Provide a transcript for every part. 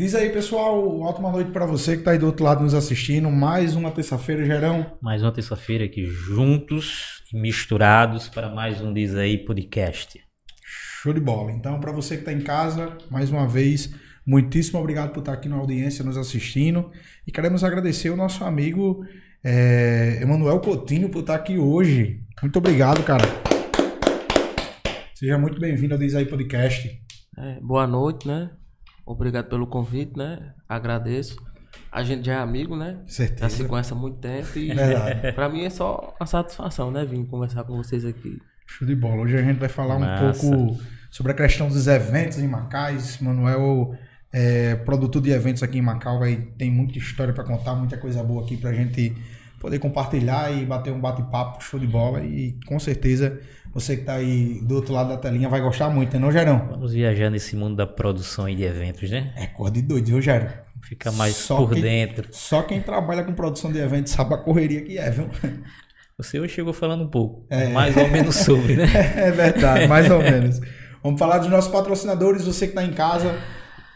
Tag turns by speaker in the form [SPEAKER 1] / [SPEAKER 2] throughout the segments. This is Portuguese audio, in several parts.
[SPEAKER 1] Diz aí, pessoal, ótima noite para você que tá aí do outro lado nos assistindo. Mais uma terça-feira, Gerão.
[SPEAKER 2] Mais uma terça-feira aqui juntos e misturados para mais um Diz aí podcast.
[SPEAKER 1] Show de bola. Então, para você que tá em casa, mais uma vez, muitíssimo obrigado por estar aqui na audiência nos assistindo. E queremos agradecer o nosso amigo é, Emanuel Coutinho por estar aqui hoje. Muito obrigado, cara. Seja muito bem-vindo ao Diz aí Podcast.
[SPEAKER 3] É, boa noite, né? Obrigado pelo convite, né? Agradeço. A gente já é amigo, né?
[SPEAKER 1] Certeza.
[SPEAKER 3] Já se conhece há muito tempo e
[SPEAKER 1] Verdade.
[SPEAKER 3] pra mim é só uma satisfação, né? Vir conversar com vocês aqui.
[SPEAKER 1] Show de bola. Hoje a gente vai falar
[SPEAKER 2] Massa.
[SPEAKER 1] um pouco sobre a questão dos eventos em Macais. Manuel é produtor de eventos aqui em Macau, vai, tem muita história para contar, muita coisa boa aqui pra gente poder compartilhar e bater um bate-papo show de bola. E com certeza você que tá aí do outro lado da telinha vai gostar muito, né, não, Gerão?
[SPEAKER 2] Vamos viajar nesse mundo da produção e de eventos, né?
[SPEAKER 1] É cor de doido, viu, Gerão?
[SPEAKER 2] Fica mais
[SPEAKER 1] Só
[SPEAKER 2] por
[SPEAKER 1] quem-
[SPEAKER 2] dentro.
[SPEAKER 1] Só quem trabalha com produção de eventos sabe a correria que é, viu?
[SPEAKER 2] Você hoje chegou falando um pouco,
[SPEAKER 1] É.
[SPEAKER 2] mais ou menos sobre, né?
[SPEAKER 1] É verdade, mais ou menos. Vamos falar dos nossos patrocinadores, você que está em casa.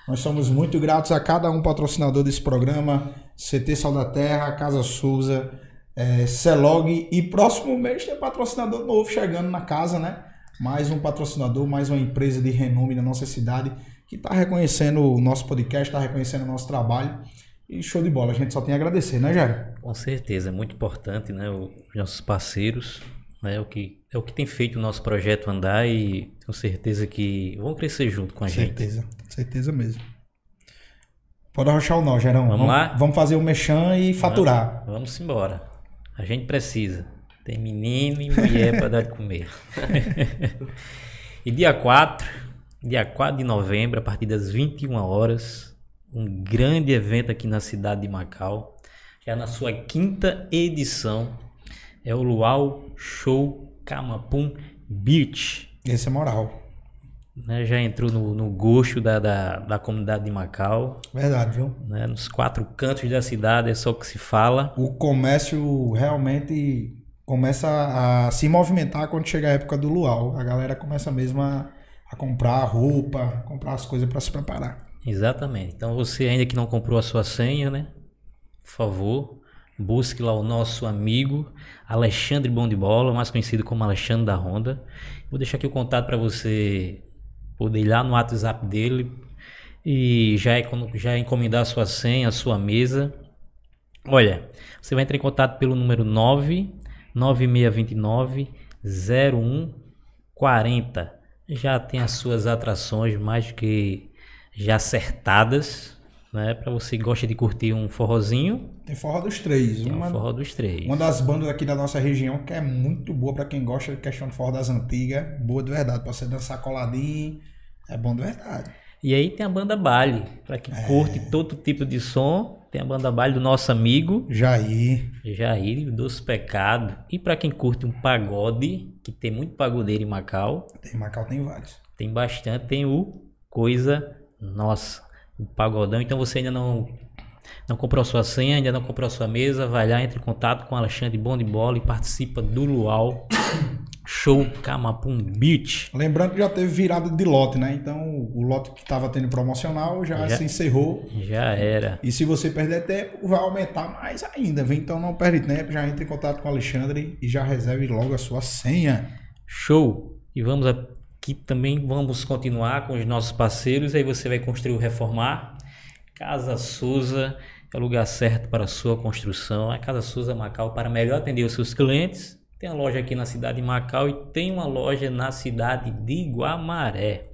[SPEAKER 1] Nós somos muito gratos a cada um patrocinador desse programa. CT Sal da Terra, Casa Souza, é, Celog e próximo mês tem patrocinador novo chegando na casa, né? Mais um patrocinador, mais uma empresa de renome na nossa cidade que está reconhecendo o nosso podcast, está reconhecendo o nosso trabalho. E show de bola, a gente só tem a agradecer, né, Jair?
[SPEAKER 2] Com certeza, é muito importante, né? Os nossos parceiros, né? O que, é o que tem feito o nosso projeto andar e tenho certeza que vão crescer junto com a gente.
[SPEAKER 1] Certeza, certeza mesmo. Pode arrochar o nó, Gerão.
[SPEAKER 2] Vamos lá?
[SPEAKER 1] Vamos fazer o mechan e faturar.
[SPEAKER 2] Vamos embora. A gente precisa. Tem menino e mulher para dar de comer. e dia 4, dia 4 de novembro, a partir das 21 horas, um grande evento aqui na cidade de Macau, já na sua quinta edição, é o Luau Show Camapum Beach.
[SPEAKER 1] Esse é moral.
[SPEAKER 2] Né? Já entrou no, no gosto da, da, da comunidade de Macau,
[SPEAKER 1] Verdade, viu?
[SPEAKER 2] né? nos quatro cantos da cidade, é só o que se fala.
[SPEAKER 1] O comércio realmente começa a se movimentar quando chega a época do luau. A galera começa mesmo a, a comprar roupa, comprar as coisas para se preparar.
[SPEAKER 2] Exatamente. Então você ainda que não comprou a sua senha, né? Por favor, busque lá o nosso amigo Alexandre Bom de Bola, mais conhecido como Alexandre da Honda. Vou deixar aqui o contato para você poder ir lá no WhatsApp dele e já, econo- já encomendar a sua senha, sua mesa. Olha, você vai entrar em contato pelo número 9 9629 0140. Já tem as suas atrações mais que já acertadas, né? Para você que gosta de curtir um forrozinho,
[SPEAKER 1] Tem forró dos três.
[SPEAKER 2] tem um
[SPEAKER 1] Uma,
[SPEAKER 2] forró dos três.
[SPEAKER 1] uma das bandas aqui da nossa região que é muito boa para quem gosta de questão de forró das antigas. Boa de verdade. Para você dançar coladinho. É bom de verdade.
[SPEAKER 2] E aí tem a banda baile, para quem curte todo tipo de som, tem a banda baile do nosso amigo
[SPEAKER 1] Jair.
[SPEAKER 2] Jair dos Pecados. E para quem curte um pagode, que tem muito pagodeiro em Macau,
[SPEAKER 1] Tem Macau, tem vários.
[SPEAKER 2] tem bastante, tem o Coisa Nossa, o pagodão. Então você ainda não não comprou a sua senha, ainda não comprou a sua mesa, vai lá, entre em contato com o Alexandre Bom de Bola e participa do Luau Show Camapum Beach.
[SPEAKER 1] Lembrando que já teve virada de lote, né? Então o lote que estava tendo promocional já,
[SPEAKER 2] Já.
[SPEAKER 1] se encerrou.
[SPEAKER 2] Já era.
[SPEAKER 1] E se você perder tempo, vai aumentar mais ainda. viu? Então não perde tempo, já entre em contato com o Alexandre e já reserve logo a sua senha.
[SPEAKER 2] Show! E vamos aqui também, vamos continuar com os nossos parceiros. Aí você vai construir o Reformar. Casa Souza é o lugar certo para a sua construção. A Casa Souza Macau para melhor atender os seus clientes. Tem a loja aqui na cidade de Macau e tem uma loja na cidade de Guamaré.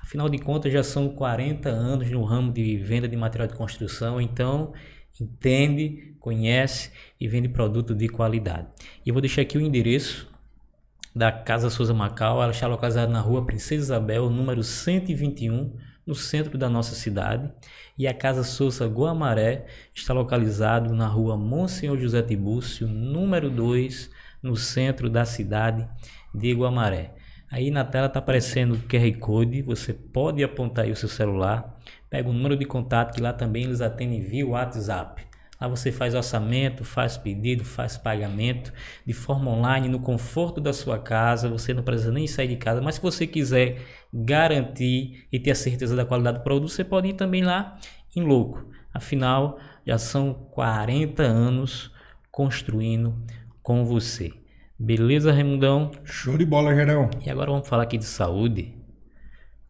[SPEAKER 2] Afinal de contas, já são 40 anos no ramo de venda de material de construção, então entende, conhece e vende produto de qualidade. E eu vou deixar aqui o endereço da Casa Souza Macau. Ela está localizada na rua Princesa Isabel, número 121, no centro da nossa cidade. E a Casa Souza Guamaré está localizado na rua Monsenhor José Tibúrcio, número 2, no centro da cidade de Guamaré. Aí na tela está aparecendo o QR Code, você pode apontar aí o seu celular, pega o número de contato que lá também eles atendem via WhatsApp. Lá você faz orçamento, faz pedido, faz pagamento de forma online, no conforto da sua casa. Você não precisa nem sair de casa. Mas se você quiser garantir e ter a certeza da qualidade do produto, você pode ir também lá em louco. Afinal, já são 40 anos construindo com você. Beleza, Raimundão?
[SPEAKER 1] Show de bola, Gerão.
[SPEAKER 2] E agora vamos falar aqui de saúde.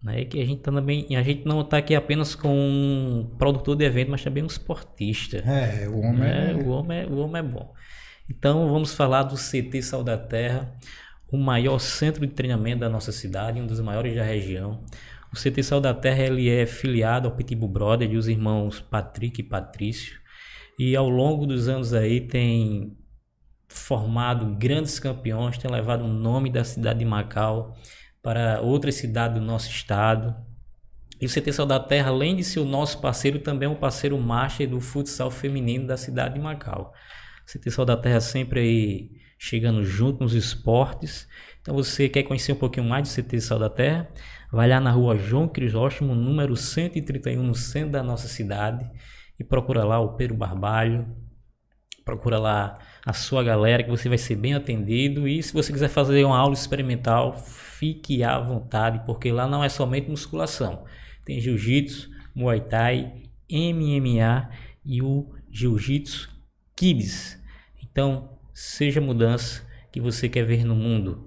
[SPEAKER 2] Né? Que a gente também, a gente não está aqui apenas com um produtor de evento, mas também um esportista.
[SPEAKER 1] É, o homem
[SPEAKER 2] né?
[SPEAKER 1] é...
[SPEAKER 2] O homem é, o homem é bom. Então vamos falar do CT Sal da Terra, o maior centro de treinamento da nossa cidade, um dos maiores da região. O CT Sal da Terra ele é filiado ao Pitbull Brother e os irmãos Patrick e Patrício. E ao longo dos anos aí tem formado grandes campeões, tem levado o nome da cidade de Macau para outras cidades do nosso estado. E o CT Sal da Terra, além de ser o nosso parceiro, também é um parceiro master do futsal feminino da cidade de Macau. O CT Sal da Terra sempre aí chegando junto nos esportes. Então você quer conhecer um pouquinho mais do CT Sal da Terra? Vai lá na rua João Crisóstomo, número 131, no centro da nossa cidade. E procura lá o Pedro Barbalho. Procura lá a sua galera que você vai ser bem atendido. E se você quiser fazer uma aula experimental, fique à vontade, porque lá não é somente musculação. Tem jiu-jitsu, muay thai, MMA e o jiu-jitsu kids. Então, seja a mudança que você quer ver no mundo.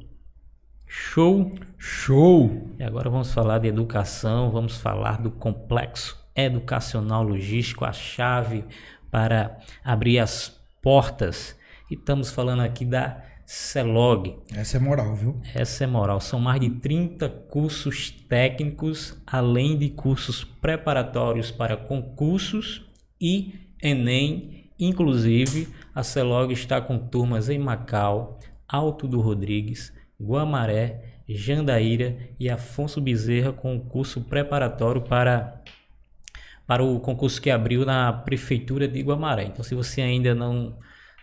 [SPEAKER 2] Show?
[SPEAKER 1] Show!
[SPEAKER 2] E agora vamos falar de educação, vamos falar do complexo educacional logístico, a chave para abrir as portas. E estamos falando aqui da CELOG.
[SPEAKER 1] Essa é moral, viu?
[SPEAKER 2] Essa é moral. São mais de 30 cursos técnicos, além de cursos preparatórios para concursos e Enem. Inclusive, a CELOG está com turmas em Macau, Alto do Rodrigues, Guamaré, Jandaíra e Afonso Bezerra com o curso preparatório para, para o concurso que abriu na Prefeitura de Guamaré. Então, se você ainda não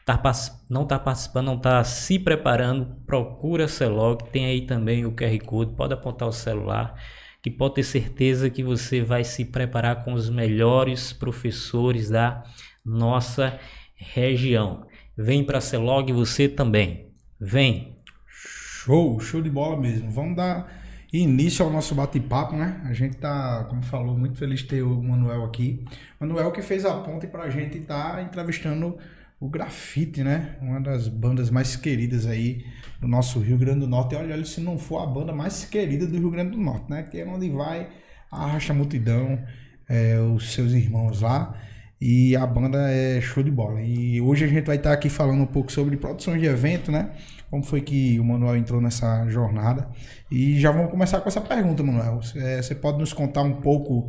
[SPEAKER 2] está não tá participando, não está se preparando, procura a CELOG, tem aí também o QR Code, pode apontar o celular, que pode ter certeza que você vai se preparar com os melhores professores da nossa região. Vem para a CELOG você também. Vem!
[SPEAKER 1] Show, show de bola mesmo. Vamos dar início ao nosso bate-papo, né? A gente tá, como falou, muito feliz de ter o Manuel aqui. Manuel que fez a ponte pra gente estar tá entrevistando o Grafite, né? Uma das bandas mais queridas aí do nosso Rio Grande do Norte. E olha, olha, se não for a banda mais querida do Rio Grande do Norte, né? Que é onde vai, a multidão, é, os seus irmãos lá. E a banda é show de bola. E hoje a gente vai estar aqui falando um pouco sobre produções de evento, né? Como foi que o Manuel entrou nessa jornada. E já vamos começar com essa pergunta, Manuel. É, você pode nos contar um pouco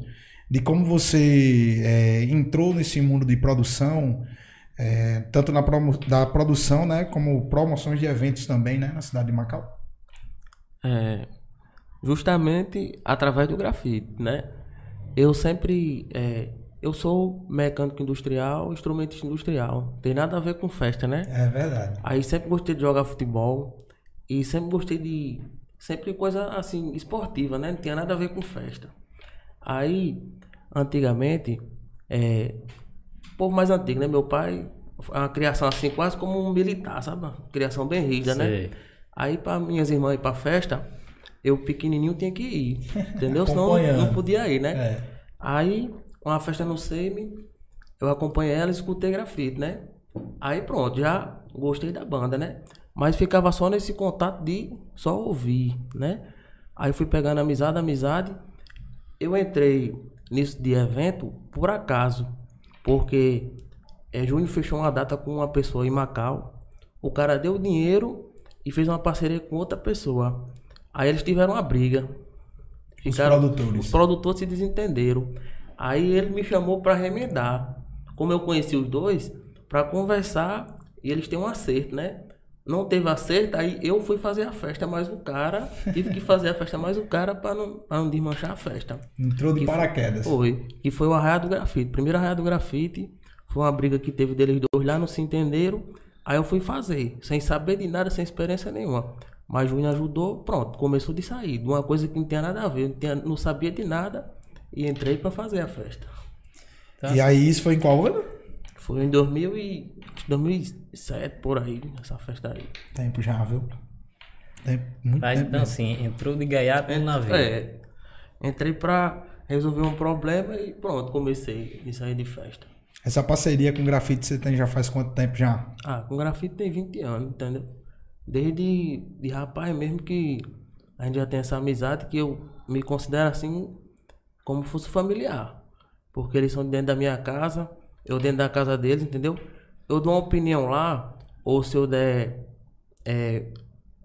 [SPEAKER 1] de como você é, entrou nesse mundo de produção, é, tanto na promo, da produção, né, como promoções de eventos também, né, na cidade de Macau?
[SPEAKER 3] É, justamente através do grafite, né? Eu sempre é, eu sou mecânico industrial, instrumentista industrial. Tem nada a ver com festa, né?
[SPEAKER 1] É verdade.
[SPEAKER 3] Aí sempre gostei de jogar futebol e sempre gostei de sempre coisa assim esportiva, né? Não tinha nada a ver com festa. Aí antigamente é, povo mais antigo, né? Meu pai uma criação assim quase como um militar, sabe? Criação bem rígida, né? Aí para minhas irmãs ir para festa, eu pequenininho tinha que ir, entendeu? Senão não podia ir, né?
[SPEAKER 1] É.
[SPEAKER 3] Aí, uma festa no SEMI, eu acompanhei ela e escutei grafite, né? Aí pronto, já gostei da banda, né? Mas ficava só nesse contato de só ouvir, né? Aí fui pegando amizade, amizade. Eu entrei nisso de evento por acaso, porque é, Júnior fechou uma data com uma pessoa em Macau. O cara deu dinheiro e fez uma parceria com outra pessoa. Aí eles tiveram uma briga.
[SPEAKER 1] produtores.
[SPEAKER 3] Os produtores se desentenderam. Aí ele me chamou para remendar. Como eu conheci os dois, para conversar e eles têm um acerto, né? Não teve acerto, aí eu fui fazer a festa mais o cara. Tive que fazer a festa mais o cara para não, pra não desmanchar a festa.
[SPEAKER 1] Entrou de
[SPEAKER 3] Que
[SPEAKER 1] paraquedas.
[SPEAKER 3] Foi. E foi o Arraia do Grafite. Primeiro Arraia do Grafite. Foi uma briga que teve deles dois lá, não se entenderam. Aí eu fui fazer, sem saber de nada, sem experiência nenhuma. Mas Júnior ajudou, pronto, começou de sair. De uma coisa que não tinha nada a ver, não, tinha- não sabia de nada. E entrei para fazer a festa.
[SPEAKER 2] Então,
[SPEAKER 1] E aí isso foi em qual ano?
[SPEAKER 3] Foi em 2000 e, 2007, por aí, essa festa aí.
[SPEAKER 1] Tempo já, viu? Tempo, muito
[SPEAKER 2] Mas
[SPEAKER 1] tempo
[SPEAKER 2] então
[SPEAKER 1] mesmo.
[SPEAKER 2] assim, entrou de gaiato no navio.
[SPEAKER 3] É, entrei pra. resolvi um problema e pronto, comecei a sair de festa.
[SPEAKER 1] Essa parceria com grafite você tem já faz quanto tempo já?
[SPEAKER 3] Ah, com grafite tem 20 anos, entendeu? Desde de rapaz mesmo que a gente já tem essa amizade que eu me considero assim como fosse familiar. Porque eles são dentro da minha casa, eu dentro da casa deles, entendeu? Eu dou uma opinião lá, ou se eu der. É,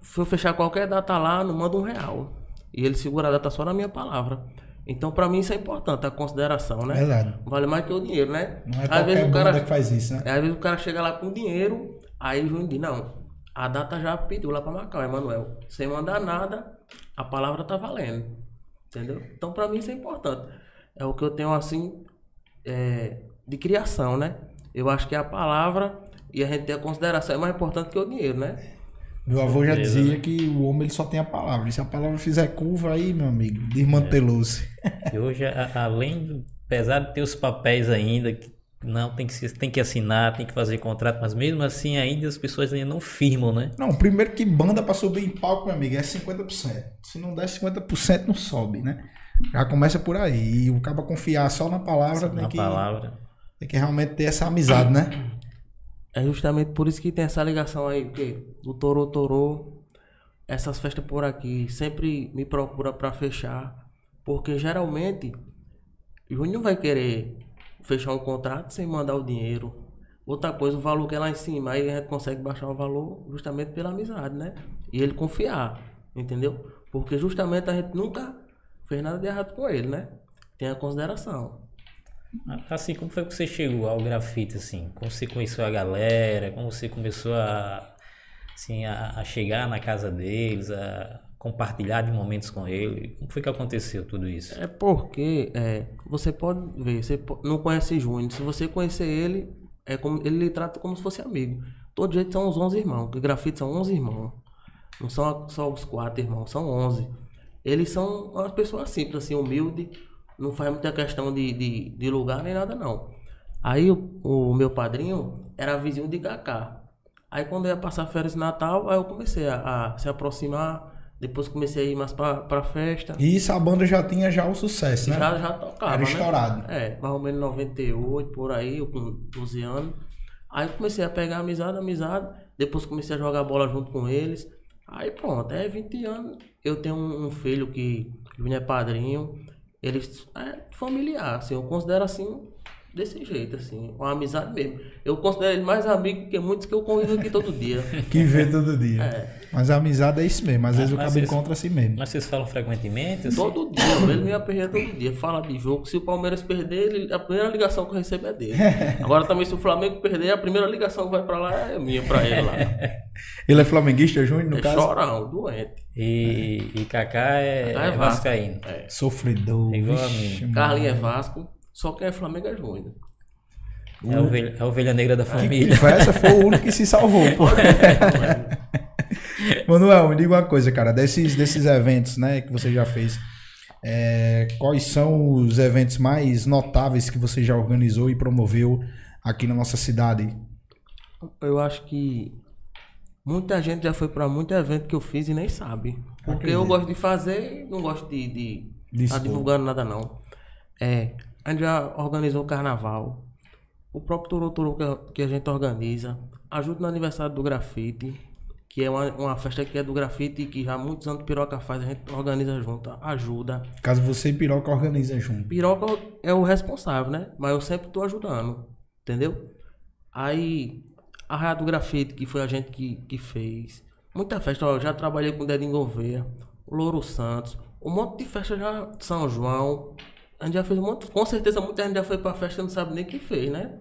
[SPEAKER 3] se eu fechar qualquer data lá, não manda um real. E ele segura a data só na minha palavra. Então, pra mim, isso é importante, a consideração, né?
[SPEAKER 1] Verdade.
[SPEAKER 3] Vale mais que o dinheiro, né?
[SPEAKER 1] Não é
[SPEAKER 3] Às vezes o cara,
[SPEAKER 1] que faz isso, né?
[SPEAKER 3] é, às vezes o cara chega lá com dinheiro, aí o juiz diz, não, a data já pediu lá pra Macau, Emanuel. Sem mandar nada, a palavra tá valendo. Entendeu? Então pra mim isso é importante. É o que eu tenho assim é, de criação, né? Eu acho que a palavra e a gente ter a consideração é mais importante que o dinheiro, né?
[SPEAKER 1] Meu avô já dizia que o homem ele só tem a palavra. E se a palavra fizer curva aí, meu amigo, desmantelou-se.
[SPEAKER 2] E hoje, além, apesar de ter os papéis ainda, que não tem que, tem que assinar, tem que fazer contrato, mas mesmo assim ainda as pessoas ainda não firmam, né?
[SPEAKER 1] Não, primeiro que banda pra subir em palco, meu amigo, é 50%. Se não der 50%, não sobe, né? Já começa por aí. E o cara confiar só na palavra tem
[SPEAKER 2] Na
[SPEAKER 1] que,
[SPEAKER 2] palavra.
[SPEAKER 1] Tem que realmente ter essa amizade, né?
[SPEAKER 3] É justamente por isso que tem essa ligação aí, porque o Torô Torô, essas festas por aqui, sempre me procura pra fechar, porque geralmente Júnior vai querer fechar um contrato sem mandar o dinheiro. Outra coisa, o valor que é lá em cima, aí a gente consegue baixar o valor justamente pela amizade, né? E ele confiar, entendeu? Porque justamente a gente nunca fez nada de errado com ele, né? Tem a consideração.
[SPEAKER 2] Assim, como foi que você chegou ao grafite, assim? Como você conheceu a galera? Como você começou a, assim, a, a chegar na casa deles, a compartilhar de momentos com ele? Como foi que aconteceu tudo isso?
[SPEAKER 3] É porque é, você pode ver, você não conhece Júnior. Se você conhecer ele, é como ele lhe trata como se fosse amigo. Todo jeito são os 11 irmãos, porque grafite são 11 irmãos. Não são só os quatro irmãos, são 11. Eles são umas pessoas simples, assim, humildes. Não faz muita questão de, de, de lugar nem nada, não. Aí o, o meu padrinho era vizinho de Kaká. Aí quando eu ia passar férias de Natal, aí eu comecei a, a se aproximar. Depois comecei a ir mais pra, pra festa.
[SPEAKER 1] E isso a banda já tinha já o sucesso, né?
[SPEAKER 3] Já, já tocava,
[SPEAKER 1] Era
[SPEAKER 3] né?
[SPEAKER 1] estourado.
[SPEAKER 3] É, mais ou menos 98, por aí, eu com 12 anos. Aí comecei a pegar amizade, amizade. Depois comecei a jogar bola junto com eles. Aí pronto, é 20 anos. Eu tenho um, um filho que Júnior é padrinho. Eles é familiar, assim, eu considero assim, desse jeito, assim, uma amizade mesmo. Eu considero ele mais amigo que muitos que eu convivo aqui todo dia.
[SPEAKER 1] Que vê todo dia.
[SPEAKER 3] É.
[SPEAKER 1] Mas a amizade é isso mesmo. Às vezes o
[SPEAKER 2] mas
[SPEAKER 1] cabo encontra assim mesmo.
[SPEAKER 2] Mas vocês falam frequentemente? Assim?
[SPEAKER 3] Todo dia, ele me aperreia todo dia. Fala de jogo. Se o Palmeiras perder, ele- a primeira ligação que eu recebo é dele. Agora também, se o Flamengo perder, a primeira ligação que vai pra lá é minha pra ele lá.
[SPEAKER 1] Ele é flamenguista, Júnior, no
[SPEAKER 3] É
[SPEAKER 1] caso?
[SPEAKER 3] chorão, doente.
[SPEAKER 2] E, e Kaká é,
[SPEAKER 3] Kaká é
[SPEAKER 2] é
[SPEAKER 3] Vasco.
[SPEAKER 2] vascaíno.
[SPEAKER 3] É.
[SPEAKER 1] Sofredor.
[SPEAKER 2] É igual a
[SPEAKER 1] vixe,
[SPEAKER 2] mim.
[SPEAKER 3] Carlinhos é Vasco, só quem é Flamengo é Júnior.
[SPEAKER 2] É a ovelha, é a ovelha negra da
[SPEAKER 1] Que
[SPEAKER 2] família.
[SPEAKER 1] essa foi o único que se salvou, pô. Manuel, me diga uma coisa, cara. Desses, desses eventos, né, que você já fez, é, quais são os eventos mais notáveis que você já organizou e promoveu aqui na nossa cidade?
[SPEAKER 3] Eu acho que muita gente já foi pra muito evento que eu fiz e nem sabe. Porque
[SPEAKER 1] Acredito.
[SPEAKER 3] eu gosto de fazer e não gosto de, de
[SPEAKER 1] De
[SPEAKER 3] tá divulgando nada não. É, a gente já organizou o carnaval. O próprio Turu Turu que, a- que a gente organiza. Ajuda no aniversário do grafite. Que é uma, uma festa que é do grafite que já há muitos anos Piroca faz, a gente organiza junto, ajuda.
[SPEAKER 1] Caso você e Piroca organizem junto.
[SPEAKER 3] Piroca é o responsável, né? Mas eu sempre tô ajudando, entendeu? Aí, a Raia do Grafite, que foi a gente que, que fez. Muita festa, ó, eu já trabalhei com o Dedinho Gouveia, o Louro Santos, um monte de festa já, São João. A gente já fez um monte, com certeza muita gente já foi pra festa e não sabe nem o que fez, né?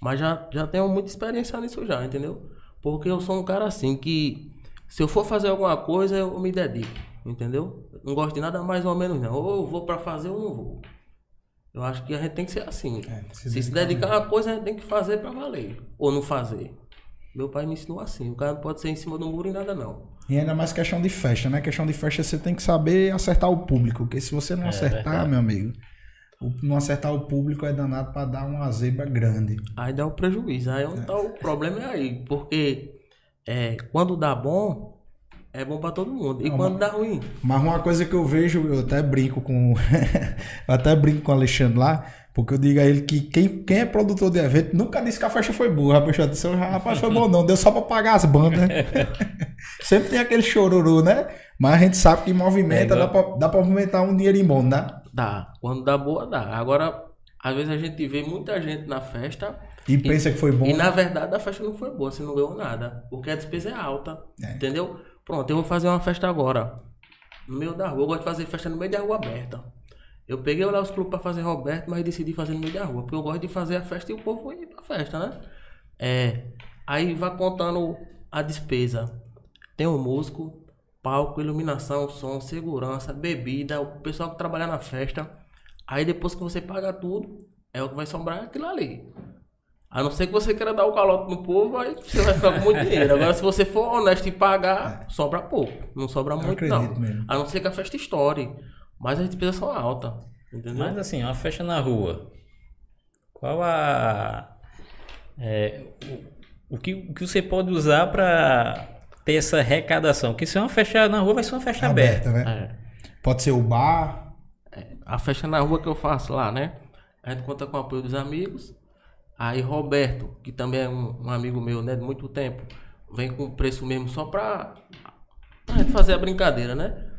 [SPEAKER 3] Mas já, já tenho muita experiência nisso já, entendeu? Porque eu sou um cara assim que se eu for fazer alguma coisa, eu me dedico, entendeu? Não gosto de nada mais ou menos não. Ou eu vou pra fazer ou não vou. Eu acho que a gente tem que ser assim.
[SPEAKER 1] É, se
[SPEAKER 3] se se dedicar a uma coisa, a gente tem que fazer pra valer. Ou não fazer. Meu pai me ensinou assim. O cara não pode ser em cima do muro e nada não.
[SPEAKER 1] E ainda mais questão de festa, né? Questão de festa você tem que saber acertar o público. Porque se você não acertar,
[SPEAKER 2] verdade.
[SPEAKER 1] meu amigo, não acertar o público é danado pra dar uma zebra grande.
[SPEAKER 3] Aí dá o prejuízo. Aí onde tá o problema é aí. Porque é, quando dá bom, é bom pra todo mundo. E quando dá ruim?
[SPEAKER 1] Mas uma coisa que eu vejo, eu até brinco com. eu até brinco com o Alexandre lá, porque eu digo a ele que quem, quem é produtor de evento nunca disse que a festa foi boa. Rapaz, eu disse, rapaz, foi bom não, deu só pra pagar as bandas, né? Sempre tem aquele chororô, né? Mas a gente sabe que movimenta,
[SPEAKER 2] É,
[SPEAKER 1] dá, pra, dá pra movimentar um dinheirinho bom, né?
[SPEAKER 3] Dá. Quando dá boa, dá. Agora, às vezes a gente vê muita gente na festa
[SPEAKER 1] E pensa que foi bom.
[SPEAKER 3] e na verdade a festa não foi boa, você não ganhou nada. Porque a despesa é alta.
[SPEAKER 1] É.
[SPEAKER 3] Entendeu? Pronto, eu vou fazer uma festa agora. No meio da rua. Eu gosto de fazer festa no meio da rua aberta. Eu peguei lá os clubes pra fazer Roberto, mas decidi fazer no meio da rua. Porque eu gosto de fazer a festa e o povo ir pra festa, né? É. Aí vai contando a despesa. Tem o músico, palco, iluminação, som, segurança, bebida, o pessoal que trabalha na festa. Aí depois que você paga tudo, é o que vai sobrar aquilo ali. A não ser que você queira dar o calote no povo, aí você vai ficar com muito dinheiro. Agora, se você for honesto e pagar, sobra pouco. Não sobra muito,
[SPEAKER 1] acredito
[SPEAKER 3] não.
[SPEAKER 1] mesmo.
[SPEAKER 3] A não ser que a festa estoure. Mas as despesas são altas. Entendeu?
[SPEAKER 2] Mas assim, uma festa na rua. Qual a. é, o, o que, o que você pode usar pra ter essa arrecadação? Porque se é uma festa na rua, vai ser uma festa aberta.
[SPEAKER 1] aberta, né?
[SPEAKER 3] É.
[SPEAKER 1] Pode ser o bar.
[SPEAKER 3] A festa na rua que eu faço lá, né? A gente conta com o apoio dos amigos. Aí Roberto, que também é um, um amigo meu, né, de muito tempo, vem com preço mesmo só pra, pra gente fazer a brincadeira, né?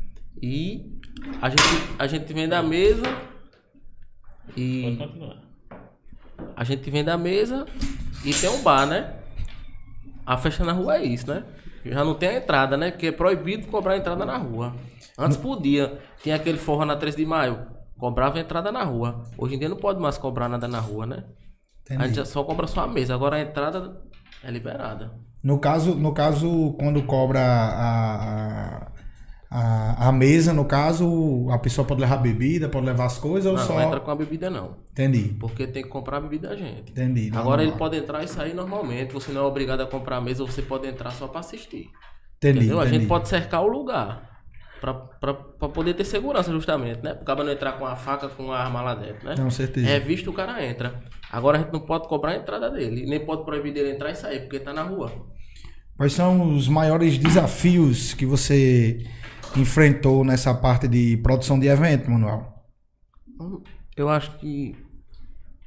[SPEAKER 3] E a gente, a gente vende a mesa
[SPEAKER 2] Pode
[SPEAKER 3] e
[SPEAKER 2] continuar.
[SPEAKER 3] a gente vende a mesa e tem um bar, né? A festa na rua é isso, né? Já não tem a entrada, né? Porque é proibido cobrar entrada na rua. Antes podia. Tinha aquele forró na 3 de maio. Cobrava entrada na rua. Hoje em dia não pode mais cobrar nada na rua, né? A
[SPEAKER 1] Entendi.
[SPEAKER 3] gente já só cobra só a mesa. Agora a entrada é liberada.
[SPEAKER 1] No caso, no caso, quando cobra a, a, a, a mesa, no caso, a pessoa pode levar bebida, pode levar as coisas ou
[SPEAKER 3] Não,
[SPEAKER 1] só.
[SPEAKER 3] não entra com a bebida não.
[SPEAKER 1] Entendi,
[SPEAKER 3] Porque tem que comprar a bebida a gente.
[SPEAKER 1] entendi. Não,
[SPEAKER 3] Agora
[SPEAKER 1] não,
[SPEAKER 3] ele pode entrar e sair normalmente. Você não é obrigado a comprar a mesa, você pode entrar só pra assistir.
[SPEAKER 1] Entendi,
[SPEAKER 3] Entendeu? A
[SPEAKER 1] entendi.
[SPEAKER 3] gente pode cercar o lugar. Pra, pra, pra poder ter segurança, justamente, né? Pro cara não entrar com a faca, com a arma lá dentro, né?
[SPEAKER 1] Com certeza.
[SPEAKER 3] É visto o cara entra. Agora a gente não pode cobrar a entrada dele. Nem pode proibir dele entrar e sair, porque tá na rua.
[SPEAKER 1] Quais são os maiores desafios que você enfrentou nessa parte de produção de evento, Manuel?
[SPEAKER 3] Eu acho que.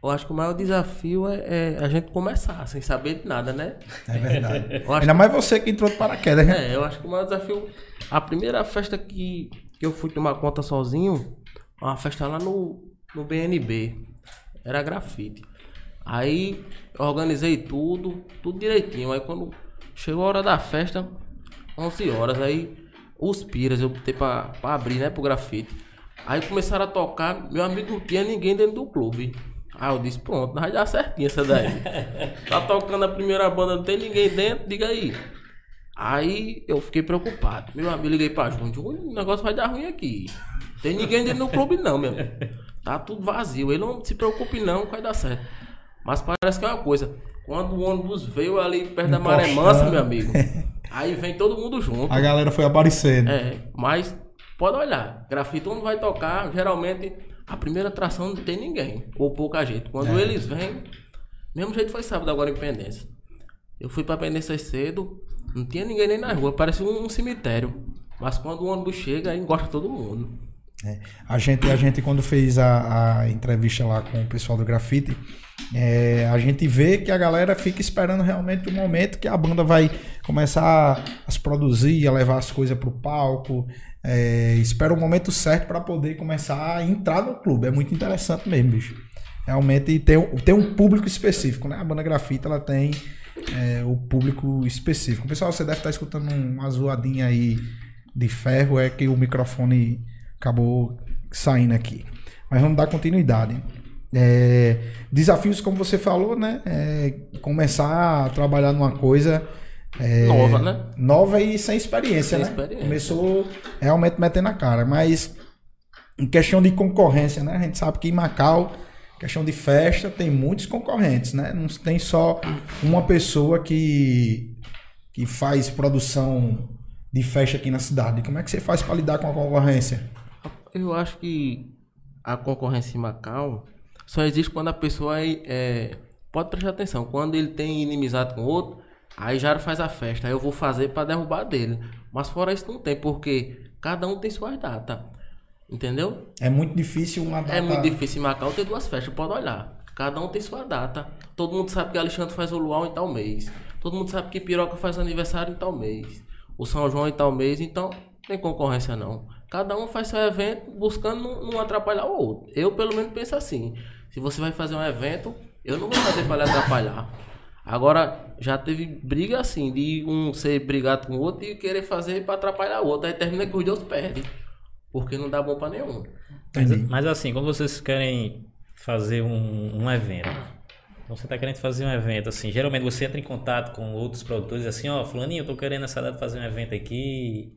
[SPEAKER 3] Eu acho que o maior desafio é, é a gente começar, sem saber de nada, né?
[SPEAKER 1] É verdade. Ainda mais você que entrou de paraquedas, né?
[SPEAKER 3] É, eu acho que o maior desafio. A primeira festa que, que eu fui tomar conta sozinho, uma festa lá no, no BNB. Era grafite. Aí organizei tudo, tudo direitinho. Aí quando chegou a hora da festa, 11 horas, aí os piras eu botei pra, pra abrir, né, pro grafite. Aí começaram a tocar, meu amigo não tinha ninguém dentro do clube. Aí eu disse, pronto, vai dar certinho essa daí. tá tocando a primeira banda, não tem ninguém dentro, diga aí. Aí eu fiquei preocupado. Meu amigo, liguei pra Júnior. Júnior, o negócio vai dar ruim aqui. Tem ninguém dentro do clube não, meu amigo. Tá tudo vazio. Ele não se preocupe não, vai dar certo. Mas parece que é uma coisa. Quando o ônibus veio ali perto da Maré Mansa, meu amigo. Aí vem todo mundo junto.
[SPEAKER 1] A galera foi aparecendo.
[SPEAKER 3] É, mas pode olhar. Grafite onde vai tocar, geralmente a primeira atração não tem ninguém. Ou pouca gente. Quando
[SPEAKER 1] É.
[SPEAKER 3] eles vêm, mesmo jeito foi sábado agora em Pendência. Eu fui pra Pendência cedo, não tinha ninguém nem na rua, parecia um, cemitério. Mas quando o ônibus chega, aí engosta todo mundo.
[SPEAKER 1] É. A gente, a gente quando fez a, a entrevista lá com o pessoal do grafite, é, a gente vê que a galera fica esperando realmente o momento que a banda vai começar a se produzir, a levar as coisas pro palco. É, espera o momento certo para poder começar a entrar no clube. É muito interessante mesmo, bicho. Realmente tem, um- tem um público específico, né? A banda grafite ela tem é, o público específico. Pessoal, você deve estar escutando uma zoadinha aí de ferro, é que o microfone acabou saindo aqui. Mas vamos dar continuidade. É, desafios, como você falou, né? É, começar a trabalhar numa coisa é,
[SPEAKER 3] Nova, né?
[SPEAKER 1] Nova e sem experiência,
[SPEAKER 3] Sem
[SPEAKER 1] né?
[SPEAKER 3] experiência.
[SPEAKER 1] Começou realmente metendo a cara. Mas em questão de concorrência, né? A gente sabe que em Macau, questão de festa, tem muitos concorrentes, né? Não tem só uma pessoa que, que faz produção de festa aqui na cidade. Como é que você faz para lidar com a concorrência?
[SPEAKER 3] Eu acho que a concorrência em Macau só existe quando a pessoa é, é- pode prestar atenção. Quando ele tem inimizade com outro, aí já faz a festa. Aí eu vou fazer para derrubar dele. Mas fora isso não tem, porque cada um tem suas datas. Entendeu?
[SPEAKER 1] É muito difícil uma data.
[SPEAKER 3] É muito difícil em Macau ter duas festas, pode olhar. Cada um tem sua data. Todo mundo sabe que Alexandre faz o luau em tal mês. Todo mundo sabe que Piroca faz aniversário em tal mês. O São João em tal mês, então não tem concorrência não. Cada um faz seu evento buscando não atrapalhar o outro. Eu pelo menos penso assim. Se você vai fazer um evento, eu não vou fazer para lhe atrapalhar. Agora, já teve briga assim, de um ser brigado com o outro e querer fazer para atrapalhar o outro. Aí termina que os dois perdem. Porque não dá bom para nenhum.
[SPEAKER 2] Mas, mas assim, quando vocês querem fazer um, um evento, você está querendo fazer um evento, assim, geralmente você entra em contato com outros produtores, assim, ó, fulaninho, eu tô querendo essa data fazer um evento aqui,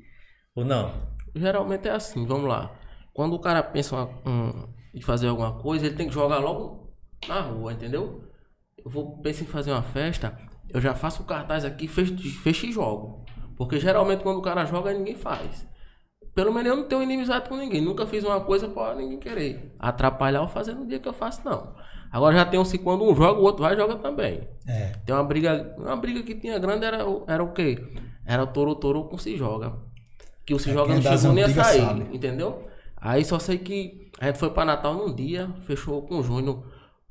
[SPEAKER 2] ou não?
[SPEAKER 3] Geralmente é assim, vamos lá. Quando o cara pensa uma- um, em fazer alguma coisa, ele tem que jogar logo na rua, entendeu? Eu vou pensar em fazer uma festa, eu já faço o cartaz aqui, fecho, fecho e jogo. Porque geralmente quando o cara joga, ninguém faz. Pelo menos eu não tenho inimizade com ninguém. Nunca fiz uma coisa pra ninguém querer atrapalhar ou fazer no dia que eu faço, não. Agora já tem um se quando um joga, o outro vai e joga também.
[SPEAKER 1] É.
[SPEAKER 3] Tem uma briga. Uma briga que tinha grande era, o- era o quê? Era o Toro Toro com Se Joga. Que o Se
[SPEAKER 1] É,
[SPEAKER 3] Joga não chegou nem a sair,
[SPEAKER 1] sabe.
[SPEAKER 3] entendeu? Aí só sei que a gente foi pra Natal num dia, fechou com o Júnior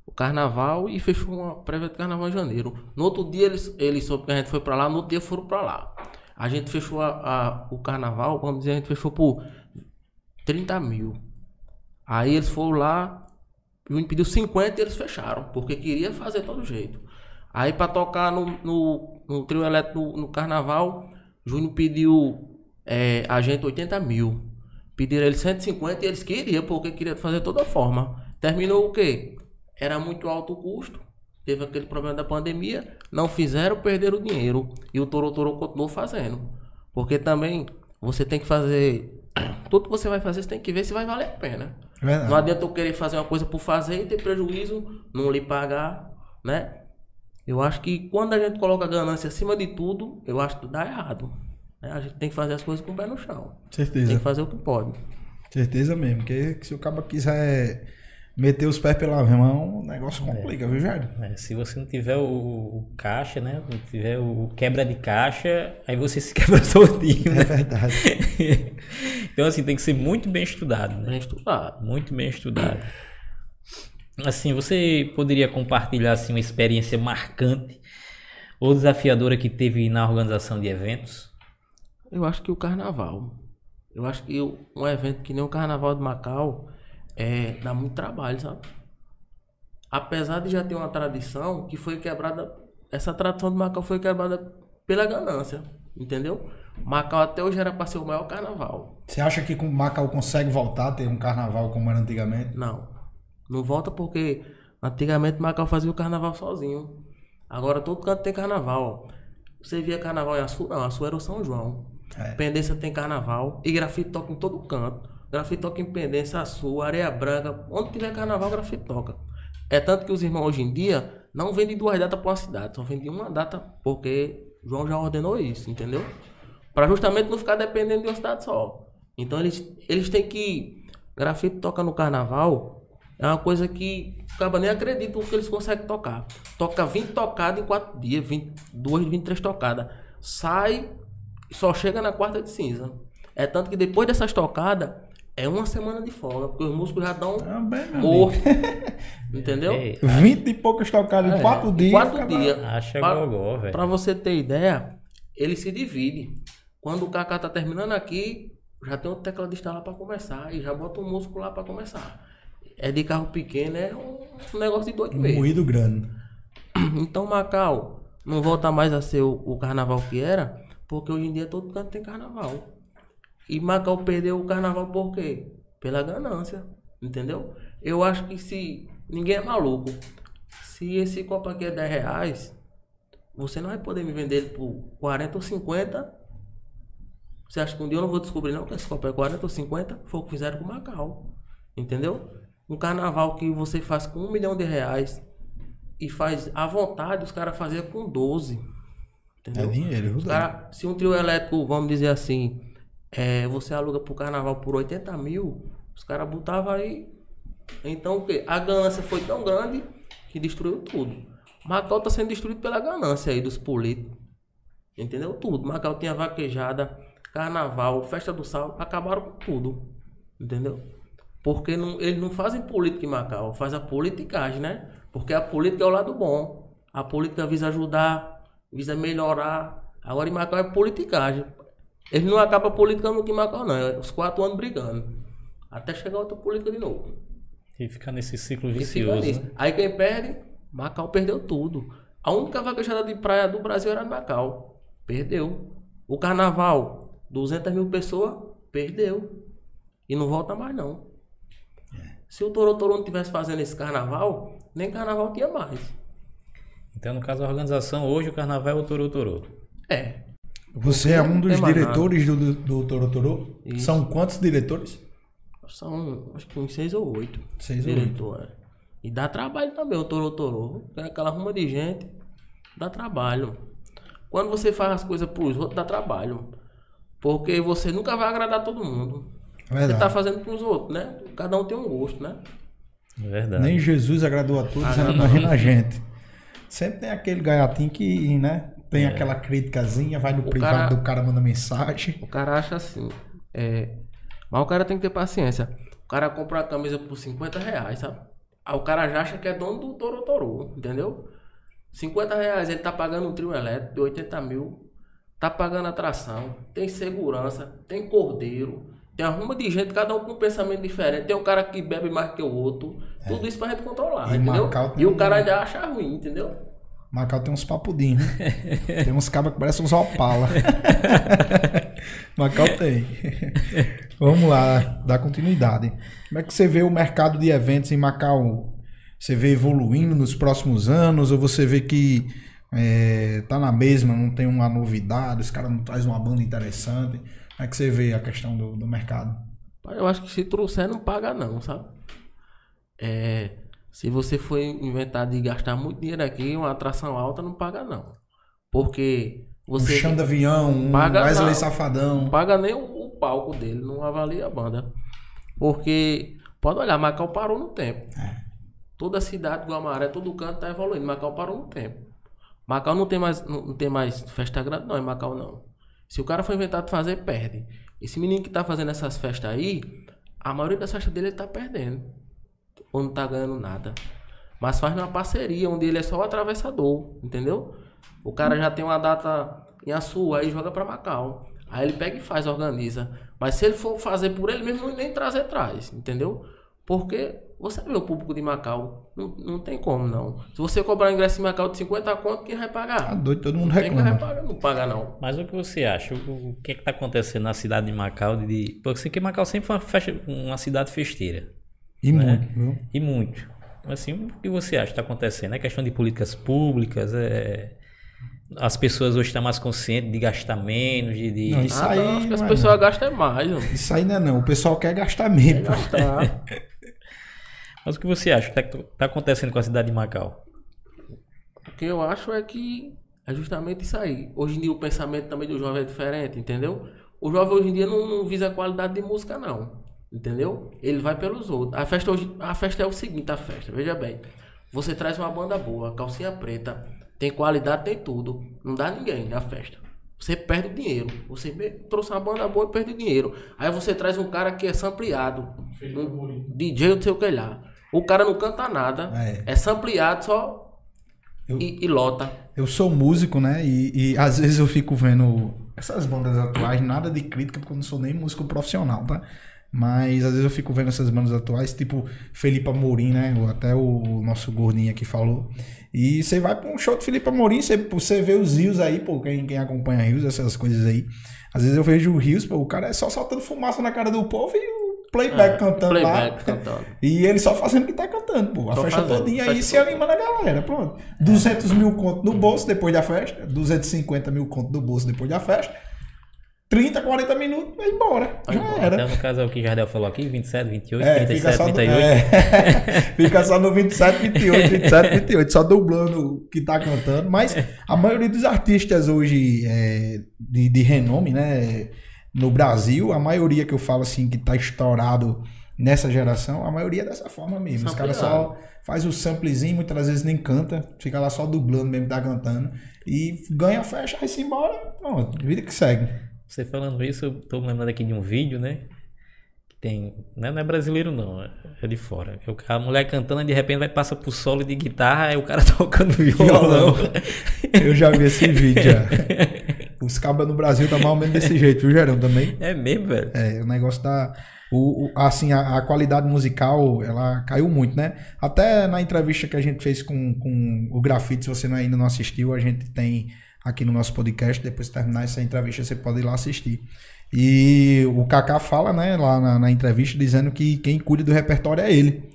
[SPEAKER 3] o carnaval e fechou uma prévia de carnaval em janeiro. No outro dia eles, eles soube que a gente foi pra lá, no outro dia foram pra lá. A gente fechou a, a- o carnaval, vamos dizer, a gente fechou por 30 mil. Aí eles foram lá, o pediu 50 e eles fecharam, porque queria fazer todo jeito. Aí pra tocar no, no, no trio elétrico no, no carnaval, Júnior pediu é, a gente 80 mil. Pediram ele 150 e eles queriam, porque queria fazer de toda forma. Terminou o quê? Era muito alto o custo. Teve aquele problema da pandemia, não fizeram, perderam o dinheiro. E o Toro Toro continuou fazendo. Porque também você tem que fazer. Tudo que você vai fazer, você tem que ver se vai valer a pena.
[SPEAKER 1] É verdade.
[SPEAKER 3] Não adianta eu querer fazer uma coisa por fazer e ter prejuízo, não lhe pagar, né? Eu acho que quando a gente coloca a ganância acima de tudo, eu acho que dá errado. Né? A gente tem que fazer as coisas com o pé no chão. Tem
[SPEAKER 1] Certeza.
[SPEAKER 3] que fazer o que pode.
[SPEAKER 1] Certeza mesmo. Porque se o cara quiser meter os pés pela mão, o negócio complica, viu, Jair?
[SPEAKER 2] É, se você não tiver o, o caixa, né, não tiver o quebra de caixa, aí você se quebra sozinho,
[SPEAKER 1] É
[SPEAKER 2] né?
[SPEAKER 1] verdade.
[SPEAKER 2] então assim, tem que ser muito bem estudado, né?
[SPEAKER 3] Bem estudado.
[SPEAKER 2] Muito bem estudado. Assim, você poderia compartilhar assim, uma experiência marcante ou desafiadora que teve na organização de eventos?
[SPEAKER 3] Eu acho que o carnaval. Eu acho que o- um evento que nem o carnaval de Macau é, dá muito trabalho, sabe? Apesar de já ter uma tradição que foi quebrada. Essa tradição de Macau foi quebrada pela ganância. Entendeu? Macau até hoje era para ser o maior carnaval.
[SPEAKER 1] Você acha que Macau consegue voltar a ter um carnaval como era antigamente?
[SPEAKER 3] Não. Não volta porque antigamente Macau fazia o carnaval sozinho. Agora todo canto tem carnaval. Você via carnaval em Açu? Não, Açu era o São João.
[SPEAKER 1] É.
[SPEAKER 3] Pendência tem carnaval. E grafite toca em todo canto. Grafite toca em Pendência, Açu, Areia Branca. Onde tiver carnaval, grafite toca. É tanto que os irmãos hoje em dia não vendem duas datas para uma cidade. Só vendem uma data porque João já ordenou isso, entendeu? Para justamente não ficar dependendo de uma cidade só. Então eles, eles têm que. Grafite toca no carnaval. É uma coisa que o cara nem acredita o que eles conseguem tocar. Toca 20 tocadas em 4 dias, 22, 23 tocadas. Sai só chega na quarta de cinza. É tanto que depois dessas tocadas, é uma semana de folga, porque os músicos já estão
[SPEAKER 1] Ah,
[SPEAKER 3] mortos. Entendeu?
[SPEAKER 2] É,
[SPEAKER 1] 20 e poucas tocadas em 4 dias.
[SPEAKER 3] Quatro dias. Pra-
[SPEAKER 2] gogó, velho.
[SPEAKER 3] Pra você ter ideia, ele se divide. Quando o Kaká tá terminando aqui, já tem outro tecladista lá pra começar. E já bota um músico lá pra começar. É de carro pequeno, é um negócio de doido
[SPEAKER 1] Um
[SPEAKER 3] mesmo.
[SPEAKER 1] moído grande.
[SPEAKER 3] Então Macau não volta mais a ser o, o carnaval que era, porque hoje em dia todo canto tem carnaval. E Macau perdeu o carnaval por quê? Pela ganância, entendeu? Eu acho que se ninguém é maluco, se esse copo aqui é 10 reais, você não vai poder me vender ele por 40 ou 50. Você acha que um dia eu não vou descobrir não que esse copo é 40 ou 50? Foi o que fizeram com Macau. Entendeu? Um carnaval que você faz com um milhão de reais e faz à vontade, os caras faziam com 12.
[SPEAKER 1] É
[SPEAKER 3] Entendeu?
[SPEAKER 1] dinheiro, viu?
[SPEAKER 3] Os cara, se um trio elétrico, vamos dizer assim, é, você aluga pro carnaval por 80 mil, os caras botavam aí. Então o quê? A ganância foi tão grande que destruiu tudo. Macau tá sendo destruído pela ganância aí dos políticos. Entendeu? Tudo. Macau tinha vaquejada, carnaval, festa do sal, acabaram com tudo. Entendeu? Porque não, eles não fazem política em Macau, faz a politicagem, né? Porque a política é o lado bom. A política visa ajudar, visa melhorar. Agora em Macau é politicagem. Eles não acabam politicando aqui em Macau, não. É os quatro anos brigando. Até chegar outra política de novo.
[SPEAKER 2] E ficar nesse ciclo vicioso. né?
[SPEAKER 3] Aí quem perde, Macau perdeu tudo. A única vaquejada de praia do Brasil era Macau. Perdeu. O carnaval, 200 mil pessoas, perdeu. E não volta mais não. Se o Torotoro não tivesse fazendo esse carnaval, nem carnaval tinha mais.
[SPEAKER 2] Então, no caso, a organização, hoje o carnaval é o Toro Toro.
[SPEAKER 3] É.
[SPEAKER 1] Você é um dos
[SPEAKER 3] mais
[SPEAKER 1] diretores do, do, do Torotoro?
[SPEAKER 3] Isso.
[SPEAKER 1] São quantos diretores?
[SPEAKER 3] São acho que uns seis ou oito.
[SPEAKER 1] Seis ou oito.
[SPEAKER 3] diretor, é. E dá trabalho também, o Torotoro. Tem aquela ruma de gente, dá trabalho. Quando você faz as coisas pros outros, dá trabalho. Porque você nunca vai agradar todo mundo. Você
[SPEAKER 1] Verdade.
[SPEAKER 3] tá fazendo pros outros, né? Cada um tem um gosto, né?
[SPEAKER 2] É verdade.
[SPEAKER 1] Nem Jesus agradou a todos, imagina a gente. Sempre tem aquele gaiatinho que, né? Tem aquela criticazinha, vai no privado
[SPEAKER 3] cara-
[SPEAKER 1] do cara, manda mensagem.
[SPEAKER 3] O cara acha assim. É... Mas o cara tem que ter paciência. O cara compra uma camisa por 50 reais, sabe? Aí o cara já acha que é dono do Torotoro, entendeu? 50 reais ele tá pagando um trio elétrico de 80 mil. Tá pagando atração, tem segurança, tem cordeiro, tem arruma de gente, cada um com um pensamento diferente. Tem um cara que bebe mais que o outro. Tudo isso pra gente controlar,
[SPEAKER 1] E
[SPEAKER 3] entendeu? E o
[SPEAKER 1] um-
[SPEAKER 3] cara ainda acha ruim, entendeu?
[SPEAKER 1] Macau tem uns papudinhos, né? Tem uns cabas que parecem uns opala. Macau tem. Vamos lá, dar continuidade. Como é que você vê o mercado de eventos em Macau? Você vê evoluindo nos próximos anos ou você vê que é, tá na mesma, não tem uma novidade, os caras não trazem uma banda interessante? Como é que você vê a questão do, do mercado?
[SPEAKER 3] Eu acho que se trouxer, não paga não, sabe? É, se você for inventar de gastar muito dinheiro aqui, uma atração alta, não paga não. Porque
[SPEAKER 1] Um
[SPEAKER 3] você
[SPEAKER 1] chão de avião, um
[SPEAKER 3] Paga
[SPEAKER 1] Wesley
[SPEAKER 3] não.
[SPEAKER 1] Safadão.
[SPEAKER 3] não paga nem o, o palco dele, não avalia a banda. Porque, pode olhar, Macau parou no tempo. Toda a cidade do Amaré, todo canto tá evoluindo. Macau parou no tempo. Macau não tem mais, não tem mais festa grande, não, em Macau não. Se o cara for inventado de fazer, perde. Esse menino que tá fazendo essas festas aí, a maioria das festas dele ele tá perdendo. Ou não tá ganhando nada. Mas faz numa parceria, onde ele é só o atravessador, entendeu? O cara já tem uma data em Açu, aí joga pra Macau. Aí ele pega e faz, organiza. Mas se ele for fazer por ele mesmo, nem trazer traz, entendeu? Porque você vê o público de Macau, não, não tem como não. Se você cobrar ingresso em Macau de 50 conto, quem vai
[SPEAKER 1] Tá
[SPEAKER 3] pagar?
[SPEAKER 1] doido, todo mundo
[SPEAKER 3] Não tem quem vai
[SPEAKER 1] reclama.
[SPEAKER 3] pagar, não paga não.
[SPEAKER 2] Mas o que você acha? O, o que é que tá acontecendo na cidade de Macau? De, de- porque que Macau sempre foi uma, festa- uma cidade festeira.
[SPEAKER 1] E
[SPEAKER 2] né?
[SPEAKER 1] muito, viu?
[SPEAKER 2] E muito. Assim, o que você acha que está acontecendo? É questão de políticas públicas? É... As pessoas hoje estão mais conscientes de gastar menos, de... de-
[SPEAKER 1] Não, isso
[SPEAKER 3] Ah,
[SPEAKER 1] aí
[SPEAKER 3] não, acho que as
[SPEAKER 1] é
[SPEAKER 3] pessoas gastam mais, mano.
[SPEAKER 1] Isso aí não é não. O pessoal quer gastar mesmo.
[SPEAKER 3] Gastar.
[SPEAKER 2] Mas o que você acha que está acontecendo com a cidade de Macau?
[SPEAKER 3] O que eu acho é que é justamente isso aí. Hoje em dia o pensamento também do jovem é diferente, entendeu? O jovem hoje em dia não, não visa a qualidade de música, não. Entendeu? Ele vai pelos outros. A festa, hoje, a festa é o seguinte, a festa, veja bem. Você traz uma banda boa, calcinha preta, tem qualidade, tem tudo. Não dá ninguém a festa. Você perde o dinheiro. Você me- trouxe uma banda boa e perde o dinheiro. Aí você traz um cara que é sampleado. Um DJ, não sei o que lá. O cara não canta nada.
[SPEAKER 1] É.
[SPEAKER 3] É, sampleado só
[SPEAKER 1] Eu-
[SPEAKER 3] e, e lota.
[SPEAKER 1] Eu sou músico, né? E, e às vezes eu fico vendo essas bandas atuais, nada de crítica, porque eu não sou nem músico profissional, tá? Mas às vezes eu fico vendo essas bandas atuais, tipo Felipe Amorim, né? Até o nosso gordinho aqui falou. E você vai pra um show de Felipe Amorim, você, você vê os rios aí, pô, quem, quem acompanha rios, essas coisas aí. Às vezes eu vejo o rios, pô, o cara é só soltando fumaça na cara do povo e o playback cantando lá.
[SPEAKER 3] É, Playback cantando.
[SPEAKER 1] E ele só fazendo o que tá cantando, pô. A
[SPEAKER 3] Só
[SPEAKER 1] festa
[SPEAKER 3] fazendo,
[SPEAKER 1] todinha aí se animando a galera, pronto. 200 mil conto no bolso depois da festa, 250 mil conto no bolso depois da festa, 30, 40 minutos, vai embora.
[SPEAKER 3] Vai
[SPEAKER 1] Já
[SPEAKER 3] embora.
[SPEAKER 1] era.
[SPEAKER 2] Então, no caso é o que Jardel falou aqui, 27, 28,
[SPEAKER 1] É, fica
[SPEAKER 2] 37,
[SPEAKER 1] só,
[SPEAKER 2] 38.
[SPEAKER 1] é, fica só no 27, 28, 27, 28, só dublando o que tá cantando. Mas a maioria dos artistas hoje é, de, de renome, né, no Brasil, a maioria que eu falo assim que tá estourado nessa geração, a maioria é dessa forma mesmo. Os caras só faz o samplezinho, muitas vezes nem canta, fica lá só dublando mesmo, tá cantando. E ganha a festa, vai-se embora, pronto, vida que segue.
[SPEAKER 2] Você falando isso, eu tô lembrando aqui de um vídeo, né? Que tem. Não é, não é brasileiro, não, é- é de fora. É o cara- A mulher cantando e de repente vai passar pro solo de guitarra, aí o cara tocando violão.
[SPEAKER 1] Eu já vi esse vídeo já. Os cabas no Brasil tá mais ou menos desse jeito, viu, Gerão? Também.
[SPEAKER 2] É mesmo, velho.
[SPEAKER 1] É, o negócio da. O, o- assim, a, a qualidade musical, ela caiu muito, né? Até na entrevista que a gente fez com, com o Grafite, se você ainda não assistiu, a gente tem aqui no nosso podcast. Depois que terminar essa entrevista, você pode ir lá assistir. E o Kaká fala, né, lá na, na entrevista, dizendo que quem cuida do repertório é ele.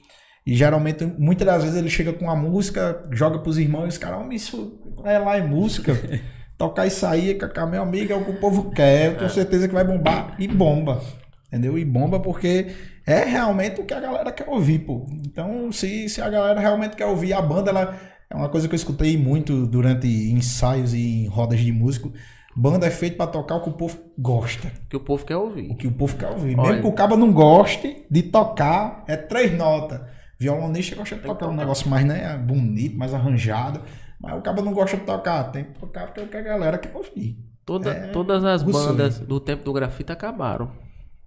[SPEAKER 1] E geralmente, muitas das vezes ele chega com a música, joga pros irmãos e os caras, homem, isso é lá em música. Tocar isso aí, Kaká, meu amigo, é o que o povo quer, eu tenho certeza que vai bombar. E bomba. Entendeu? E bomba porque é realmente o que a galera quer ouvir, pô. Então, se, se a galera realmente quer ouvir a banda, ela é uma coisa que eu escutei muito durante ensaios e rodas de músico. Banda é feita pra tocar o que o povo gosta.
[SPEAKER 3] Que o povo quer ouvir.
[SPEAKER 1] O que o povo quer ouvir.
[SPEAKER 3] Olha.
[SPEAKER 1] Mesmo que o cabo não goste de tocar, é três notas. Violonista gosta de tocar um negócio mais né, bonito, mais arranjado. Mas o cabo não gosta de tocar. Tem que tocar porque é o a galera quer ouvir.
[SPEAKER 3] Toda,
[SPEAKER 1] É,
[SPEAKER 3] todas as
[SPEAKER 1] o sonho.
[SPEAKER 3] bandas do tempo do grafite acabaram.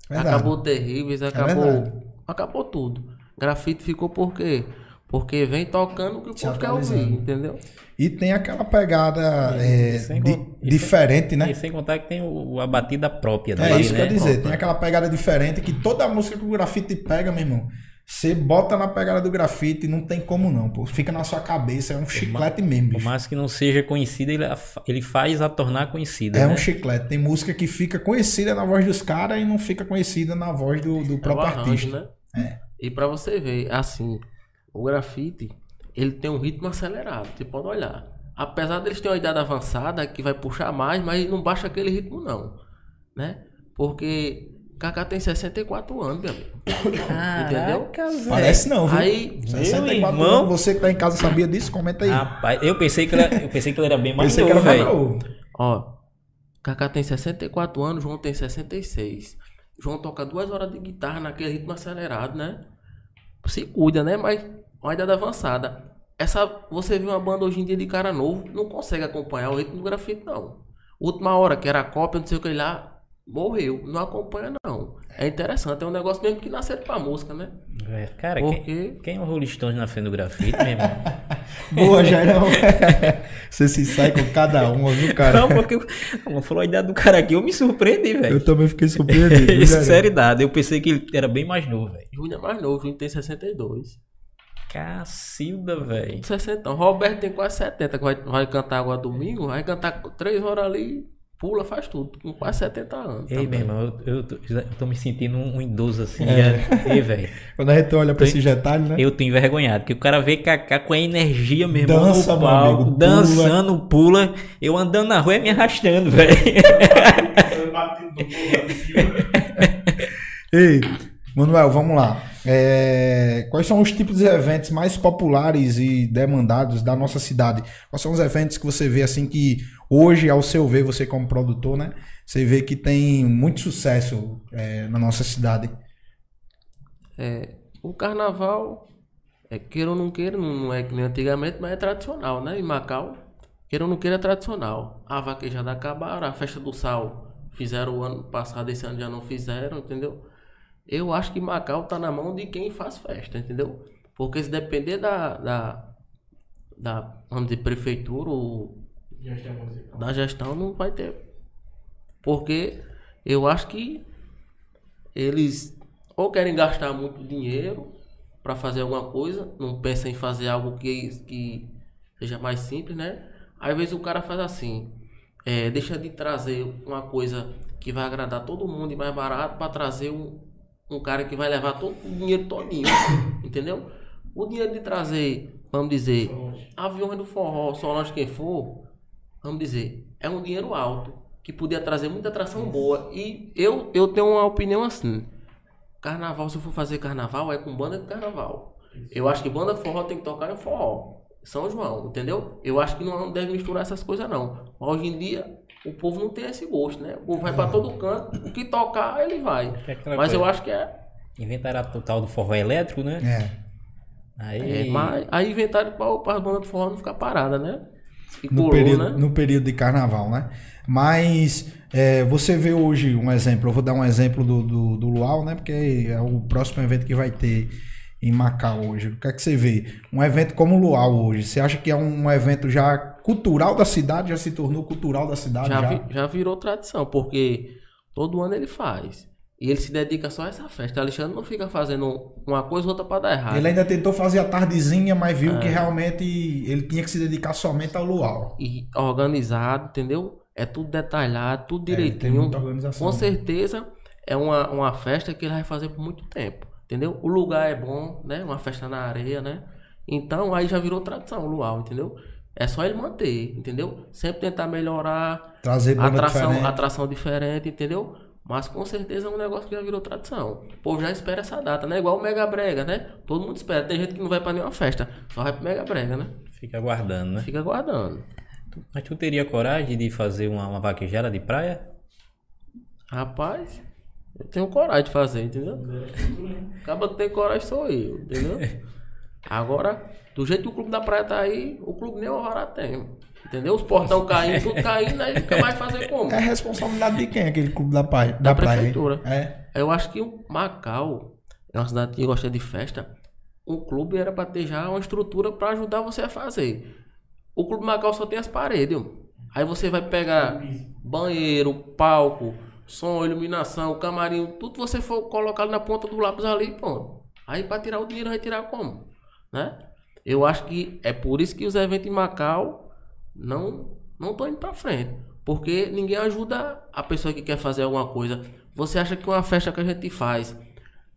[SPEAKER 1] Verdade.
[SPEAKER 3] Acabou Terríveis,
[SPEAKER 1] verdade.
[SPEAKER 3] acabou. acabou tudo. Grafite ficou por quê? Porque vem tocando o que o povo quer ouvir, entendeu?
[SPEAKER 1] E tem aquela pegada é,
[SPEAKER 2] sem
[SPEAKER 1] di-
[SPEAKER 2] con- e
[SPEAKER 1] diferente, né?
[SPEAKER 2] E sem contar que tem o, a batida própria
[SPEAKER 1] É
[SPEAKER 2] dele,
[SPEAKER 1] isso que eu
[SPEAKER 2] né?
[SPEAKER 1] ia dizer. Tem aquela pegada diferente que toda música que o grafite pega, meu irmão, você bota na pegada do grafite e não tem como não, pô. Fica na sua cabeça, é um chiclete mesmo,
[SPEAKER 2] Por mais que não seja conhecida, ele, ele faz a tornar conhecida.
[SPEAKER 1] É
[SPEAKER 2] né?
[SPEAKER 1] um chiclete. Tem música que fica conhecida na voz dos caras e não fica conhecida na voz do, do
[SPEAKER 3] É
[SPEAKER 1] próprio
[SPEAKER 3] arranjo,
[SPEAKER 1] artista.
[SPEAKER 3] né? E pra você ver, assim, o grafite, ele tem um ritmo acelerado, você pode olhar. Apesar deles terem uma idade avançada, que vai puxar mais, mas não baixa aquele ritmo não, né? Porque Kaká tem 64 anos, meu amigo. Entendeu?
[SPEAKER 2] Velho.
[SPEAKER 1] Parece não, viu?
[SPEAKER 3] Aí,
[SPEAKER 1] 64
[SPEAKER 2] irmão-
[SPEAKER 1] anos, você que tá em casa sabia disso? Comenta aí.
[SPEAKER 2] Rapaz, eu pensei que ele, era- eu pensei que ele era bem mais novo, velho.
[SPEAKER 3] Ó, Kaká tem 64 anos, João tem 66. João toca duas horas de guitarra naquele ritmo acelerado, né? Se cuida, né? Mas uma idade avançada. Essa, você vê uma banda hoje em dia de cara novo, não consegue acompanhar o ritmo do grafite, não. Última hora, que era cópia, não sei o que lá, morreu. Não acompanha, não. É interessante, é um negócio mesmo que nasceu pra música, né?
[SPEAKER 2] Velho, Cara,
[SPEAKER 3] Porque-
[SPEAKER 2] quem, quem é o Rolling Stones na frente do grafite, meu irmão?
[SPEAKER 1] Boa, Jairão. você se sai com cada uma, viu, cara?
[SPEAKER 2] Não, porque como falou a idade do cara aqui, eu me surpreendi, velho.
[SPEAKER 1] Eu também fiquei surpreendido.
[SPEAKER 2] Sinceridade, eu pensei que ele era bem mais novo, velho.
[SPEAKER 3] Júnior é mais novo, Júnior tem 62.
[SPEAKER 2] Cacilda, velho.
[SPEAKER 3] 60. Roberto tem quase 70, que vai, vai cantar agora domingo, vai cantar 3 horas ali, pula, faz tudo, com quase 70 anos.
[SPEAKER 2] Ei, meu
[SPEAKER 3] também.
[SPEAKER 2] irmão, eu, eu, tô, eu tô me sentindo um, um idoso assim.
[SPEAKER 1] É.
[SPEAKER 2] já. Ei, velho.
[SPEAKER 1] Quando a gente olha pra esses detalhes, né?
[SPEAKER 2] Eu tô envergonhado, porque o cara vê Kaká com a energia, meu irmão,
[SPEAKER 1] Dança, meu
[SPEAKER 2] palco,
[SPEAKER 1] amigo, pula.
[SPEAKER 2] dançando, pula. Eu andando na rua e me arrastando, velho.
[SPEAKER 1] Ei, Manuel, vamos lá. É, quais são os tipos de eventos mais populares e demandados da nossa cidade? Quais são os eventos que você vê assim que hoje, ao seu ver, você como produtor, né? Você vê que tem muito sucesso é, na nossa cidade.
[SPEAKER 3] É, o carnaval, é, queira ou não queira, não, é que nem antigamente, mas é tradicional, né? Em Macau, queira ou não queira, é tradicional. A vaquejada acabaram, a festa do sal fizeram o ano passado, esse ano já não fizeram, entendeu? Eu acho que Macau tá na mão de quem faz festa, entendeu? Porque se depender da, da, da vamos dizer, prefeitura ou da gestão, não vai ter. Porque eu acho que eles ou querem gastar muito dinheiro para fazer alguma coisa, não pensam em fazer algo que, que seja mais simples, né? Às vezes o cara faz assim, é, deixa de trazer uma coisa que vai agradar todo mundo e mais barato para trazer um, um cara que vai levar todo o dinheiro todinho, entendeu? O dinheiro de trazer, vamos dizer, aviões do forró, só nós quem for, vamos dizer, é um dinheiro alto que podia trazer muita atração boa. E eu, eu tenho uma opinião assim. Carnaval, se eu for fazer carnaval, é com banda de carnaval. Eu acho que banda de forró tem que tocar em forró. São João, entendeu? Eu acho que não deve misturar essas coisas, não. Hoje em dia, o povo não tem esse gosto, né? O povo vai pra todo canto, o que tocar, ele vai.
[SPEAKER 2] É
[SPEAKER 3] Mas eu acho que é.
[SPEAKER 2] Inventaram o tal do forró elétrico, né?
[SPEAKER 1] É.
[SPEAKER 2] Aí,
[SPEAKER 3] é mas, aí inventaram para as bandas de forró não ficar parada, né? E
[SPEAKER 1] no, período,
[SPEAKER 3] né?
[SPEAKER 1] no período de carnaval, né? Mas é, você vê hoje um exemplo, eu vou dar um exemplo do, do, do Luau, né? Porque é o próximo evento que vai ter em Macau hoje. O que é que você vê? Um evento como o Luau hoje, você acha que é um evento já cultural da cidade, já se tornou cultural da cidade?
[SPEAKER 3] já,
[SPEAKER 1] Já,
[SPEAKER 3] vi- já virou tradição, porque todo ano ele faz. E ele se dedica só a essa festa. Alexandre não fica fazendo uma coisa ou outra pra dar errado.
[SPEAKER 1] Ele ainda tentou fazer a tardezinha, mas viu
[SPEAKER 3] É.
[SPEAKER 1] que realmente ele tinha que se dedicar somente ao Luau.
[SPEAKER 3] E organizado, entendeu? É tudo detalhado, tudo
[SPEAKER 1] É,
[SPEAKER 3] direitinho.
[SPEAKER 1] organização.
[SPEAKER 3] Com certeza é uma, uma festa que ele vai fazer por muito tempo. Entendeu? O lugar é bom, né? Uma festa na areia, né? Então aí já virou tradição o luau, entendeu? É só ele manter, entendeu? Sempre tentar melhorar,
[SPEAKER 1] Trazer
[SPEAKER 3] atração,
[SPEAKER 1] diferente.
[SPEAKER 3] atração diferente, entendeu? Mas com certeza é um negócio que já virou tradição. O povo já espera essa data, né? Igual o Mega Brega, né? Todo mundo espera. Tem gente que não vai pra nenhuma festa, só vai pro Mega Brega, né?
[SPEAKER 2] Fica aguardando, né?
[SPEAKER 3] Fica aguardando.
[SPEAKER 2] Mas tu teria coragem de fazer uma, uma vaquejada de praia?
[SPEAKER 3] Rapaz, eu tenho coragem de fazer, entendeu? Acaba que tem coragem sou eu, entendeu? Agora, do jeito que o clube da praia tá aí, o clube nem o Alvará tem. Entendeu? Os portão caindo, tudo caindo, aí nunca mais fazer como.
[SPEAKER 1] É responsabilidade de quem aquele clube da, praia, da,
[SPEAKER 3] Da
[SPEAKER 1] praia?
[SPEAKER 3] prefeitura.
[SPEAKER 1] É.
[SPEAKER 3] Eu acho que o Macau é uma cidade que gosta de festa. O clube era pra ter já uma estrutura pra ajudar você a fazer. O clube Macau só tem as paredes. ó. Aí você vai pegar banheiro, palco, som, iluminação, camarim, tudo você for colocar na ponta do lápis ali, pronto. Aí pra tirar o dinheiro vai tirar como? Né? Eu acho que é por isso que os eventos em Macau não não estão indo pra frente. Porque ninguém ajuda a pessoa que quer fazer alguma coisa. Você acha que uma festa que a gente faz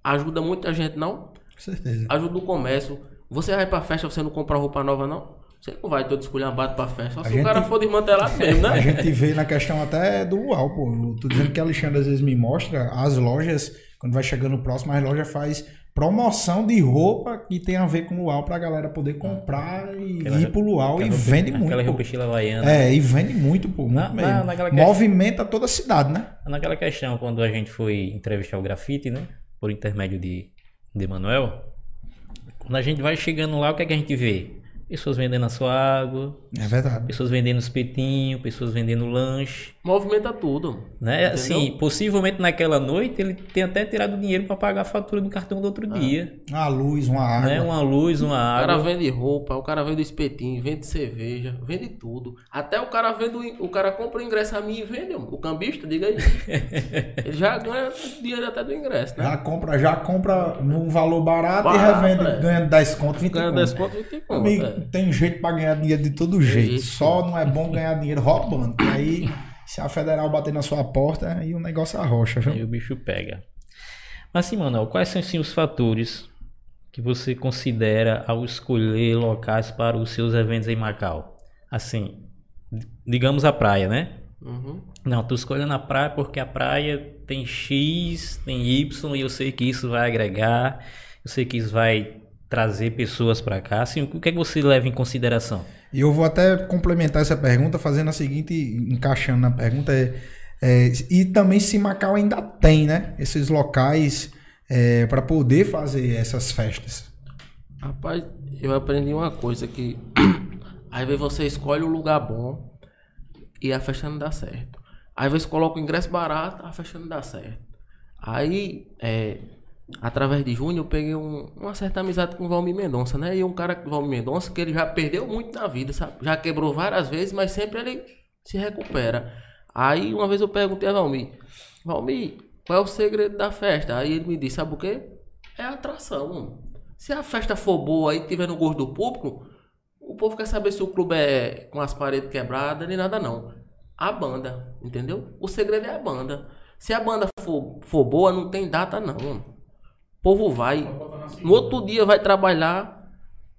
[SPEAKER 3] ajuda muita gente, não?
[SPEAKER 1] Com certeza.
[SPEAKER 3] Ajuda o comércio. Você vai pra festa, você não compra roupa nova, não? Você não vai todo esculhambado pra festa. Só
[SPEAKER 1] A
[SPEAKER 3] se
[SPEAKER 1] gente-
[SPEAKER 3] o cara for desmantelado mesmo,
[SPEAKER 1] A
[SPEAKER 3] né?
[SPEAKER 1] gente vê na questão até do Luau, pô. Eu tô dizendo que a Alexandre às vezes me mostra as lojas, quando vai chegando próximo, as lojas faz promoção de roupa que tem a ver com o Luau pra galera poder comprar e
[SPEAKER 2] Aquela-
[SPEAKER 1] ir pro Luau e vende
[SPEAKER 2] roupa-
[SPEAKER 1] muito.
[SPEAKER 2] Aquela roupa estilo havaiana.
[SPEAKER 1] É, e vende muito, pô. Muito
[SPEAKER 2] Na- na- naquela questão-
[SPEAKER 1] Movimenta toda a cidade, né?
[SPEAKER 2] Naquela questão, quando a gente foi entrevistar o grafite, né? Por intermédio de, de Manuel. Quando a gente vai chegando lá, o que é que a gente vê? Pessoas vendendo a sua água,
[SPEAKER 1] É verdade.
[SPEAKER 2] pessoas vendendo espetinho, pessoas vendendo lanche.
[SPEAKER 3] Movimenta tudo.
[SPEAKER 2] Né? Assim, possivelmente naquela noite ele tem até tirado dinheiro para pagar a fatura do cartão do outro dia.
[SPEAKER 1] Uma luz, uma água.
[SPEAKER 2] Né? Uma luz, uma
[SPEAKER 3] O cara
[SPEAKER 2] água.
[SPEAKER 3] vende roupa, o cara vende espetinho, vende cerveja, vende tudo. Até o cara vende, o cara compra o ingresso a mim e vende, o cambista, diga aí. Ele já ganha dinheiro até do ingresso, né?
[SPEAKER 1] Já compra, já compra num valor barato
[SPEAKER 3] Barato,
[SPEAKER 1] e revende
[SPEAKER 3] é.
[SPEAKER 1] ganhando 10 conto, 20
[SPEAKER 3] Ganha
[SPEAKER 1] conto.
[SPEAKER 3] 10 conto, 20 conto.
[SPEAKER 1] Amigo,
[SPEAKER 3] é.
[SPEAKER 1] Tem jeito pra ganhar dinheiro de todo jeito.
[SPEAKER 3] Isso.
[SPEAKER 1] Só não é bom ganhar dinheiro roubando. E aí, se a federal bater na sua porta, aí o negócio arrocha,
[SPEAKER 2] Aí
[SPEAKER 1] viu?
[SPEAKER 2] o bicho pega. Mas assim, Manuel, quais são assim, os fatores que você considera ao escolher locais para os seus eventos em Macau? Assim, digamos a praia, né?
[SPEAKER 3] Uhum.
[SPEAKER 2] Não, tô escolhendo a praia porque a praia tem X, tem Y e eu sei que isso vai agregar, eu sei que isso vai trazer pessoas para cá. Assim, o que é que você leva em consideração?
[SPEAKER 1] E eu vou até complementar essa pergunta fazendo a seguinte, encaixando na pergunta, é, é, e também se Macau ainda tem, né? Esses locais é, para poder fazer essas festas.
[SPEAKER 3] Rapaz, eu aprendi uma coisa que às vezes você escolhe um lugar bom e a festa não dá certo. Às vezes coloca o ingresso barato, a festa não dá certo. Aí, é, através de Júnior, eu peguei um- uma certa amizade com o Valmir Mendonça, né? E um cara, o Valmir Mendonça, que ele já perdeu muito na vida, sabe? Já quebrou várias vezes, mas sempre ele se recupera. Aí, uma vez eu perguntei a Valmir, Valmir, qual é o segredo da festa? Aí ele me disse, sabe o quê? É a atração. Se a festa for boa e tiver no gosto do público, o povo quer saber se o clube é com as paredes quebradas nem nada não. A banda, entendeu? O segredo é a banda. Se a banda for, for boa, não tem data não. O povo vai. No outro dia vai trabalhar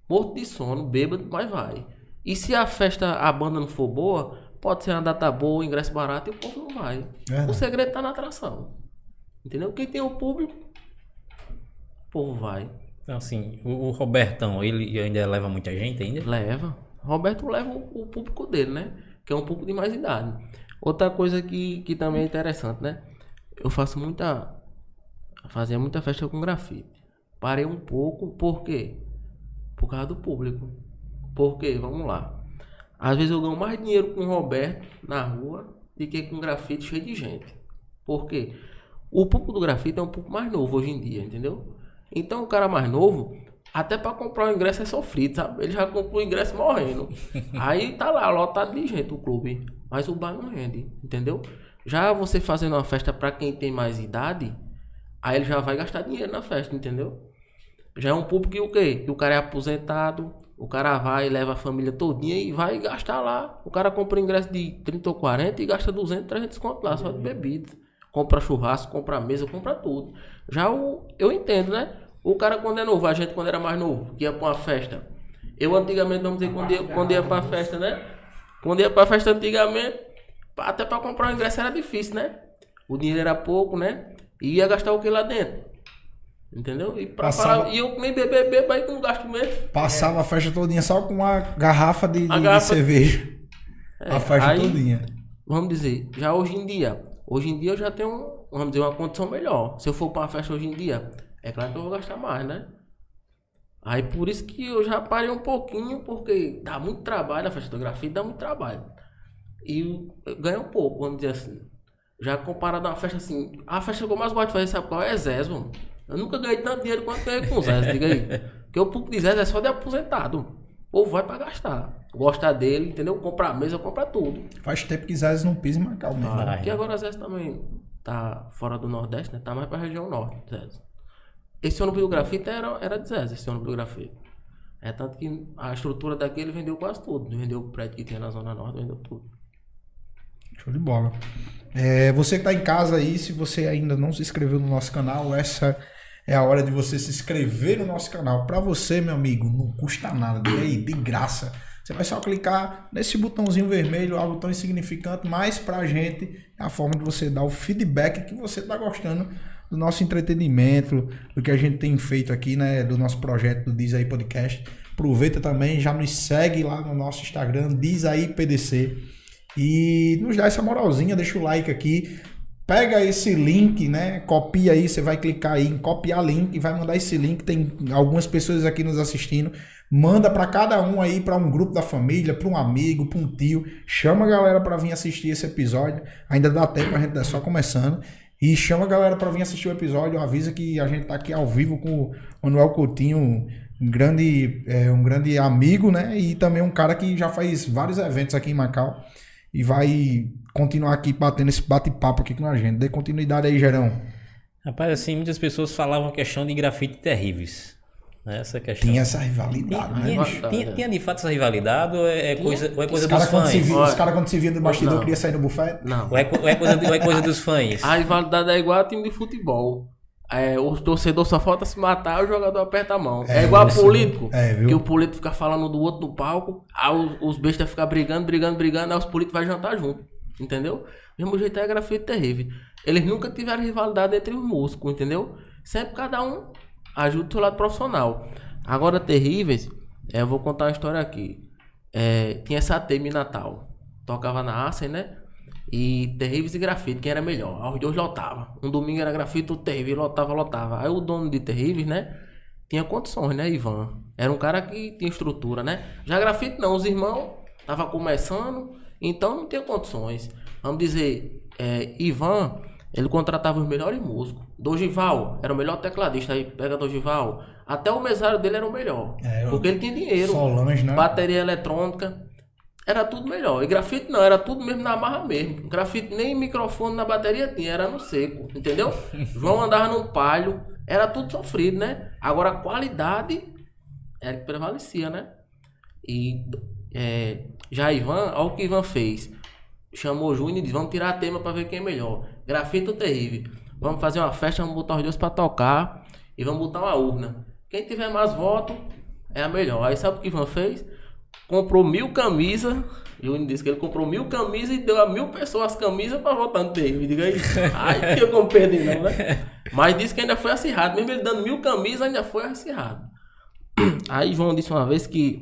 [SPEAKER 3] morto de sono, bêbado, mas vai. E se a festa, a banda não for boa, pode ser uma data boa, ingresso barato e o povo não vai.
[SPEAKER 1] Verdade.
[SPEAKER 3] O segredo tá na atração. Entendeu? Quem tem o público, o povo vai.
[SPEAKER 2] Então, assim, o, o Robertão, ele ainda leva muita gente ainda?
[SPEAKER 3] Leva. Roberto leva o, o público dele, né? Que é um público de mais idade. Outra coisa que, que também é interessante, né? Eu faço muita. Fazia muita festa com grafite. Parei um pouco, por quê? Por causa do público. Por quê? Vamos lá. Às vezes eu ganho mais dinheiro com o Roberto na rua do que com grafite cheio de gente. Por quê? O público do grafite é um pouco mais novo hoje em dia, entendeu? Então o cara mais novo, até para comprar o ingresso é sofrido, sabe? Ele já comprou o ingresso morrendo. Aí tá lá, lotado de gente o clube. Mas o bar não rende, entendeu? Já você fazendo uma festa para quem tem mais idade, aí ele já vai gastar dinheiro na festa, entendeu? Já é um público que o quê? Que o cara é aposentado, o cara vai, leva a família todinha e vai gastar lá. O cara compra ingresso de 30 ou 40 e gasta 200, 300 conto lá, só de bebida. Compra churrasco, compra mesa, compra tudo. Já o. Eu entendo, né? O cara quando é novo, a gente quando era mais novo, que ia pra uma festa. Eu antigamente, vamos dizer, quando ia, quando ia pra festa, né? Quando ia pra festa antigamente, até pra comprar um ingresso era difícil, né? O dinheiro era pouco, né? E ia gastar o que lá dentro? Entendeu? E, pra
[SPEAKER 1] Passava-
[SPEAKER 3] falar, e eu nem beber, bebo aí com gasto mesmo.
[SPEAKER 1] Passava a festa todinha só com uma garrafa de, de
[SPEAKER 3] garrafa-
[SPEAKER 1] cerveja.
[SPEAKER 3] É,
[SPEAKER 1] a festa
[SPEAKER 3] aí-
[SPEAKER 1] todinha.
[SPEAKER 3] vamos dizer, já hoje em dia, hoje em dia eu já tenho, vamos dizer, uma condição melhor. Se eu for para uma festa hoje em dia, é claro que eu vou gastar mais, né? Aí por isso que eu já parei um pouquinho, porque dá muito trabalho, a grafite dá muito trabalho. E ganha um pouco, vamos dizer assim. Já comparado a uma festa assim, a festa que eu mais gosto de fazer, sabe qual é? Zés, mano. Eu nunca ganhei tanto dinheiro quanto ganhei com Zés, diga aí. Porque o público de Zés é só de aposentado. Ou vai pra gastar. Gosta dele, entendeu? Compra a mesa, compra tudo.
[SPEAKER 1] Faz tempo que Zé não pisa em Macau mesmo.
[SPEAKER 2] Ah,
[SPEAKER 3] Porque agora Zés também tá fora do Nordeste, né? Tá mais pra região norte, Zés. Esse ônibus do grafite era, era de Zés, esse ônibus do grafite. É tanto que a estrutura daqui ele vendeu quase tudo. Vendeu o prédio que tinha na Zona Norte, vendeu tudo.
[SPEAKER 1] Show de bola. É, você que tá em casa aí, se você ainda não se inscreveu no nosso canal, essa é a hora de você se inscrever no nosso canal. Pra você, meu amigo, não custa nada. E aí, de graça. Você vai só clicar nesse botãozinho vermelho, algo tão insignificante, mas pra gente é a forma de você dar o feedback que você tá gostando do nosso entretenimento, do que a gente tem feito aqui, né, do nosso projeto do Diz Aí Podcast. Aproveita também, já nos segue lá no nosso Instagram, Diz Aí PDC. E nos dá essa moralzinha, deixa o like aqui. Pega esse link, né? Copia aí, você vai clicar aí em copiar link e vai mandar esse link. Tem algumas pessoas aqui nos assistindo. Manda para cada um aí, para um grupo da família, para um amigo, para um tio. Chama a galera para vir assistir esse episódio. Ainda dá tempo, a gente tá só começando. E chama a galera para vir assistir o episódio. Avisa que a gente tá aqui ao vivo com o Manuel Coutinho, um grande, é, um grande amigo, né? E também um cara que já faz vários eventos aqui em Macau e vai continuar aqui batendo esse bate-papo aqui com a gente. Dê continuidade aí, Gerão.
[SPEAKER 2] Rapaz, assim, muitas pessoas falavam a questão de grafite terríveis. né? Essa questão.
[SPEAKER 1] Tinha essa rivalidade, né?
[SPEAKER 2] Tinha, tinha- tinha de fato essa rivalidade ou é, é coisa, ou é coisa
[SPEAKER 1] Os
[SPEAKER 2] dos
[SPEAKER 1] caras
[SPEAKER 2] fãs?
[SPEAKER 1] via- os cara, quando se via no bastidor
[SPEAKER 3] não.
[SPEAKER 1] queria sair no bufete.
[SPEAKER 3] Não.
[SPEAKER 2] Ou é, ou é coisa, ou é coisa dos fãs?
[SPEAKER 3] A rivalidade é igual a time de futebol. É, o torcedor só falta se matar o jogador aperta a mão. É,
[SPEAKER 1] É,
[SPEAKER 3] igual a
[SPEAKER 1] isso,
[SPEAKER 3] político.
[SPEAKER 1] é?
[SPEAKER 3] Que o político fica falando do outro no palco, aí os, bestas ficam brigando, brigando, brigando, aí os políticos vão jantar junto. Entendeu? Mesmo jeito é grafite terrível. Eles nunca tiveram rivalidade entre os músicos, entendeu? Sempre cada um ajuda o seu lado profissional. Agora, terríveis, é, eu vou contar uma história aqui. É, tinha essa tema em Natal. Tocava na Acer, né? E terríveis e grafite, quem era melhor? Aí Os dois lotava. Um domingo era grafite, o terrível lotava, lotava. Aí o dono de terríveis, né? Tinha condições, né, Ivan? Era um cara que tinha estrutura, né? Já grafite não, os irmãos tava começando, então não tinha condições. Vamos dizer, é, Ivan, ele contratava os melhores músicos. Dogival era o melhor tecladista, aí pega Dogival. Até o mesário dele era o melhor.
[SPEAKER 1] É,
[SPEAKER 3] porque ele tinha dinheiro.
[SPEAKER 1] Solange, né?
[SPEAKER 3] Bateria eletrônica. Era tudo melhor. E grafite não, era tudo mesmo na marra mesmo. Grafite nem microfone na bateria tinha, era no seco, entendeu? João andava num palho, era tudo sofrido, né? Agora a qualidade era que prevalecia, né? E é, já Ivan, olha o que Ivan fez. Chamou o Júnior e disse: Vamos tirar tema pra ver quem é melhor. Grafite ou terrível. Vamos fazer uma festa, vamos botar os dois pra tocar e vamos botar uma urna. Quem tiver mais votos é a melhor. Aí sabe o que Ivan fez? Comprou mil camisas. Júnior disse que ele comprou mil camisas e deu a mil pessoas as camisas pra votar no terrível. Diga aí. Aí eu como perdi, não, né? Mas disse que ainda foi acirrado. Mesmo ele dando mil camisas, ainda foi acirrado. Aí João disse uma vez que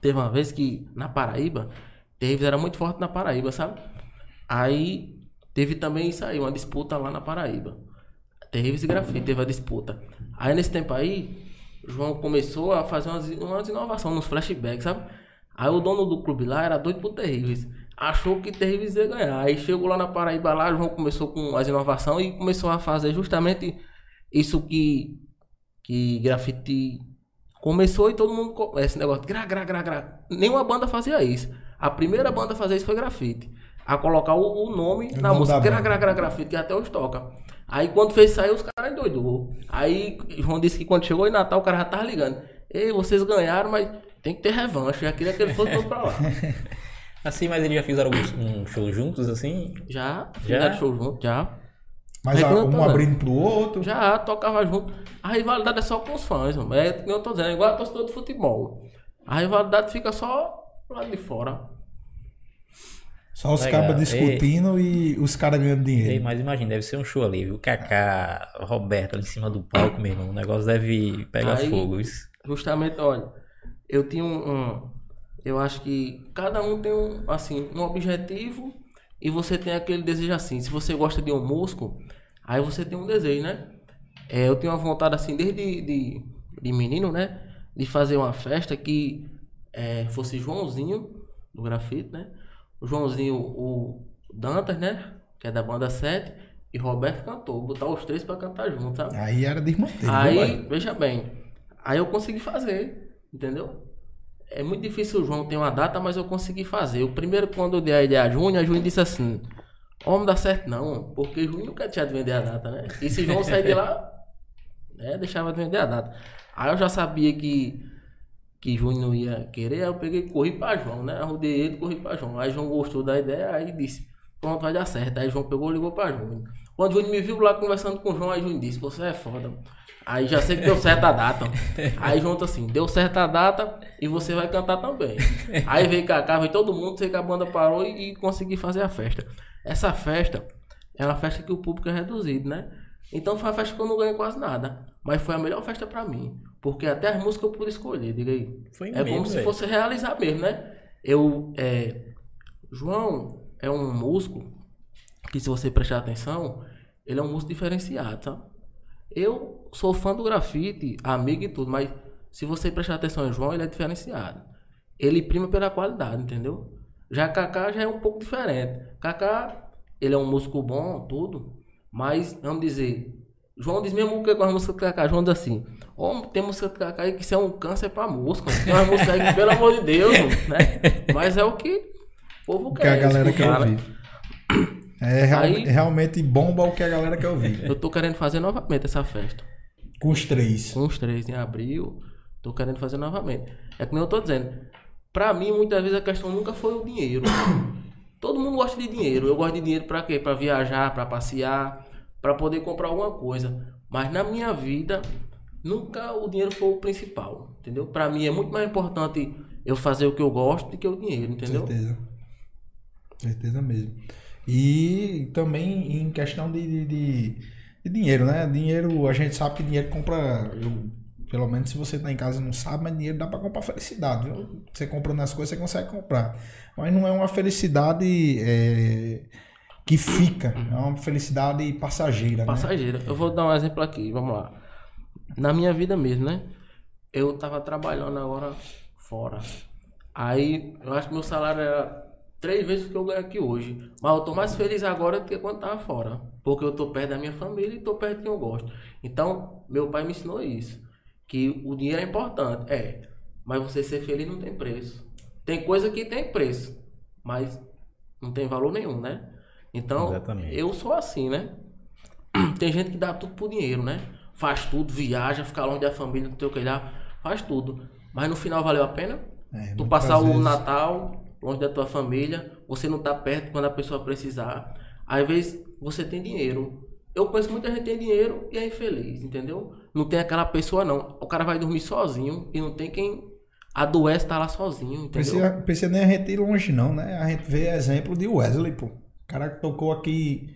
[SPEAKER 3] teve uma vez que na Paraíba, Terríveis era muito forte na Paraíba, sabe? Aí teve também isso aí, uma disputa lá na Paraíba. Terríveis e grafite, teve a disputa. Aí nesse tempo aí, João começou a fazer umas, umas inovações nos flashbacks, sabe? Aí o dono do clube lá era doido por Terríveis. Achou que Terríveis ia ganhar. Aí chegou lá na Paraíba lá, João começou com as inovações e começou a fazer justamente isso que, que grafite começou e todo mundo. Esse negócio gra, gra, gra, gra. Nenhuma banda fazia isso. A primeira banda a fazer isso foi grafite. A colocar o, o nome
[SPEAKER 1] O
[SPEAKER 3] na música. Gra, gra, gra, grafite, que até hoje toca. Aí quando fez sair, os caras endoidou. Aí João disse que quando chegou em Natal, o cara já tava ligando. Ei, vocês ganharam, mas tem que ter revanche. Já queria que ele fosse todo pra lá.
[SPEAKER 2] Assim, mas eles já fizeram um, um show juntos, assim?
[SPEAKER 3] Já,
[SPEAKER 2] Já?
[SPEAKER 3] já show junto, já.
[SPEAKER 1] Mas a-
[SPEAKER 3] eu
[SPEAKER 1] um abrindo pro outro.
[SPEAKER 3] Já tocava junto. A rivalidade é só com os fãs, mano. É que eu tô dizendo, é igual a torcedor de futebol. A rivalidade fica só lá de fora.
[SPEAKER 1] Só os cabas discutindo e os caras ganhando
[SPEAKER 2] Ei,
[SPEAKER 1] dinheiro.
[SPEAKER 2] mas imagina, deve ser um show ali, viu? Kaká, Roberto ali em cima do palco, meu irmão. O negócio deve pegar
[SPEAKER 3] Aí-
[SPEAKER 2] fogo. Isso.
[SPEAKER 3] Justamente, olha, eu tinha um, um- Eu acho que cada um tem um, assim, um objetivo e você tem aquele desejo assim. Se você gosta de um músico, aí você tem um desejo, né? É, eu tenho uma vontade assim, desde de, de menino, né? De fazer uma festa que é, fosse Joãozinho, do grafite, né? O Joãozinho, o Dantas, né? Que é da banda 7, e Roberto cantou. Botar os três pra cantar junto, sabe?
[SPEAKER 1] Aí era de irmãoteiro.
[SPEAKER 3] Aí,
[SPEAKER 1] vai.
[SPEAKER 3] veja bem, aí eu consegui fazer, entendeu? É muito difícil o João ter uma data, mas eu consegui fazer. O primeiro, quando eu dei a ideia a Júnior, a Júnior disse assim: Ó, não dá certo não, porque Júnior nunca tinha de vender a data, né? E se João sair de lá, né, deixava de vender a data. Aí eu já sabia que, que Júnior não ia querer, aí eu peguei e corri pra João, né? Arrudei ele e corri pra João. Aí João gostou da ideia, aí disse: Pronto, vai dar certo. Aí João pegou e ligou pra Júnior. Quando Júnior me viu lá conversando com o João, aí Júnior disse: Você é foda. Aí já sei que deu certo a data. Aí junto assim, deu certo a data e você vai cantar também. Aí veio Cacá, veio todo mundo, sei que a banda parou e, e consegui fazer a festa. Essa festa é uma festa que o público é reduzido, né? Então foi uma festa que eu não ganhei quase nada. Mas foi a melhor festa pra mim. Porque até as músicas eu pude escolher, diga aí.
[SPEAKER 2] Foi
[SPEAKER 3] É
[SPEAKER 2] mesmo,
[SPEAKER 3] como se
[SPEAKER 2] velho.
[SPEAKER 3] fosse realizar mesmo, né? Eu, é... João é um músico que se você prestar atenção, ele é um músico diferenciado, sabe? Eu sou fã do grafite, amigo e tudo, mas se você prestar atenção em João, ele é diferenciado. Ele prima pela qualidade, entendeu? Já Kaká já é um pouco diferente. Kaká, ele é um músico bom, tudo, mas vamos dizer, João diz mesmo que com as músicas do Kaká, João diz assim, ó, tem música do aí que isso é um câncer pra música. Tem uma música aí que, pelo amor de Deus, né? Mas é o que o povo
[SPEAKER 1] que a
[SPEAKER 3] quer.
[SPEAKER 1] galera quer
[SPEAKER 3] escutar, né?
[SPEAKER 1] ouvir. É real-
[SPEAKER 3] Aí-
[SPEAKER 1] realmente bomba o que a galera quer ouvir.
[SPEAKER 3] Eu tô querendo fazer novamente essa festa.
[SPEAKER 1] Com os três.
[SPEAKER 3] com os três em abril, tô querendo fazer novamente. É como eu tô dizendo, pra mim muitas vezes a questão nunca foi o dinheiro. Todo mundo gosta de dinheiro. Eu gosto de dinheiro pra quê? Pra viajar, pra passear, pra poder comprar alguma coisa. Mas na minha vida nunca o dinheiro foi o principal, entendeu? Pra mim é muito mais importante eu fazer o que eu gosto do que o dinheiro, entendeu?
[SPEAKER 1] Certeza. Certeza mesmo. E também em questão de, de, de- de dinheiro, né? Dinheiro, a gente sabe que dinheiro compra. eu- pelo menos se você tá em casa e não sabe, mas dinheiro dá pra comprar felicidade, viu? Você comprando as coisas, você consegue comprar. Mas não é uma felicidade é, que fica, é uma felicidade passageira, né?
[SPEAKER 3] Passageira. Eu vou dar um exemplo aqui, vamos lá. Na minha vida mesmo, né? Eu tava trabalhando agora fora. Aí eu acho que meu salário era três vezes o que eu ganho aqui hoje. Mas eu tô mais feliz agora do que quando tava fora. Porque eu tô perto da minha família e tô perto de quem eu gosto. Então, meu pai me ensinou isso. Que o dinheiro é importante. É. Mas você ser feliz não tem preço. Tem coisa que tem preço. Mas não tem valor nenhum, né? Então,
[SPEAKER 2] Exatamente.
[SPEAKER 3] eu sou assim, né? Tem gente que dá tudo por dinheiro, né? Faz tudo, viaja, fica longe da família, não sei o que lá, faz tudo. Mas no final valeu a pena?
[SPEAKER 1] É,
[SPEAKER 3] tu passar o
[SPEAKER 1] vezes.
[SPEAKER 3] Natal longe da tua família, você não tá perto quando a pessoa precisar. Às vezes você tem dinheiro. Eu conheço muita gente que tem dinheiro e é infeliz, entendeu? Não tem aquela pessoa não. O cara vai dormir sozinho e não tem quem adoece tá lá sozinho, entendeu?
[SPEAKER 1] Precisa, precisa nem a gente ir longe, não, né? A gente vê exemplo de Wesley, pô. O cara que tocou aqui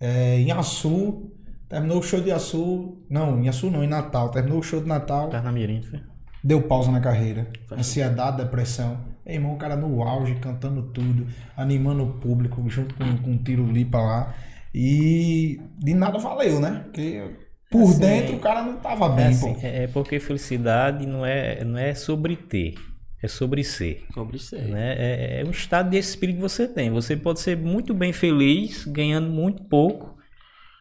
[SPEAKER 1] é, em Açu, terminou o show de Açu. Não, em Açu não, em Natal. Terminou o show de Natal,
[SPEAKER 2] Tá na mirim, foi?
[SPEAKER 1] deu pausa na carreira. Ansiedade, depressão. Ei, irmão, o cara no auge, cantando tudo, animando o público, junto com, com o Tiro Lipa lá. E de nada valeu, né? Porque por
[SPEAKER 2] Assim,
[SPEAKER 1] dentro o cara não tava bem,
[SPEAKER 2] É, assim,
[SPEAKER 1] pô.
[SPEAKER 2] é é porque felicidade não é, não é sobre ter. É sobre ser.
[SPEAKER 3] Sobre ser.
[SPEAKER 2] Né? É, é um estado de espírito que você tem. Você pode ser muito bem feliz, ganhando muito pouco,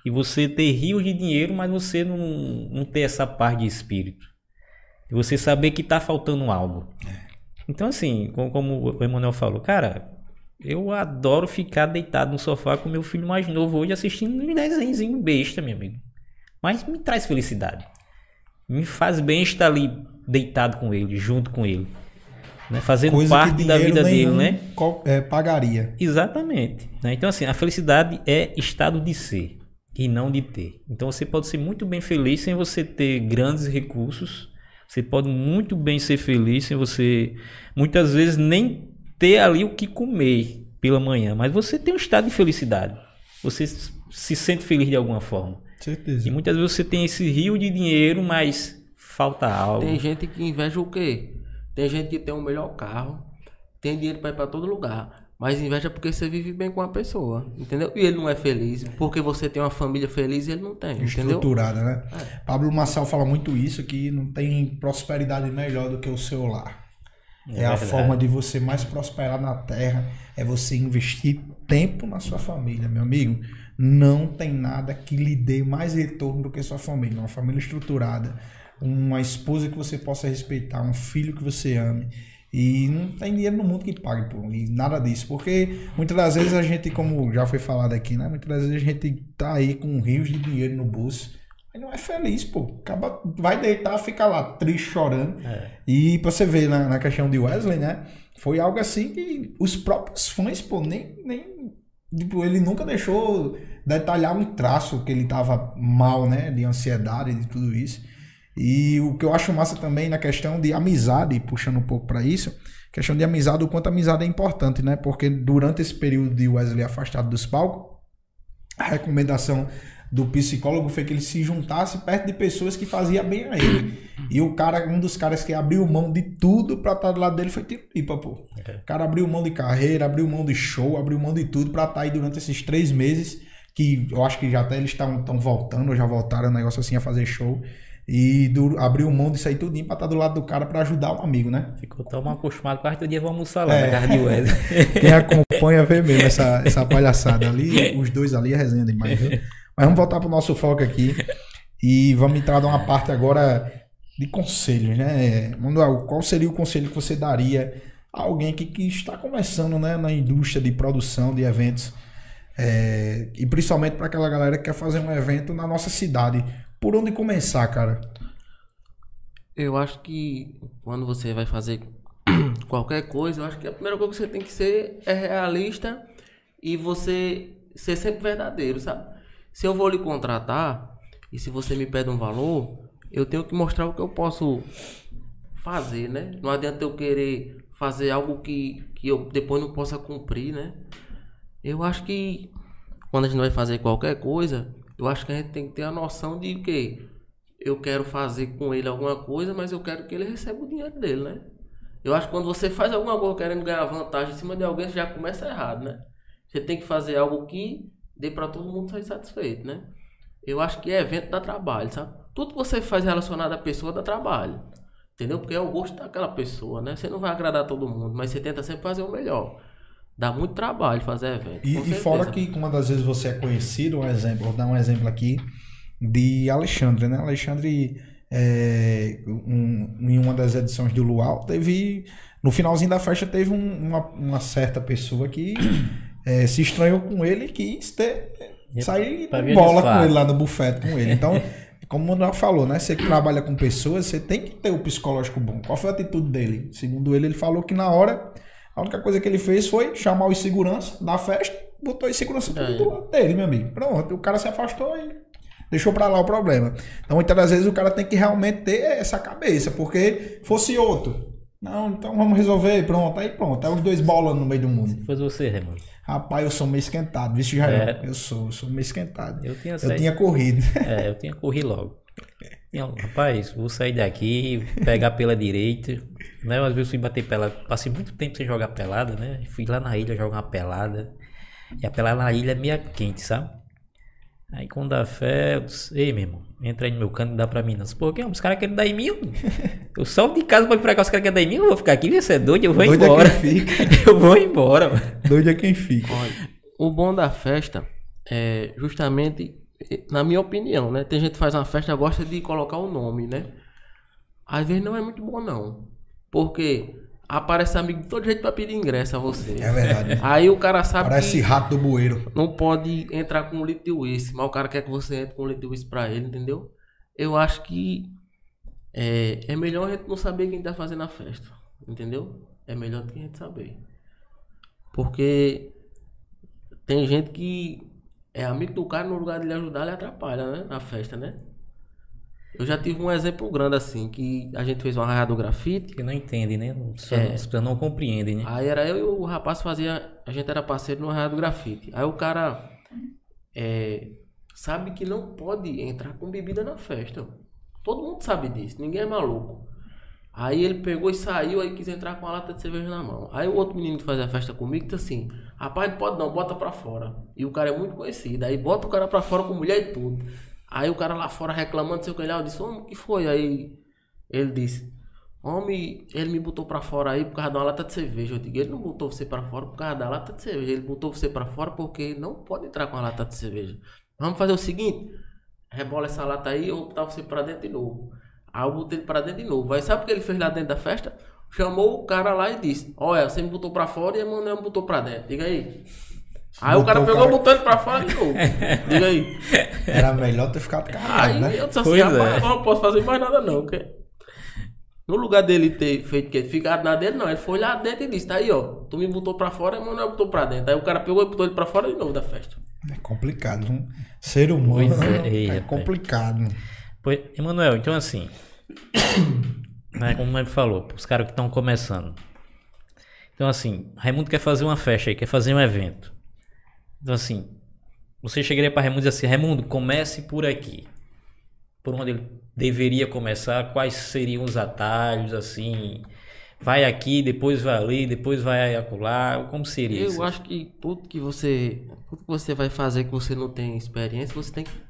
[SPEAKER 2] e você ter rios de dinheiro, mas você não, não ter essa paz de espírito. E você saber que está faltando algo. Então, assim, como, como o Emanuel falou, cara, eu adoro ficar deitado no sofá com meu filho mais novo hoje assistindo um desenhozinho besta, meu amigo. Mas me traz felicidade. Me faz bem estar ali deitado com ele, junto com ele. Né? Fazendo
[SPEAKER 1] Coisa
[SPEAKER 2] parte da vida dele, né?
[SPEAKER 1] é, pagaria.
[SPEAKER 2] Exatamente. né? Então, assim, a felicidade é estado de ser e não de ter. Então, você pode ser muito bem feliz sem você ter grandes recursos. Você pode muito bem ser feliz sem você, muitas vezes, nem ter ali o que comer pela manhã. Mas você tem um estado de felicidade. Você se sente feliz de alguma forma.
[SPEAKER 1] Certeza.
[SPEAKER 2] E muitas vezes você tem esse rio de dinheiro, mas falta algo.
[SPEAKER 3] Tem gente que inveja o quê? Tem gente que tem um melhor carro, tem dinheiro pra ir pra todo lugar. Mas inveja porque você vive bem com a pessoa, entendeu? E ele não é feliz, porque você tem uma família feliz e ele não tem, entendeu?
[SPEAKER 1] Estruturada, né? Pablo Marçal fala muito isso, que não tem prosperidade melhor do que o seu lar. É, a
[SPEAKER 2] verdade.
[SPEAKER 1] forma de você mais prosperar na terra, é você investir tempo na sua família, meu amigo. Não tem nada que lhe dê mais retorno do que sua família. Uma família estruturada, uma esposa que você possa respeitar, um filho que você ame. E não tem dinheiro no mundo que pague por e nada disso. Porque muitas das vezes a gente, como já foi falado aqui, né? Muitas das vezes a gente tá aí com rios de dinheiro no bolso. Mas não é feliz, pô. Acaba, vai deitar, fica lá triste, chorando. E pra você ver na, na questão de Wesley, né? Foi algo assim que os próprios fãs, pô, nem. nem tipo, ele nunca deixou detalhar um traço que ele tava mal, né? De ansiedade, de tudo isso. E o que eu acho massa também na questão de amizade, puxando um pouco pra isso, questão de amizade, o quanto a amizade é importante, né? Porque durante esse período de Wesley afastado dos palcos, a recomendação do psicólogo foi que ele se juntasse perto de pessoas que faziam bem a ele. E o cara, um dos caras que abriu mão de tudo pra estar do lado dele foi Tiripa, pô. O cara abriu mão de carreira, abriu mão de show, abriu mão de tudo pra estar aí durante esses três meses, que eu acho que já até eles estão voltando, ou já voltaram, um negócio assim, a fazer show. E du- abriu mão disso aí tudinho pra estar do lado do cara pra ajudar o amigo, né?
[SPEAKER 2] Ficou tão mal acostumado, quase todo dia vamos almoçar lá
[SPEAKER 1] É.
[SPEAKER 2] na casa de Wesley.
[SPEAKER 1] Quem acompanha vê mesmo essa, essa palhaçada ali, os dois ali, a resenha demais. Viu? Mas vamos voltar pro nosso foco aqui e vamos entrar numa parte agora de conselhos, né? Manuel, qual seria o conselho que você daria a alguém que, que está começando né, na indústria de produção de eventos? É, e principalmente para aquela galera que quer fazer um evento na nossa cidade. Por onde começar, cara?
[SPEAKER 3] Eu acho que quando você vai fazer qualquer coisa, eu acho que a primeira coisa que você tem que ser é realista e você ser sempre verdadeiro, sabe? Se eu vou lhe contratar e se você me pede um valor, eu tenho que mostrar o que eu posso fazer, né? Não adianta eu querer fazer algo que, que eu depois não possa cumprir, né? Eu acho que quando a gente vai fazer qualquer coisa, eu acho que a gente tem que ter a noção de que eu quero fazer com ele alguma coisa, mas eu quero que ele receba o dinheiro dele, né? Eu acho que quando você faz alguma coisa querendo ganhar vantagem em cima de alguém, você já começa errado, né? Você tem que fazer algo que dê pra todo mundo sair satisfeito, né? Eu acho que evento dá trabalho, sabe? Tudo que você faz relacionado à pessoa dá trabalho. Entendeu? Porque é o gosto daquela pessoa, né? Você não vai agradar todo mundo, mas você tenta sempre fazer o melhor. Dá muito trabalho fazer evento.
[SPEAKER 1] E, e fora que uma das vezes você é conhecido, um exemplo, vou dar um exemplo aqui de Alexandre, né? Alexandre, é, um- em uma das edições do Luau, teve. No finalzinho da festa, teve um- uma, uma certa pessoa que é, se estranhou com ele e quis ter, sair bola com ele lá no bufete com ele. Então. Como o Manuel falou, né? Você que trabalha com pessoas, você tem que ter o psicológico bom. Qual foi a atitude dele? Segundo ele, ele falou que na hora a única coisa que ele fez foi chamar os segurança da festa, botou os segurança tudo
[SPEAKER 3] É.
[SPEAKER 1] do lado dele, meu amigo. Pronto, o cara se afastou e deixou pra lá o problema. Então, muitas das vezes o cara tem que realmente ter essa cabeça, porque fosse outro. Não, então vamos resolver, pronto, aí pronto. Aí os dois bolando no meio do mundo.
[SPEAKER 2] Foi você, Raimundo.
[SPEAKER 1] Rapaz, eu sou meio esquentado, vixe, Jair.
[SPEAKER 2] É.
[SPEAKER 1] Eu sou, eu sou meio esquentado.
[SPEAKER 2] Eu tinha
[SPEAKER 1] Eu tinha corrido.
[SPEAKER 2] É, eu tinha corrido logo. Tinha, rapaz, vou sair daqui, pegar pela direita. Né? Às vezes fui bater pelada. Passei muito tempo sem jogar pelada, né? Fui lá na ilha jogar uma pelada. E a pelada na ilha é meio quente, sabe? Aí quando dá fé, eu disse, ei, meu irmão, entra aí no meu canto e dá pra mim. Não. Pô, que, os caras querem dar em mim. Eu salgo de casa pra ir pra cá, os caras querem dar em mim, eu vou ficar aqui, você é doido, eu vou
[SPEAKER 1] Doido é
[SPEAKER 2] embora.
[SPEAKER 1] quem fica.
[SPEAKER 2] eu vou embora, mano.
[SPEAKER 1] Doido é quem fica.
[SPEAKER 3] Olha, o bom da festa é justamente, na minha opinião, né? Tem gente que faz uma festa e gosta de colocar o nome, né? Às vezes não é muito bom, não. Porque aparece amigo de todo jeito pra pedir ingresso a você.
[SPEAKER 1] É verdade.
[SPEAKER 3] Aí o cara sabe
[SPEAKER 1] Parece
[SPEAKER 3] que
[SPEAKER 1] rato do bueiro.
[SPEAKER 3] não pode entrar com um litro de uísque, mas o cara quer que você entre com um litro de uísque pra ele, entendeu? Eu acho que é, é melhor a gente não saber quem tá fazendo a festa, entendeu? É melhor do que a gente saber. Porque tem gente que é amigo do cara, no lugar de lhe ajudar, ele atrapalha, né? Na festa, né? Eu já tive um exemplo grande assim, que a gente fez uma raia do grafite,
[SPEAKER 2] Que não entende, né? Só,
[SPEAKER 3] É.
[SPEAKER 2] Pessoas não compreendem, né?
[SPEAKER 3] Aí era eu e o rapaz fazia. A gente era parceiro no Arraial do Grafite. Aí o cara é, sabe que não pode entrar com bebida na festa. Todo mundo sabe disso, ninguém é maluco. Aí ele pegou e saiu, aí quis entrar com a lata de cerveja na mão. Aí o outro menino que fazia a festa comigo disse assim: Rapaz, não pode não, bota pra fora. E o cara é muito conhecido. Aí bota o cara pra fora com mulher e tudo. Aí o cara lá fora reclamando, sei o que disse: Homem, o que foi? Aí ele disse: Homem, ele me botou pra fora aí por causa de uma lata de cerveja. Eu digo, ele não botou você pra fora por causa da lata de cerveja. Ele botou você pra fora porque não pode entrar com a lata de cerveja. Vamos fazer o seguinte: rebola essa lata aí, vou botar você pra dentro de novo. Aí eu botei ele pra dentro de novo. Aí sabe o que ele fez lá dentro da festa? Chamou o cara lá e disse: Olha, você me botou pra fora e a Emanuel me botou pra dentro. Diga aí. Aí o cara
[SPEAKER 1] Botou o
[SPEAKER 3] pegou e
[SPEAKER 1] cara-
[SPEAKER 3] botou ele pra fora de novo. Diga aí.
[SPEAKER 1] Era melhor ter ficado calado,
[SPEAKER 3] Aí
[SPEAKER 1] né?
[SPEAKER 3] eu disse assim,
[SPEAKER 2] Pois
[SPEAKER 3] rapaz,
[SPEAKER 2] é.
[SPEAKER 3] agora eu não posso fazer mais nada não. porque No lugar dele ter feito que ficado na dele, não. Ele foi lá dentro e disse, tá aí, ó. Tu me botou pra fora e o Manuel botou pra dentro. Aí o cara pegou e botou ele pra fora de novo da festa.
[SPEAKER 1] É complicado. viu? Ser humano
[SPEAKER 2] Pois é,
[SPEAKER 1] é,
[SPEAKER 2] ei, rapaz. Pois, Emanuel, então assim, né, como ele falou, os caras que estão começando. Então assim, Raimundo quer fazer uma festa aí, quer fazer um evento. Então assim, você chegaria para Raimundo e assim, Raimundo, comece por aqui. Por onde ele deveria começar, quais seriam os atalhos, assim, vai aqui, depois vai ali, depois vai acolá, como seria
[SPEAKER 3] Eu
[SPEAKER 2] isso?
[SPEAKER 3] acho que tudo que você. Tudo que você vai fazer que você não tem experiência, você tem que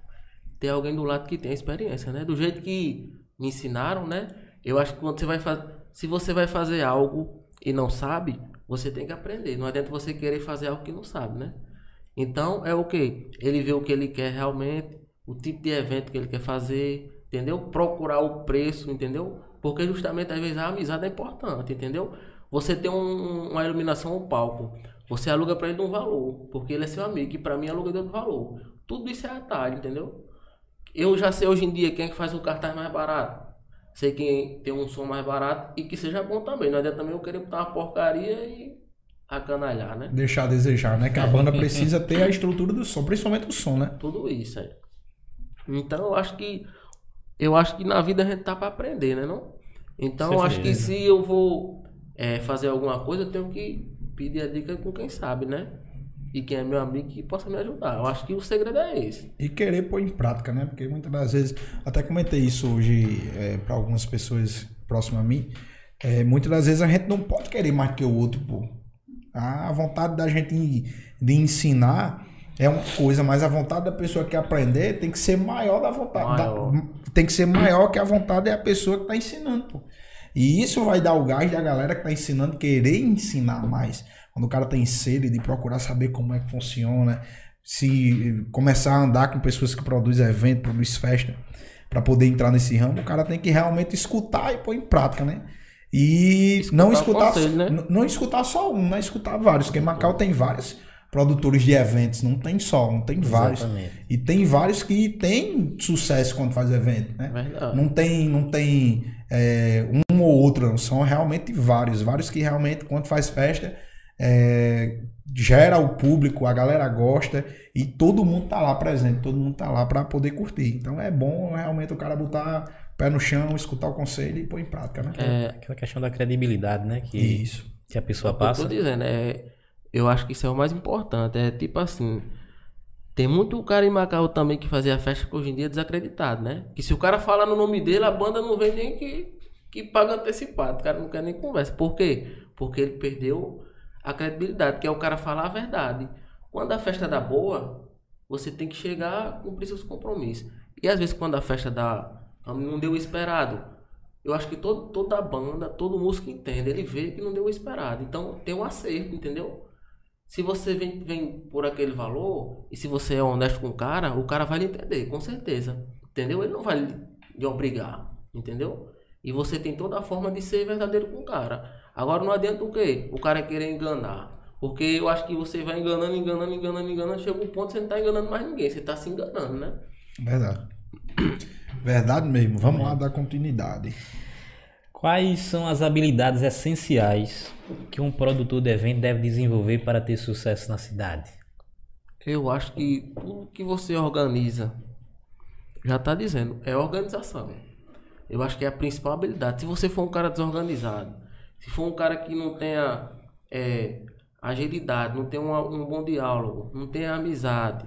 [SPEAKER 3] ter alguém do lado que tem experiência, né? Do jeito que me ensinaram, né? Eu acho que quando você vai fazer. Se você vai fazer algo e não sabe, você tem que aprender. Não adianta você querer fazer algo que não sabe, né? Então é o que? Ele vê o que ele quer realmente, o tipo de evento que ele quer fazer, entendeu? Procurar o preço, entendeu? Porque justamente às vezes a amizade é importante, entendeu? Você tem um- uma iluminação ao palco, você aluga pra ele um valor, porque ele é seu amigo, e pra mim aluga de outro valor. Tudo isso é atalho, entendeu? Eu já sei hoje em dia quem é que faz o cartaz mais barato. Sei quem tem um som mais barato e que seja bom também. Não adianta também eu querer botar uma porcaria e acanalhar, né?
[SPEAKER 1] Deixar a desejar, né? Que a banda precisa ter a estrutura do som, principalmente o som, né?
[SPEAKER 3] Tudo isso aí. Então eu acho que eu acho que na vida a gente tá para aprender, né não? Então eu acho que se eu vou é, fazer alguma coisa, eu tenho que pedir a dica com quem sabe, né? E quem é meu amigo que possa me ajudar. Eu acho que o segredo é esse.
[SPEAKER 1] E querer pôr em prática, né? Porque muitas das vezes, até comentei isso hoje para algumas pessoas próximas a mim, é, muitas das vezes a gente não pode querer mais que o outro, pô. A vontade da gente de ensinar é uma coisa, mas a vontade da pessoa que aprender tem que ser maior da vontade. da-
[SPEAKER 3] Maior.
[SPEAKER 1] tem que ser maior que a vontade da pessoa que está ensinando, pô. E isso vai dar o gás da galera que está ensinando querer ensinar mais. Quando o cara tem sede de procurar saber como é que funciona, se começar a andar com pessoas que produzem evento, produzem festa, para poder entrar nesse ramo, o cara tem que realmente escutar e pôr em prática, né? E não
[SPEAKER 3] o
[SPEAKER 1] escutar,
[SPEAKER 3] conselho, né?
[SPEAKER 1] n- não escutar só um, não escutar vários, porque Macau tem vários produtores de eventos, não tem só um, tem vários.
[SPEAKER 2] Exatamente.
[SPEAKER 1] E tem vários que têm sucesso quando faz evento, né?
[SPEAKER 3] Verdade.
[SPEAKER 1] Não tem, não tem é, um ou outro, não. são realmente vários. Vários que realmente, quando faz festa, é, gera o público, a galera gosta e todo mundo tá lá presente, todo mundo tá lá para poder curtir. Então é bom realmente o cara botar pé no chão, escutar o conselho e pôr em prática, né?
[SPEAKER 3] É,
[SPEAKER 2] Aquela questão da credibilidade, né? Que,
[SPEAKER 1] Isso.
[SPEAKER 2] que a pessoa
[SPEAKER 3] É o que eu
[SPEAKER 2] passa.
[SPEAKER 3] tô dizendo, é, eu acho que isso é o mais importante. É tipo assim. Tem muito cara em Macau também que fazia festa que hoje em dia é desacreditado, né? Que se o cara falar no nome dele, a banda não vem nem que, que paga antecipado. O cara não quer nem conversa. Por quê? Porque ele perdeu a credibilidade, que é o cara falar a verdade. Quando a festa dá boa, você tem que chegar, cumprir seus compromissos. E às vezes quando a festa dá, não deu o esperado, eu acho que todo, toda banda, todo músico entende, ele vê que não deu o esperado. Então tem um acerto, entendeu? Se você vem, vem por aquele valor, e se você é honesto com o cara, o cara vai lhe entender, com certeza. Entendeu? Ele não vai lhe obrigar, entendeu? E você tem toda a forma de ser verdadeiro com o cara. Agora não adianta o quê? O cara querer enganar. Porque eu acho que você vai enganando, enganando, enganando, enganando, chega um ponto que você não está enganando mais ninguém, você está se enganando, né?
[SPEAKER 1] Verdade. Verdade mesmo. Vamos lá dar continuidade.
[SPEAKER 2] Quais são as habilidades essenciais que um produtor de evento deve desenvolver para ter sucesso na cidade?
[SPEAKER 3] Eu acho que tudo que você organiza, já está dizendo, é organização. Eu acho que é a principal habilidade. Se você for um cara desorganizado, se for um cara que não tenha é, agilidade, não tem uma, um bom diálogo, não tem amizade,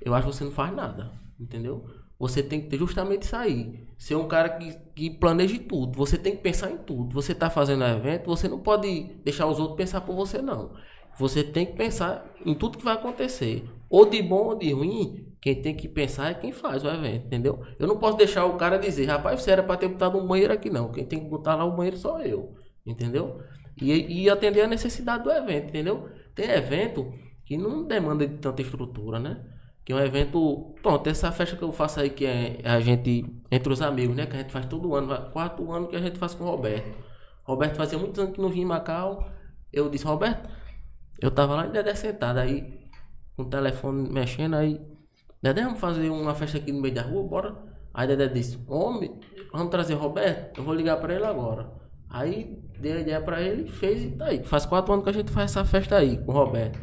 [SPEAKER 3] eu acho que você não faz nada, entendeu? Você tem que ter justamente isso aí. Ser um cara que, que planeje tudo. Você tem que pensar em tudo. Você está fazendo evento, você não pode deixar os outros pensar por você, não. Você tem que pensar em tudo que vai acontecer. Ou de bom ou de ruim, quem tem que pensar é quem faz o evento, entendeu? Eu não posso deixar o cara dizer, rapaz, você era para ter botado um banheiro aqui, não. Quem tem que botar lá o banheiro sou eu, entendeu? E, e atender a necessidade do evento, entendeu? Tem evento que não demanda de tanta estrutura, né? Que é um evento. Pronto, essa festa que eu faço aí, que é a gente. Entre os amigos, né? Que a gente faz todo ano. Quarto ano que a gente faz com o Roberto. Roberto fazia muitos anos que não vinha em Macau. Eu disse, Roberto, eu tava lá em Dedé sentado aí, com o telefone mexendo aí. Dedé, vamos fazer uma festa aqui no meio da rua, bora? Aí Dedé disse, homem, vamos trazer Roberto? Eu vou ligar para ele agora. Aí dei a ideia pra ele, fez e tá aí. Faz quatro anos que a gente faz essa festa aí com o Roberto.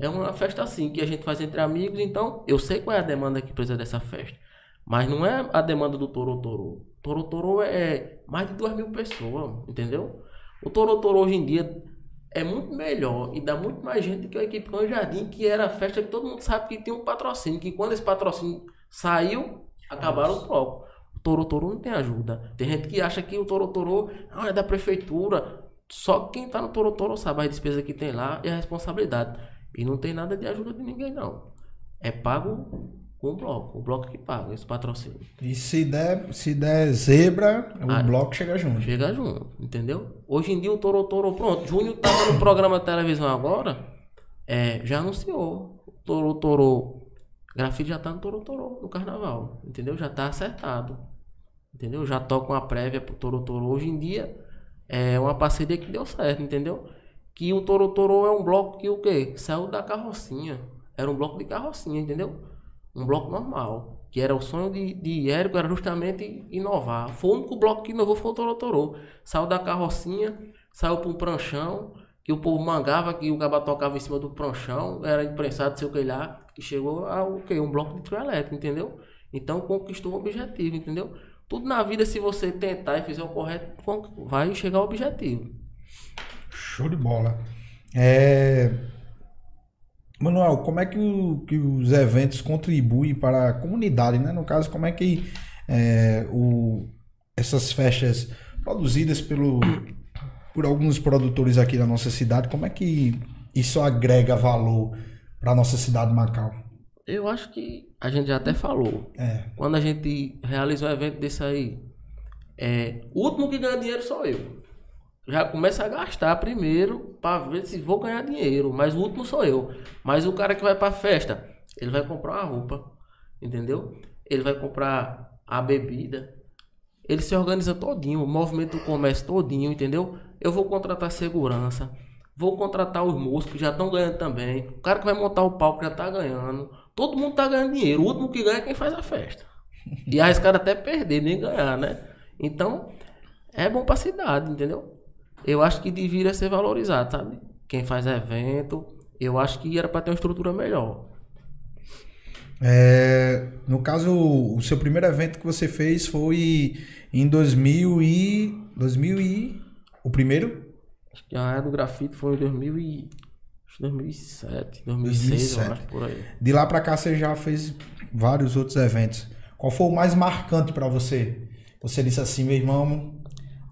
[SPEAKER 3] É uma festa assim que a gente faz entre amigos, então eu sei qual é a demanda que precisa dessa festa. Mas não é a demanda do Toro Toro. Toro Toro é mais de duas mil pessoas, entendeu? O Toro Toro hoje em dia é muito melhor e dá muito mais gente que a equipe com o Jardim, que era a festa que todo mundo sabe que tem um patrocínio, que quando esse patrocínio saiu, acabaram os blocos. Toro Toro não tem ajuda. Tem gente que acha que o Toro Toro ah, é da prefeitura. Só quem tá no Toro Toro sabe a despesa que tem lá e a responsabilidade. E não tem nada de ajuda de ninguém, não. É pago com o bloco. O bloco que paga esse patrocínio.
[SPEAKER 1] E se der, se der zebra, o ah, bloco chega junto.
[SPEAKER 3] Chega junto, entendeu? Hoje em dia o Toro Toro, pronto. Júnior tava no programa de televisão agora. É, já anunciou. O Toro Toro. Grafite já tá no Toro Toro no carnaval. Entendeu? Já tá acertado. Entendeu? Já toco uma prévia pro Toro Toro. Hoje em dia é uma parceria que deu certo, entendeu? Que o Toro Toro é um bloco que o quê? Saiu da carrocinha. Era um bloco de carrocinha, entendeu? Um bloco normal. Que era o sonho de, de Érico, era justamente inovar. Foi o único bloco que inovou foi o Toro Toro. Saiu da carrocinha, saiu para um pranchão, que o povo mangava, que o gaba tocava em cima do pranchão, era imprensado, sei o que lá, e chegou ao quê? Um bloco de trio elétrico, entendeu? Então conquistou o objetivo, entendeu? Tudo na vida, se você tentar e fizer o correto, vai chegar ao objetivo.
[SPEAKER 1] Show de bola. É... Manuel, como é que, o, que, os eventos contribuem para a comunidade, né? No caso, como é que é, o, essas festas produzidas pelo, por alguns produtores aqui da nossa cidade, como é que isso agrega valor para a nossa cidade de Macau?
[SPEAKER 3] Eu acho que a gente já até falou.
[SPEAKER 1] É.
[SPEAKER 3] Quando a gente realiza um evento desse aí, é, o último que ganha dinheiro sou eu. Já começa a gastar primeiro para ver se vou ganhar dinheiro, mas o último sou eu. Mas o cara que vai para festa, ele vai comprar uma roupa, entendeu? Ele vai comprar a bebida. Ele se organiza todinho, o movimento do comércio todinho, entendeu? Eu vou contratar segurança, vou contratar os músicos, já estão ganhando também. O cara que vai montar o palco já está ganhando. Todo mundo tá ganhando dinheiro. O último que ganha é quem faz a festa. E arriscado até perder, nem ganhar, né? Então, é bom pra cidade, entendeu? Eu acho que deveria ser valorizado, sabe? Quem faz evento, eu acho que era para ter uma estrutura melhor.
[SPEAKER 1] É, no caso, o seu primeiro evento que você fez foi em 2000 e 2000 e o primeiro?
[SPEAKER 3] Acho que a era do grafite foi em 2000 e 2007, 2006, 2007. eu acho, por aí.
[SPEAKER 1] De lá para cá você já fez vários outros eventos. Qual foi o mais marcante para você? Você disse assim, meu irmão,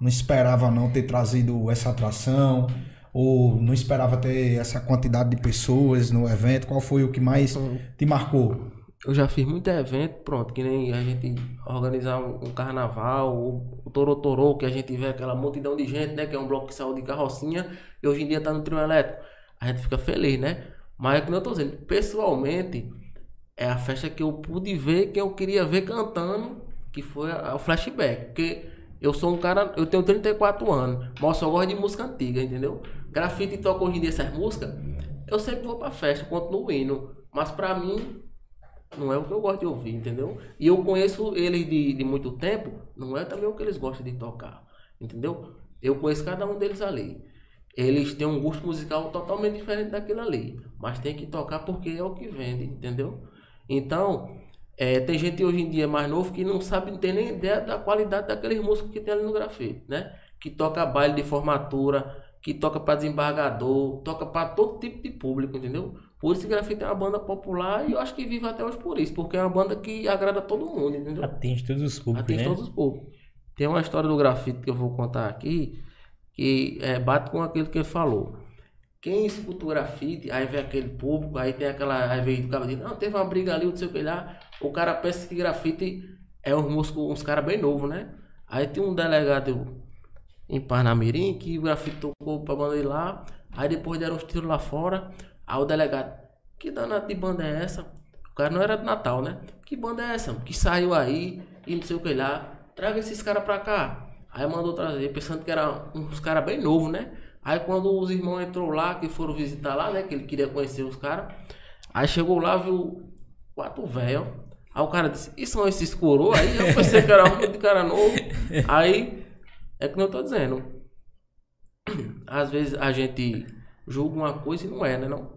[SPEAKER 1] não esperava não ter trazido essa atração, Ou não esperava ter essa quantidade de pessoas no evento? Qual foi o que mais te marcou?
[SPEAKER 3] Eu já fiz muito evento, pronto, que nem a gente organizar um, carnaval, o, o Torotorô, que a gente vê aquela multidão de gente, né? Que é um bloco que saiu de carrocinha e hoje em dia tá no trio elétrico. A gente fica feliz, né? Mas é que eu tô dizendo, pessoalmente, é a festa que eu pude ver, que eu queria ver cantando, que foi o flashback. Porque eu sou um cara, eu tenho 34 anos, mas eu só gosto de música antiga, entendeu? Grafite toca hoje em dia essas músicas, eu sempre vou pra festa, continuo indo. Mas pra mim, não é o que eu gosto de ouvir, entendeu? E eu conheço eles de, de muito tempo, não é também o que eles gostam de tocar, entendeu? Eu conheço cada um deles ali. Eles têm um gosto musical totalmente diferente daquilo ali, mas tem que tocar porque é o que vende, entendeu? Então, é, tem gente hoje em dia mais novo que não sabe, não tem nem ideia da qualidade daqueles músicos que tem ali no grafite, né? Que toca baile de formatura, que toca para desembargador, toca para todo tipo de público, entendeu? Por isso que grafite é uma banda popular e eu acho que vive até hoje por isso, porque é uma banda que agrada todo mundo, entendeu?
[SPEAKER 2] Atinge todos os públicos,
[SPEAKER 3] Atinge
[SPEAKER 2] né?
[SPEAKER 3] todos os públicos. Tem uma história do grafite que eu vou contar aqui que é, bate com aquilo que ele falou. Quem escuta o grafite, aí vê aquele público, aí tem aquela. Aí vem o cara diz, não, teve uma briga ali, não sei o que lá. O cara pensa que grafite é uns músicos, uns caras bem novos, né? Aí tem um delegado em Parnamirim que o grafite tocou pra banda ir lá. Aí depois deram os tiros lá fora. Aí o delegado, que danada de banda é essa? O cara não era de Natal, né? Que banda é essa? Que saiu aí e não sei o que lá. Traga esses caras pra cá. Aí mandou trazer, pensando que era uns caras bem novos, né? Aí quando os irmãos entrou lá, que foram visitar lá, né? Que ele queria conhecer os caras. Aí chegou lá, viu quatro velhos. Aí o cara disse, e são esses coroa aí? Eu pensei que era um de cara novo. Aí, é que não eu tô dizendo. Às vezes a gente julga uma coisa e não é, né não?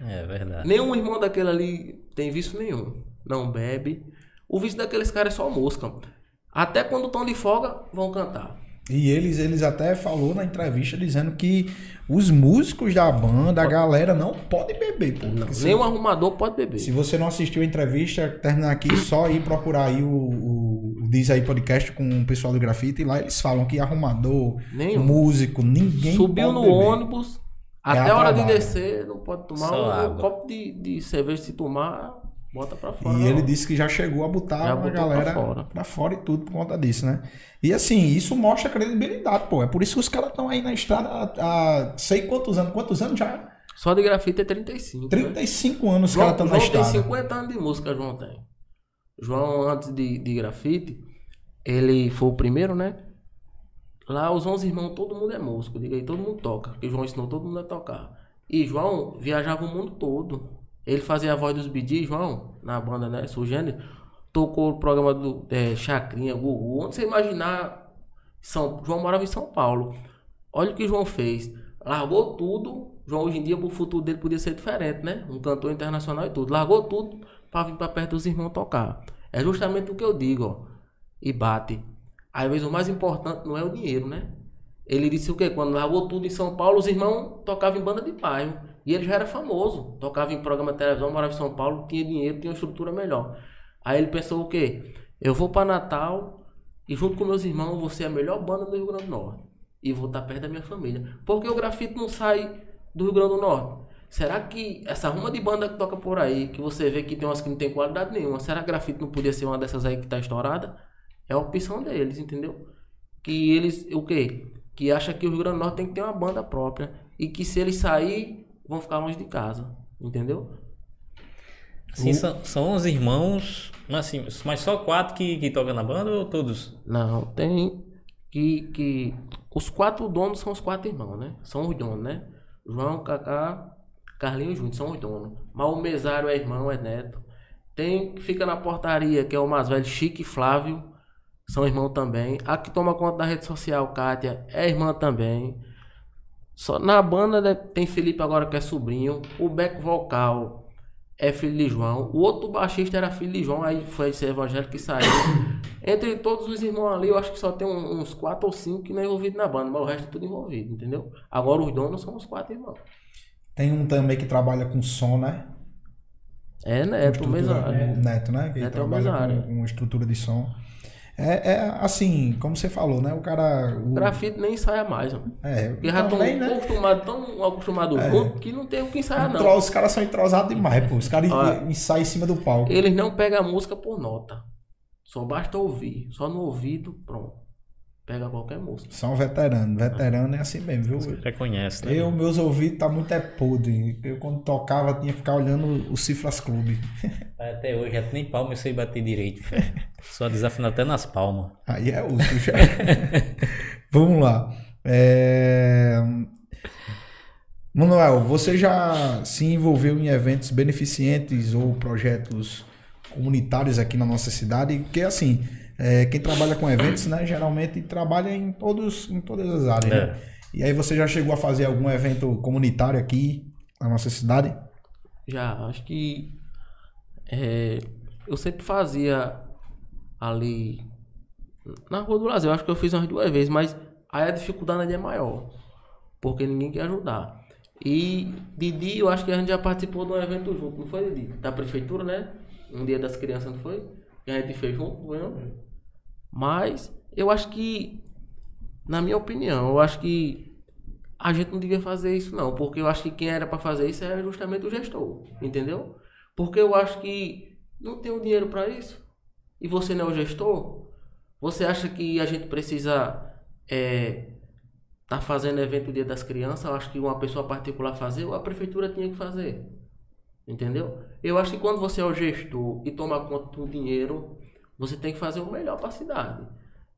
[SPEAKER 2] É verdade.
[SPEAKER 3] Nenhum irmão daquele ali tem vício nenhum. Não bebe. O vício daqueles caras é só música. Até quando estão de folga, vão cantar.
[SPEAKER 1] E eles, eles até falou na entrevista dizendo que os músicos da banda, a galera, não pode beber, pô.
[SPEAKER 3] Não,
[SPEAKER 1] se,
[SPEAKER 3] nenhum arrumador pode beber.
[SPEAKER 1] se você não assistiu a entrevista, terminar aqui, só ir procurar aí o, o, o Diz aí Podcast com o pessoal do grafite e lá eles falam que arrumador,
[SPEAKER 3] Nenhum.
[SPEAKER 1] músico, ninguém
[SPEAKER 3] Subiu
[SPEAKER 1] pode
[SPEAKER 3] no
[SPEAKER 1] beber.
[SPEAKER 3] ônibus, até
[SPEAKER 1] a
[SPEAKER 3] a hora de
[SPEAKER 1] trabalho.
[SPEAKER 3] descer, não pode tomar
[SPEAKER 2] Só
[SPEAKER 3] um,
[SPEAKER 2] água.
[SPEAKER 3] copo de, de cerveja se tomar, bota pra fora.
[SPEAKER 1] E
[SPEAKER 3] não.
[SPEAKER 1] ele disse que já chegou a botar
[SPEAKER 3] Já
[SPEAKER 1] a galera
[SPEAKER 3] pra fora.
[SPEAKER 1] pra fora e tudo por conta disso, né? E assim, isso mostra credibilidade, pô. É por isso que os caras estão aí na estrada há, há sei quantos anos. Quantos anos já?
[SPEAKER 3] Só de grafite é 35. né?
[SPEAKER 1] 35 anos os caras estão na
[SPEAKER 3] João tem
[SPEAKER 1] estrada.
[SPEAKER 3] 50 anos de música, João tem. João, antes de, de grafite, ele foi o primeiro, né? Lá os 11 irmãos, todo mundo é músico. Diga aí, todo mundo toca. Porque João ensinou todo mundo a tocar. E João viajava o mundo todo. Ele fazia a voz dos BD, João, na banda, né? Surgênio. Tocou o programa do é, Chacrinha, Gugu. Onde você imaginar. São, João morava em São Paulo. Olha o que João fez. Largou tudo. João, hoje em dia, o futuro dele podia ser diferente, né? Um cantor internacional e tudo. Largou tudo para vir para perto dos irmãos tocar. É justamente o que eu digo, ó. E bate. Às vezes o mais importante não é o dinheiro, né? Ele disse o quê? Quando largou tudo em São Paulo, os irmãos tocavam em banda de bairro. E ele já era famoso. Tocava em programa de televisão, morava em São Paulo, tinha dinheiro, tinha uma estrutura melhor. Aí ele pensou o quê? Eu vou para Natal e junto com meus irmãos vou ser a melhor banda do Rio Grande do Norte. E vou estar perto da minha família. Porque o grafite não sai do Rio Grande do Norte. Será que essa ruma de banda que toca por aí, que você vê que tem umas que não tem qualidade nenhuma, será que grafite não podia ser uma dessas aí que tá estourada? É a opção deles, entendeu? Que eles, o quê? Que acha que o Rio Grande do Norte tem que ter uma banda própria. E que se eles sair, vão ficar longe de casa. Entendeu?
[SPEAKER 2] Assim, são, são 11 irmãos, mas, assim, mas só quatro que, que tocam na banda ou todos?
[SPEAKER 3] Não, tem que, que os quatro donos são os quatro irmãos, né? São os donos, né? João, Cacá, Carlinhos e Júnior são os donos. Mas o mesário é irmão, é neto. Tem que fica na portaria, que é o mais velho, Chique e Flávio, são irmãos também. A que toma conta da rede social, Kátia, é irmã também. Só na banda né, tem Felipe agora que é sobrinho. O Beco Vocal é filho de João. O outro baixista era filho de João, aí foi esse evangélico que saiu. Entre todos os irmãos ali, eu acho que só tem uns quatro ou cinco que não é envolvido na banda, mas o resto é tudo envolvido, entendeu? Agora os donos são os quatro irmãos.
[SPEAKER 1] Tem um também que trabalha com som, né?
[SPEAKER 3] É neto,
[SPEAKER 1] estrutura-
[SPEAKER 3] mesário.
[SPEAKER 1] o Neto, né? Que
[SPEAKER 3] Neto é o
[SPEAKER 1] trabalha
[SPEAKER 3] mesário.
[SPEAKER 1] com, com estrutura de som. É, é assim, como você falou, né? O cara. O,
[SPEAKER 3] Grafite nem ensaia mais, mano.
[SPEAKER 1] é,
[SPEAKER 3] Porque já estão
[SPEAKER 1] né?
[SPEAKER 3] acostumados, tão acostumados junto que não tem o que ensaiar, não.
[SPEAKER 1] Entro- Os caras são entrosados demais, pô. Os caras
[SPEAKER 3] Olha.
[SPEAKER 1] ensaiam em cima do palco.
[SPEAKER 3] Eles não pegam a música por nota. Só basta ouvir. Só no ouvido, pronto. Pega qualquer música.
[SPEAKER 1] São veteranos. Veterano é assim mesmo, viu?
[SPEAKER 2] Já conhece, né?
[SPEAKER 1] Eu, meus ouvidos tá muito é podre. Eu quando tocava tinha que ficar olhando o Cifras Clube.
[SPEAKER 2] Até hoje, até nem palma eu sei bater direito. Só desafino até nas palmas.
[SPEAKER 1] Aí é osso já. Vamos lá. É... Manuel, você já se envolveu em eventos beneficentes ou projetos comunitários aqui na nossa cidade? Porque assim, é, quem trabalha com eventos, né, geralmente trabalha em todos, em todas as áreas.
[SPEAKER 2] É.
[SPEAKER 1] né? E aí você já chegou a fazer algum evento comunitário aqui na nossa cidade?
[SPEAKER 3] Já, acho que é, eu sempre fazia ali na Rua do Brasil. Acho que eu fiz umas duas vezes, mas aí a dificuldade ainda é maior. Porque ninguém quer ajudar. E Didi, eu acho que a gente já participou de um evento junto, não foi, Didi? Da prefeitura, né? Um dia das crianças, não foi? Que a gente fez junto, foi, não? Mas eu acho que, na minha opinião, eu acho que a gente não devia fazer isso não, porque eu acho que quem era para fazer isso é justamente o gestor, entendeu? Porque eu acho que não tem o dinheiro para isso. E você não é o gestor? Você acha que a gente precisa é, tá fazendo evento Dia das Crianças? Eu acho que uma pessoa particular fazer ou a prefeitura tinha que fazer. Entendeu? Eu acho que quando você é o gestor e toma conta do dinheiro, você tem que fazer o melhor para a cidade.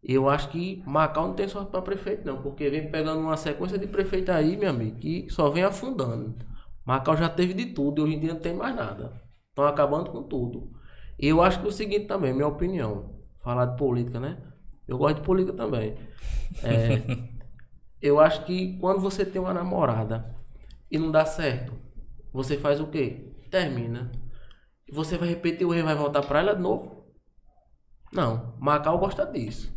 [SPEAKER 3] Eu acho que Macau não tem sorte para prefeito, não, porque vem pegando uma sequência de prefeito aí, meu amigo, que só vem afundando. Macau já teve de tudo e hoje em dia não tem mais nada. Estão acabando com tudo. E eu acho que é o seguinte também, minha opinião, falar de política, né? Eu gosto de política também. É, eu acho que quando você tem uma namorada e não dá certo, você faz o quê? Termina. Você vai repetir o erro e vai voltar pra ela de novo? Não. Macau gosta disso.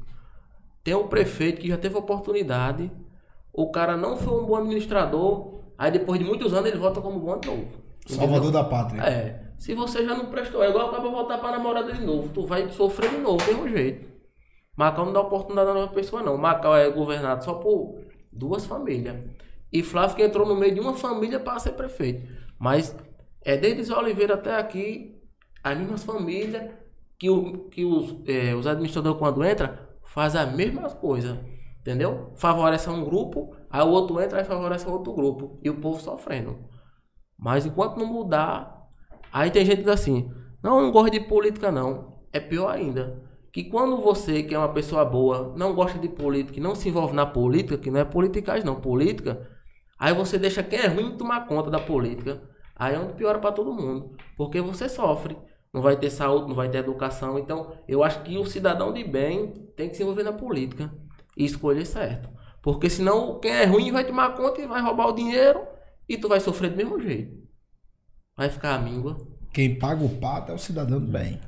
[SPEAKER 3] Tem um prefeito que já teve oportunidade, o cara não foi um bom administrador, aí depois de muitos anos ele volta como bom de novo.
[SPEAKER 1] Salvador da Pátria.
[SPEAKER 3] É. Se você já não prestou, é igual acaba voltar pra namorada de novo. Tu vai sofrer de novo, tem um jeito. Macau não dá oportunidade a nova pessoa, não. Macau é governado só por duas famílias. E Flávio que entrou no meio de uma família para ser prefeito. Mas é desde Zé Oliveira até aqui, as mesmas famílias que, o, que os, é, os administradores, quando entram, fazem a mesma coisa. Entendeu? Favorece um grupo, aí o outro entra e favorece outro grupo. E o povo sofrendo. Mas enquanto não mudar, aí tem gente que diz assim: não, não gosto de política, não. É pior ainda. Que quando você, que é uma pessoa boa, não gosta de política não se envolve na política, que não é politicagem, não, política, aí você deixa quem é ruim tomar conta da política. Aí é onde piora para todo mundo. Porque você sofre. Não vai ter saúde, não vai ter educação. Então, eu acho que o cidadão de bem tem que se envolver na política e escolher certo. Porque senão quem é ruim vai tomar conta e vai roubar o dinheiro e tu vai sofrer do mesmo jeito. Vai ficar a míngua.
[SPEAKER 1] Quem paga o pato é o cidadão do bem.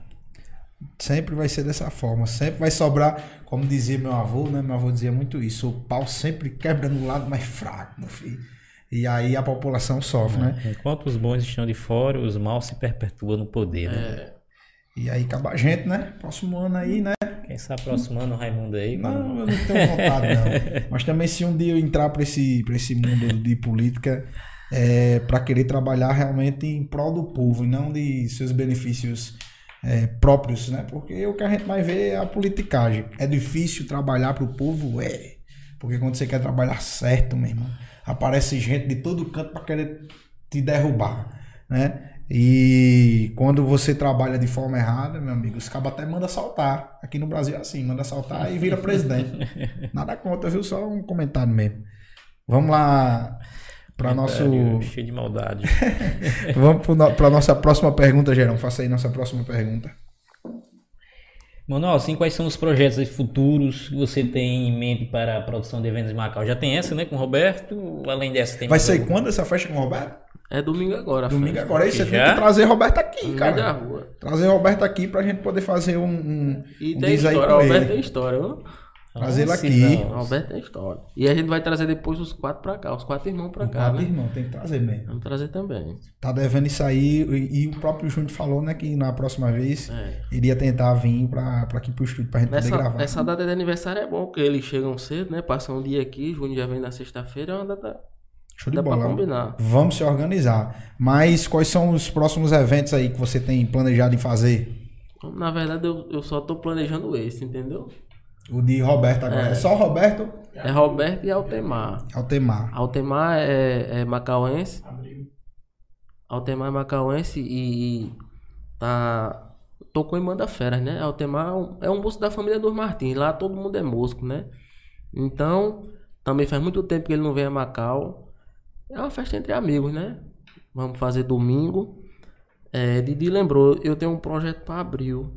[SPEAKER 1] Sempre vai ser dessa forma. Sempre vai sobrar, como dizia meu avô, né? Meu avô dizia muito isso. O pau sempre quebra no lado mais fraco, meu filho. E aí a população sofre, né?
[SPEAKER 2] Enquanto os bons estão de fora, os maus se perpetuam no poder. Né?
[SPEAKER 3] É,
[SPEAKER 1] E aí acaba a gente, né? Próximo ano aí, né?
[SPEAKER 2] Quem está aproximando o Raimundo aí?
[SPEAKER 1] Não, eu não tenho vontade, não. Mas também se um dia eu entrar para esse, pra esse mundo de política, é, para querer trabalhar realmente em prol do povo e não de seus benefícios é, próprios, né? Porque o que a gente vai ver é a politicagem. É difícil trabalhar para o povo? É. Porque quando você quer trabalhar certo, meu irmão, aparece gente de todo canto para querer te derrubar, né? E quando você trabalha de forma errada, meu amigo, os cabos até manda saltar. Aqui no Brasil é assim, manda saltar e vira presidente. Nada contra, viu? Só um comentário mesmo. Vamos lá para nosso
[SPEAKER 2] Cheio de maldade.
[SPEAKER 1] Vamos para nossa próxima pergunta, Gerão. Faça aí nossa próxima pergunta.
[SPEAKER 2] Manuel, assim, quais são os projetos futuros que você tem em mente para a produção de eventos em Macau? Já tem essa, né, com o Roberto? Além dessa, tem
[SPEAKER 1] Vai
[SPEAKER 2] mais
[SPEAKER 1] ser
[SPEAKER 2] alguma?
[SPEAKER 1] quando essa festa com o Roberto?
[SPEAKER 3] é domingo agora.
[SPEAKER 1] Domingo
[SPEAKER 3] festa.
[SPEAKER 1] agora. Aí você tem que trazer Roberto aqui,
[SPEAKER 3] No meio da
[SPEAKER 1] cara.
[SPEAKER 3] rua.
[SPEAKER 1] Trazer Roberto aqui pra gente poder fazer um, um,
[SPEAKER 3] E
[SPEAKER 1] um
[SPEAKER 3] tem história,
[SPEAKER 1] com
[SPEAKER 3] o Alberto
[SPEAKER 1] ele.
[SPEAKER 3] tem história, viu?
[SPEAKER 1] Trazer ele
[SPEAKER 2] Nossa,
[SPEAKER 1] aqui.
[SPEAKER 2] não.
[SPEAKER 3] Roberto tem história. E a gente vai trazer depois os quatro pra cá, os quatro irmãos pra cá,
[SPEAKER 1] Quatro
[SPEAKER 3] né?
[SPEAKER 1] irmãos, tem que trazer mesmo.
[SPEAKER 3] Vamos trazer também.
[SPEAKER 1] Tá devendo isso aí. E, e o próprio Júnior falou, né, que na próxima vez
[SPEAKER 3] É.
[SPEAKER 1] iria tentar vir pra, pra aqui pro estúdio pra gente poder gravar.
[SPEAKER 3] essa data de aniversário é bom, porque eles chegam cedo, né? Passam um dia aqui, Júnior já vem na sexta-feira, é uma data.
[SPEAKER 1] Show de bola.
[SPEAKER 3] combinar.
[SPEAKER 1] Vamos se organizar. Mas quais são os próximos eventos aí que você tem planejado em fazer?
[SPEAKER 3] Na verdade, eu, eu só tô planejando esse, entendeu?
[SPEAKER 1] O de Roberto agora. É, só o Roberto
[SPEAKER 3] É Roberto e Altemar.
[SPEAKER 1] Altemar.
[SPEAKER 3] Altemar é, é macauense. Altemar é macauense e, e tá. Tocou em Manda Feras, né? Altemar é um- é um músico da família dos Martins. Lá todo mundo é músico, né? Então, também faz muito tempo que ele não vem a Macau. É uma festa entre amigos, né? Vamos fazer domingo. É, Didi lembrou, eu tenho um projeto para abril,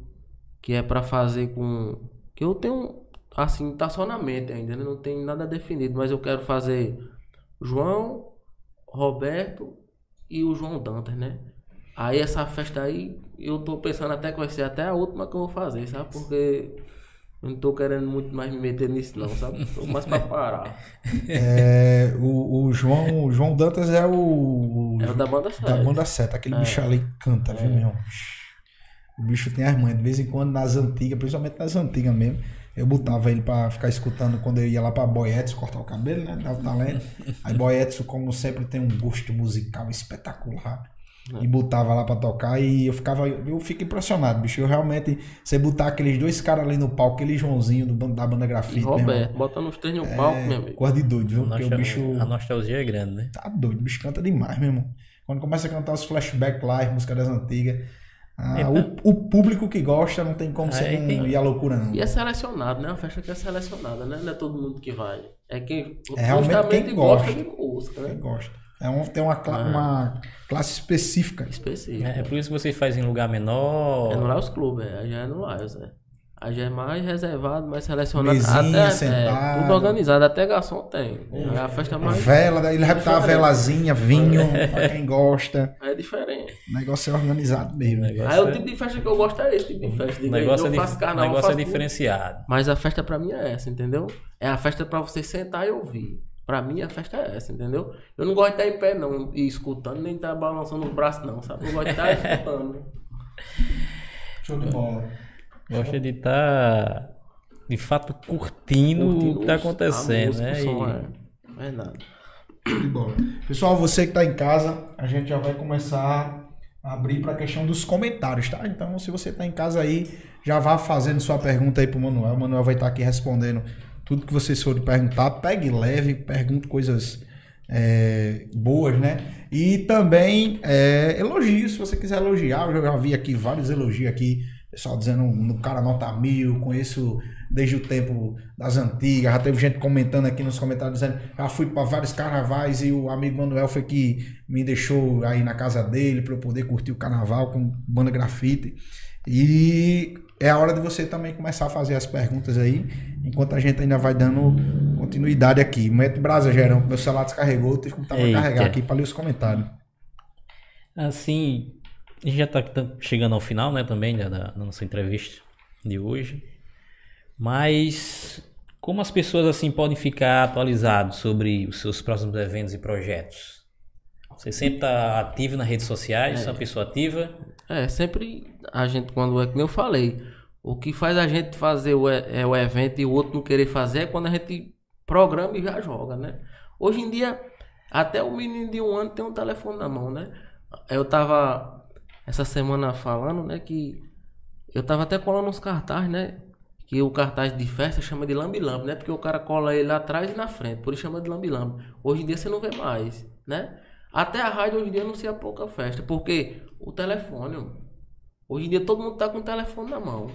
[SPEAKER 3] que é para fazer com. Que eu tenho, assim, tá só na mente ainda, né? não tem nada definido, mas eu quero fazer João, Roberto e o João Dantas, né? Aí essa festa aí, eu tô pensando até que vai ser até a última que eu vou fazer, sabe? Porque eu não tô querendo muito mais me meter nisso, não, sabe? Tô mais pra parar.
[SPEAKER 1] É, o, o João, o João Dantas é o.
[SPEAKER 3] É o da banda
[SPEAKER 1] da
[SPEAKER 3] Sete.
[SPEAKER 1] banda seta. Aquele
[SPEAKER 3] É.
[SPEAKER 1] bicho ali canta, viu, meu? O bicho tem as manhas. De vez em quando, nas antigas, principalmente nas antigas mesmo, eu botava ele pra ficar escutando quando eu ia lá pra Boetes cortar o cabelo, né? Dava talento. Aí Boetes, como sempre, tem um gosto musical espetacular. E botava lá pra tocar e eu ficava, eu fico impressionado, bicho. Eu realmente, você botar aqueles dois caras ali no palco, aquele Joãozinho do, da banda grafite,
[SPEAKER 3] Roberto, botando os três no palco, meu amigo.
[SPEAKER 1] Coisa de doido, viu?
[SPEAKER 2] A
[SPEAKER 1] Porque o bicho
[SPEAKER 2] A nostalgia é grande, né?
[SPEAKER 1] tá doido, o bicho canta demais, meu irmão. Quando começa a cantar os flashback live, música das antigas, ah,
[SPEAKER 2] Então-
[SPEAKER 1] o, o público que gosta não tem como você
[SPEAKER 2] Aí
[SPEAKER 1] não
[SPEAKER 2] tem-
[SPEAKER 1] ir à loucura, não.
[SPEAKER 3] E é selecionado, né? Uma festa que é selecionada, né? Não é todo mundo que vai. É quem
[SPEAKER 1] É realmente
[SPEAKER 3] justamente
[SPEAKER 1] quem
[SPEAKER 3] gosta
[SPEAKER 1] gosta.
[SPEAKER 3] de música,
[SPEAKER 1] Quem
[SPEAKER 3] né?
[SPEAKER 1] gosta. É um, tem uma, cla-
[SPEAKER 3] Ah.
[SPEAKER 1] uma classe específica.
[SPEAKER 3] Específico.
[SPEAKER 2] É, é por isso que você faz em lugar menor.
[SPEAKER 3] É no Lions Club, é. Aí já é no Lions, é. Aí já é mais reservado, mais selecionado.
[SPEAKER 1] Mesinha,
[SPEAKER 3] até,
[SPEAKER 1] sentado.
[SPEAKER 3] É, tudo organizado, até garçom tem. É a festa mais.
[SPEAKER 1] vela, daí ele vai botar a velazinha, vinho, pra quem gosta.
[SPEAKER 3] É diferente.
[SPEAKER 1] O negócio é organizado mesmo.
[SPEAKER 2] O negócio
[SPEAKER 3] Aí o
[SPEAKER 2] é-
[SPEAKER 3] tipo de festa que eu gosto é esse tipo de festa.
[SPEAKER 2] o
[SPEAKER 3] Digo,
[SPEAKER 2] negócio,
[SPEAKER 3] eu
[SPEAKER 2] é,
[SPEAKER 3] faço
[SPEAKER 2] o
[SPEAKER 3] carnaval,
[SPEAKER 2] negócio é
[SPEAKER 3] faço tudo.
[SPEAKER 2] diferenciado.
[SPEAKER 3] Mas a festa pra mim é essa, entendeu? É a festa pra você sentar e ouvir. Pra mim a festa é essa, entendeu? Eu não gosto de estar em pé não e escutando, nem estar balançando os braços não, sabe? Eu gosto de estar escutando.
[SPEAKER 1] Show de bola.
[SPEAKER 2] Gosta de estar, de fato, curtindo, o que está acontecendo,
[SPEAKER 3] música,
[SPEAKER 2] né?
[SPEAKER 3] som,
[SPEAKER 2] E-
[SPEAKER 3] é. Verdade.
[SPEAKER 1] Show de bola. Pessoal, você que tá em casa, a gente já vai começar a abrir para a questão dos comentários, tá? Então, se você tá em casa aí, já vá fazendo sua pergunta aí pro Manuel. O Manuel vai estar aqui respondendo tudo que vocês forem perguntar. Pegue leve, pergunte coisas é, boas, né? E também é, elogios, se você quiser elogiar. Eu já vi aqui vários elogios aqui. Pessoal dizendo no cara nota mil, conheço desde o tempo das antigas. Já teve gente comentando aqui nos comentários dizendo já fui para vários carnavais e o amigo Manuel foi que me deixou aí na casa dele para eu poder curtir o carnaval com banda grafite. E é a hora de você também começar a fazer as perguntas aí, enquanto a gente ainda vai dando continuidade aqui. Mete brasa, Gerão, meu celular descarregou, tive que botar pra carregar aqui para ler os comentários.
[SPEAKER 2] Assim, a gente já está chegando ao final, né, também da, da nossa entrevista de hoje. Mas como as pessoas assim podem ficar atualizados sobre os seus próximos eventos e projetos? Você sempre está ativo nas redes sociais, é uma pessoa ativa.
[SPEAKER 3] É, sempre a gente, quando é que eu falei, o que faz a gente fazer o, é, o evento e o outro não querer fazer é quando a gente programa e já joga, né? Hoje em dia, até o menino de um ano tem um telefone na mão, né? Eu tava essa semana falando, né, que eu tava até colando uns cartazes, né? Que o cartaz de festa chama de lambi-lambi, né? Porque o cara cola ele atrás e na frente, por isso chama de lambi-lambi. Hoje em dia você não vê mais, né? Até a rádio hoje em dia anuncia pouca festa, porque o telefone, hoje em dia todo mundo tá com o telefone na mão.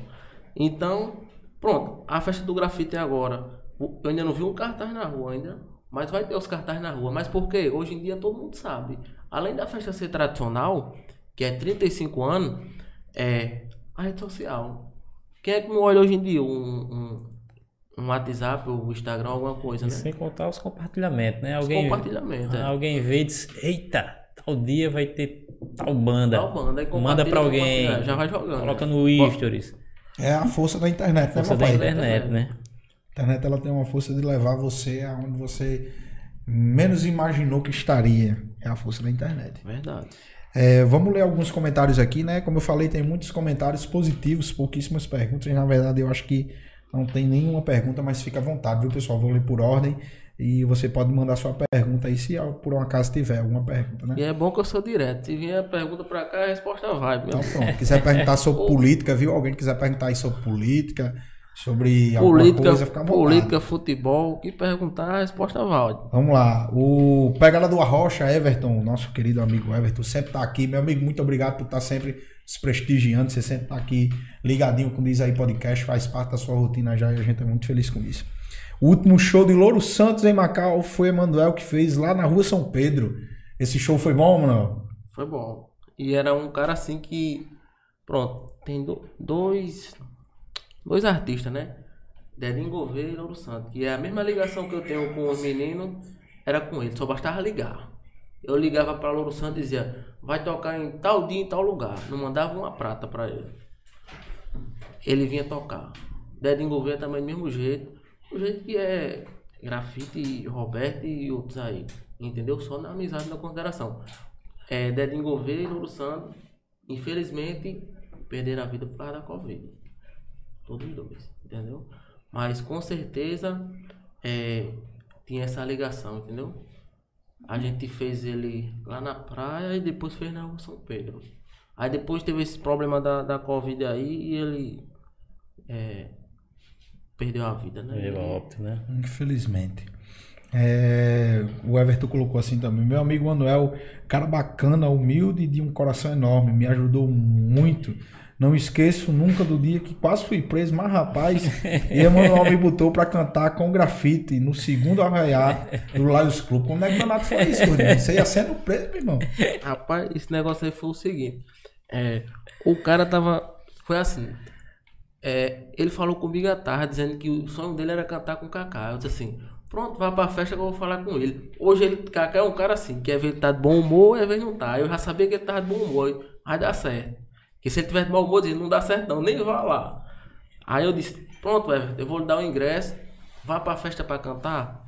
[SPEAKER 3] Então, pronto, a festa do grafite é agora. Eu ainda não vi um cartaz na rua ainda, mas vai ter os cartazes na rua. Mas por quê? Hoje em dia todo mundo sabe. Além da festa ser tradicional, que é 35 anos, é a rede social. Quem é que não olha hoje em dia um, um, um WhatsApp ou um Instagram, alguma coisa,
[SPEAKER 2] E
[SPEAKER 3] né?
[SPEAKER 2] sem contar os compartilhamentos, né?
[SPEAKER 3] Os
[SPEAKER 2] Alguém,
[SPEAKER 3] compartilhamentos, é.
[SPEAKER 2] alguém vê e diz, eita, tal dia vai ter tal banda.
[SPEAKER 3] Tal banda,
[SPEAKER 2] Manda pra alguém.
[SPEAKER 3] já vai jogando.
[SPEAKER 2] Coloca
[SPEAKER 3] né?
[SPEAKER 2] no stories.
[SPEAKER 1] É a força da internet, né,
[SPEAKER 2] Força da
[SPEAKER 1] papai?
[SPEAKER 2] internet, né?
[SPEAKER 1] internet ela tem uma força de levar você aonde você menos imaginou que estaria. É a força da internet.
[SPEAKER 3] Verdade.
[SPEAKER 1] É, vamos ler alguns comentários aqui, né? Como eu falei, tem muitos comentários positivos, pouquíssimas perguntas. Na verdade, eu acho que não tem nenhuma pergunta, mas fica à vontade, viu, pessoal? Vou ler por ordem e você pode mandar sua pergunta aí, se por um acaso tiver alguma pergunta, né?
[SPEAKER 3] E é bom que eu sou direto. Se vier a pergunta pra cá, a resposta vai. Meu.
[SPEAKER 1] Então, pronto. Quiser perguntar sobre política, viu? Alguém quiser perguntar aí sobre política, sobre alguma
[SPEAKER 3] política,
[SPEAKER 1] coisa, fica
[SPEAKER 3] política, futebol, o que perguntar, a resposta vai.
[SPEAKER 1] Vamos lá. O Pegada do Arrocha, Everton, nosso querido amigo Everton, sempre tá aqui. Meu amigo, muito obrigado por estar sempre se prestigiando. Você sempre tá aqui ligadinho com o Diz aí Podcast, faz parte da sua rotina já e a gente é muito feliz com isso. O último show de Louro Santos em Macau foi Emanuel que fez lá na rua São Pedro. Esse show foi bom, Manuel?
[SPEAKER 3] Foi bom. E era um cara assim que. Pronto, tem do- dois. Dois artistas, né? Dedinho Gouveia e Louro Santos. Que é a mesma ligação que eu tenho com os meninos, era com ele. Só bastava ligar. Eu ligava pra Louro Santos e dizia, vai tocar em tal dia, em tal lugar. Não mandava uma prata pra ele. Ele vinha tocar. Dedinho Gouveia também do mesmo jeito. O jeito que é grafite, Roberto e outros aí. Entendeu? Só na amizade e na consideração. É, Dedinho Gouveia e Louro Santos, infelizmente, perderam a vida por causa da Covid. Todos os dois, entendeu? Mas com certeza é, tinha essa ligação, entendeu? A gente fez ele lá na praia e depois fez na rua São Pedro. Aí depois teve esse problema da, da Covid aí e ele é, perdeu a vida, né?
[SPEAKER 2] A óbito, né?
[SPEAKER 1] Infelizmente. É, o Everton colocou assim também. Meu amigo Manuel, cara bacana, humilde e de um coração enorme, me ajudou muito. Não esqueço nunca do dia que quase fui preso, mas rapaz, e Emanuel me botou pra cantar com grafite no segundo arraiar do Lions Club. Como é que danado foi isso, Gordinho? Você ia sendo preso, meu irmão.
[SPEAKER 3] Rapaz, esse negócio aí foi o seguinte. É, o cara tava. Foi assim. é, ele falou comigo à tarde, dizendo que o sonho dele era cantar com o Kaká. Eu disse assim: pronto, vai pra festa que eu vou falar com ele. Hoje ele, Kaká é um cara assim, que às vezes tá de bom humor, às vezes não tá. Eu já sabia que ele tava de bom humor, vai dar certo. Porque se ele tiver de mau humor, dizia, não dá certo não, nem vá lá. Aí eu disse: pronto, Everton, eu vou lhe dar o ingresso, vá pra festa pra cantar.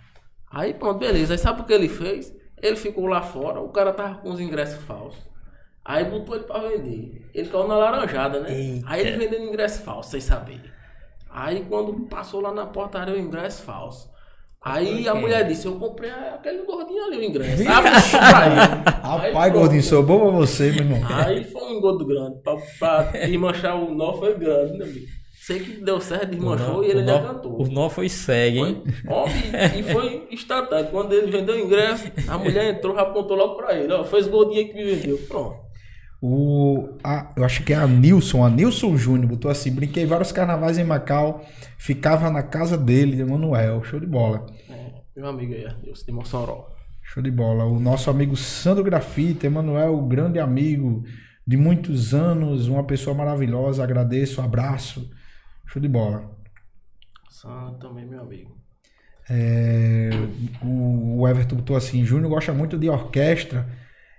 [SPEAKER 3] Aí pronto, beleza. Aí sabe o que ele fez? Ele ficou lá fora, o cara tava com os ingressos falsos. Aí botou ele pra vender. Ele caiu na laranjada, né?
[SPEAKER 2] Eita.
[SPEAKER 3] Aí ele vendendo ingresso falso, sem saber. Aí quando passou lá na portaria o ingresso falso. Aí a mulher disse, eu comprei aquele gordinho ali o ingresso. Aí,
[SPEAKER 1] Rapaz,
[SPEAKER 3] pronto.
[SPEAKER 1] Gordinho, sou bom pra você, meu irmão.
[SPEAKER 3] Aí foi um engodo grande. Pra, pra desmanchar o nó foi grande, né, bicho? Sei que deu certo, desmanchou e ele já cantou.
[SPEAKER 2] o nó foi segue, hein?
[SPEAKER 3] Foi, e, foi instantâneo. Quando ele vendeu o ingresso, a mulher entrou, apontou logo pra ele. Ó, foi esse gordinho que me vendeu. Pronto.
[SPEAKER 1] O, a- eu acho que é a Nilson, a Nilson Júnior, botou assim: brinquei vários carnavais em Macau, ficava na casa dele, de Manuel. Show de bola.
[SPEAKER 3] É, meu amigo aí, Deus de Mossoró.
[SPEAKER 1] Show de bola. O nosso amigo Sandro Grafite, Emanuel, grande amigo de muitos anos, uma pessoa maravilhosa. Agradeço, abraço. Show de bola.
[SPEAKER 3] Sandro também, meu amigo.
[SPEAKER 1] É, o, o Everton botou assim: Júnior gosta muito de orquestra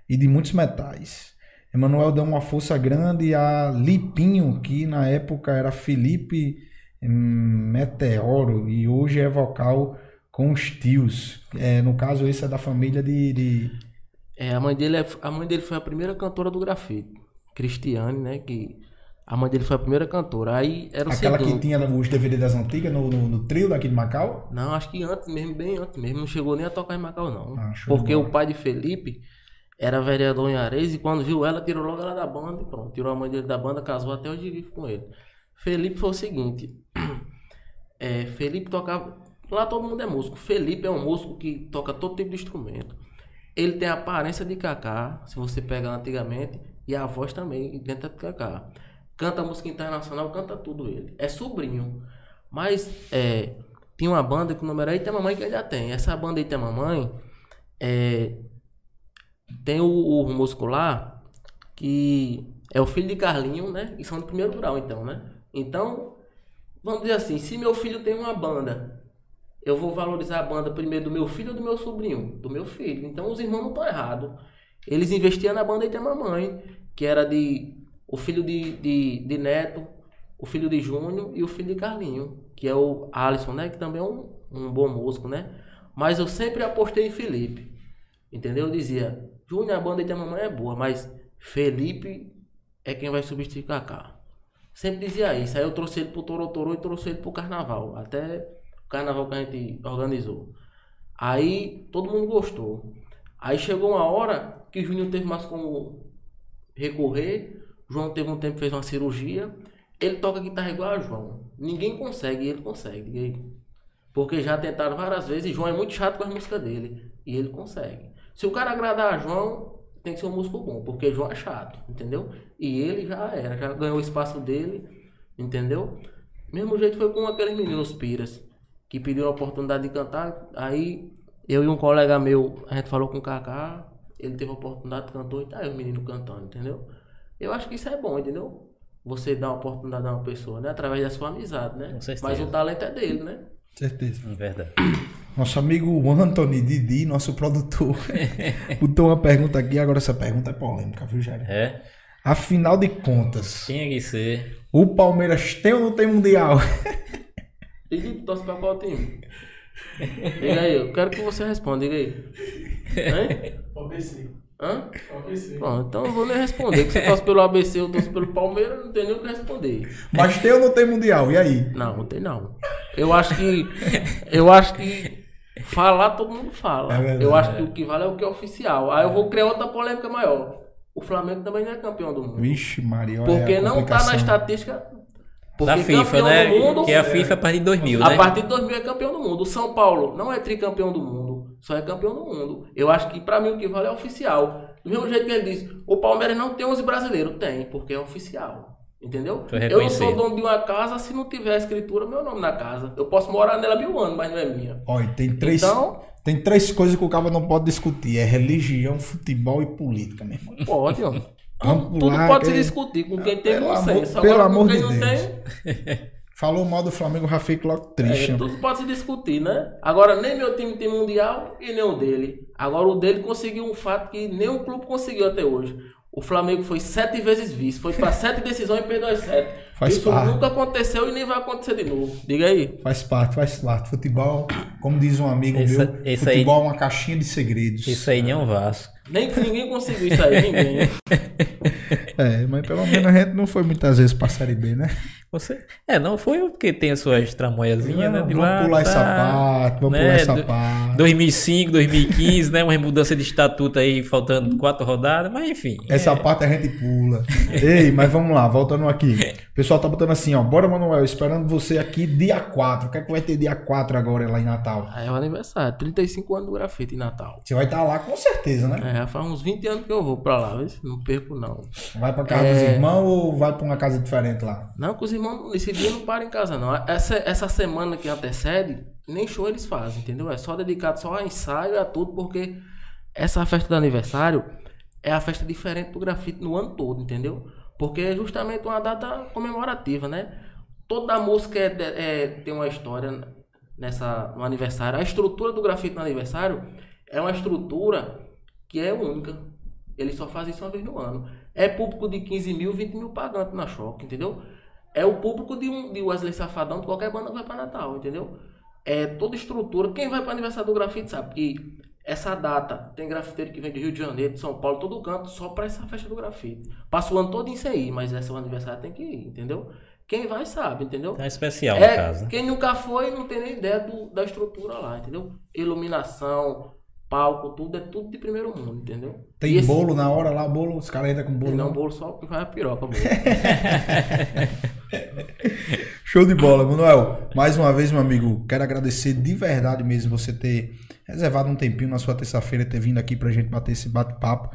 [SPEAKER 1] e de muitos metais. Emanuel deu uma força grande a Lipinho, que na época era Felipe hum, Meteoro e hoje é vocal com os tios. É, no caso, esse é da família de. de-
[SPEAKER 3] É, a mãe dele, é- a mãe dele foi a primeira cantora do grafite. Cristiane, né? Que a mãe dele foi a primeira cantora. Aí era o
[SPEAKER 1] aquela que
[SPEAKER 3] seguinte.
[SPEAKER 1] tinha os DVD das antigas no, no, no trio daqui de Macau.
[SPEAKER 3] Não, acho que antes mesmo, bem antes mesmo. Não chegou nem a tocar em Macau, não.
[SPEAKER 1] Ah,
[SPEAKER 3] Porque o pai de Felipe era vereador em Areia e quando viu ela, tirou logo ela da banda e pronto. Tirou a mãe dele da banda, casou até hoje vive com ele. Felipe foi o seguinte. É, Felipe tocava. Lá todo mundo é músico. Felipe é um músico que toca todo tipo de instrumento. Ele tem a aparência de Kaká, se você pegar antigamente, e a voz também, dentro de Kaká. Canta música internacional, canta tudo ele. É sobrinho. Mas é, tinha uma banda que o nome era Eita Mamãe que ainda tem. Essa banda Eita Mamãe é, tem o, o lá que é o filho de Carlinho, né? E são de primeiro grau, então, né? Então, vamos dizer assim, se meu filho tem uma banda, eu vou valorizar a banda primeiro do meu filho ou do meu sobrinho? Do meu filho. Então os irmãos não estão errados. Eles investiam na banda Eita Mamãe, que era de o filho de, de, de Neto, o filho de Júnior e o filho de Carlinho. que é o Alisson, né? Que também é um, um bom músico, né? Mas eu sempre apostei em Felipe. Entendeu? Eu dizia, Júnior, a banda de mamãe é boa, mas Felipe é quem vai substituir Kaká. Sempre dizia isso. Aí eu trouxe ele pro Torotoro e trouxe ele pro carnaval. Até o carnaval que a gente organizou. Aí todo mundo gostou. Aí chegou uma hora que o Júnior teve mais como recorrer. O João teve um tempo fez uma cirurgia. Ele toca guitarra igual a João. Ninguém consegue ele consegue. Porque já tentaram várias vezes e João é muito chato com as músicas dele. E ele consegue. Se o cara agradar a João, tem que ser um músico bom, porque João é chato, entendeu? E ele já era, já ganhou o espaço dele, entendeu? Mesmo jeito foi com aqueles meninos Piras, que pediram a oportunidade de cantar. Aí eu e um colega meu, a gente falou com o Kaká, ele teve a oportunidade, cantou e tá aí o menino cantando, entendeu? Eu acho que isso é bom, entendeu? Você dá a oportunidade a uma pessoa, né? Através da sua amizade, né?
[SPEAKER 2] Com certeza.
[SPEAKER 3] Mas o talento é dele, né?
[SPEAKER 1] Certeza.
[SPEAKER 2] É verdade.
[SPEAKER 1] Nosso amigo Anthony Didi, nosso produtor, botou uma pergunta aqui. Agora essa pergunta é polêmica, viu, Jair?
[SPEAKER 2] É.
[SPEAKER 1] Afinal de contas,
[SPEAKER 2] Tinha que ser.
[SPEAKER 1] o Palmeiras tem ou não tem Mundial?
[SPEAKER 3] E tu torce pra qual time? Diga aí, eu quero que você responda, diga aí. Hein?
[SPEAKER 4] ABC.
[SPEAKER 3] Hã?
[SPEAKER 4] ABC.
[SPEAKER 3] Bom, então eu vou nem responder. Que você torce pelo ABC, eu torço pelo Palmeiras, não tem nem o que responder.
[SPEAKER 1] Mas tem ou não tem Mundial? E aí?
[SPEAKER 3] Não, não tem não. Eu acho que. Eu acho que. Falar todo mundo fala.
[SPEAKER 1] É verdade,
[SPEAKER 3] eu acho que o que vale é o que é oficial. Aí eu vou criar outra polêmica maior. O Flamengo também não é campeão do mundo.
[SPEAKER 1] Vixe, Maria.
[SPEAKER 3] Porque não tá
[SPEAKER 1] complicação.
[SPEAKER 3] na estatística. Porque
[SPEAKER 2] Da FIFA,
[SPEAKER 3] campeão
[SPEAKER 2] né?
[SPEAKER 3] do mundo-
[SPEAKER 2] que é a FIFA a partir de 2000,
[SPEAKER 3] A
[SPEAKER 2] né?
[SPEAKER 3] partir de 2000 é campeão do mundo. O São Paulo não é tricampeão do mundo, só é campeão do mundo. Eu acho que pra mim o que vale é oficial. Do mesmo jeito que ele diz, o Palmeiras não tem 11 brasileiros. Tem, porque é oficial. Entendeu? Eu não sou dono de uma casa se não tiver escritura meu nome na casa. Eu posso morar nela mil anos, mas não é minha.
[SPEAKER 1] Olha, tem três,
[SPEAKER 3] Então,
[SPEAKER 1] tem três coisas que o cara não pode discutir: é religião, futebol e política, meu irmão.
[SPEAKER 3] pode, ó. Tudo, tudo pode
[SPEAKER 1] que-
[SPEAKER 3] se discutir com quem tem
[SPEAKER 1] Pelo
[SPEAKER 3] bom
[SPEAKER 1] amor- pelo amor de Deus.
[SPEAKER 3] tem,
[SPEAKER 1] Falou mal do Flamengo, já fico logo triste.
[SPEAKER 3] É, tudo pode se discutir, né? Agora, nem meu time tem mundial e nem o dele. Agora, o dele conseguiu um fato que nenhum clube conseguiu até hoje. O Flamengo foi sete vezes vice, foi para sete decisões e perdeu as sete.
[SPEAKER 1] Faz
[SPEAKER 3] Isso
[SPEAKER 1] parte.
[SPEAKER 3] nunca aconteceu e nem vai acontecer de novo. Diga aí.
[SPEAKER 1] Faz parte, faz parte. Futebol, como diz um amigo
[SPEAKER 2] Esse-
[SPEAKER 1] meu,
[SPEAKER 2] esse aí-
[SPEAKER 1] futebol é uma caixinha de segredos.
[SPEAKER 2] Isso aí nem é um Vasco.
[SPEAKER 3] Nem que ninguém conseguiu isso aí, ninguém.
[SPEAKER 1] É, mas pelo menos a gente não foi muitas vezes pra Série B, né?
[SPEAKER 2] Você... É, não foi porque tem as suas tramoiazinhas, né? De
[SPEAKER 1] vamos
[SPEAKER 2] lá,
[SPEAKER 1] pular
[SPEAKER 2] tá,
[SPEAKER 1] essa parte, vamos
[SPEAKER 2] né,
[SPEAKER 1] pular parte.
[SPEAKER 2] 2005, 2015, né? Uma mudança de estatuto aí, faltando quatro rodadas, mas enfim.
[SPEAKER 1] Essa parte a gente pula. Ei, mas vamos lá, voltando aqui. O pessoal tá botando assim, ó. Bora, Manuel, esperando você aqui dia 4. O que é que vai ter dia 4 agora lá em Natal?
[SPEAKER 3] Aí é o aniversário, 35 anos do grafite em Natal.
[SPEAKER 1] Você vai estar lá com certeza, né?
[SPEAKER 3] É, já faz uns 20 anos que eu vou pra lá, viu? não perco não.
[SPEAKER 1] Vai pra casa
[SPEAKER 3] É.
[SPEAKER 1] dos irmãos ou vai pra uma casa diferente lá?
[SPEAKER 3] Não, que os irmãos nesse dia não param em casa, não. Essa, essa semana que antecede, nem show eles fazem, entendeu? É só dedicado só a ensaio e a tudo, porque essa festa do aniversário é a festa diferente do grafite no ano todo, entendeu? Porque é justamente uma data comemorativa, né? Toda música é, é- tem uma história nessa, no aniversário. A estrutura do grafite no aniversário é uma estrutura que é única. Ele só faz isso uma vez no ano. É público de 15 mil, 20 mil pagantes na choque, entendeu? É o público de, um, de Wesley Safadão, de qualquer banda que vai para Natal, entendeu? É toda estrutura. Quem vai para aniversário do grafite sabe que essa data tem grafiteiro que vem do Rio de Janeiro, de São Paulo, todo canto, só para essa festa do grafite. Passa o ano todo em aí, mas esse é o aniversário tem que ir, entendeu? Quem vai sabe, entendeu?
[SPEAKER 2] É especial, no
[SPEAKER 3] É,
[SPEAKER 2] caso. né?
[SPEAKER 3] quem nunca foi não tem nem ideia do- da estrutura lá, entendeu? Iluminação, palco, tudo é tudo de primeiro mundo, entendeu?
[SPEAKER 1] Tem
[SPEAKER 3] esse-
[SPEAKER 1] bolo na hora lá, bolo, os caras ainda com bolo.
[SPEAKER 3] Não
[SPEAKER 1] não?
[SPEAKER 3] bolo só que vai a piroca, bolo.
[SPEAKER 1] Show de bola, Manuel. Mais uma vez, meu amigo, quero agradecer de verdade mesmo você ter reservado um tempinho na sua terça-feira, ter vindo aqui pra gente bater esse bate-papo.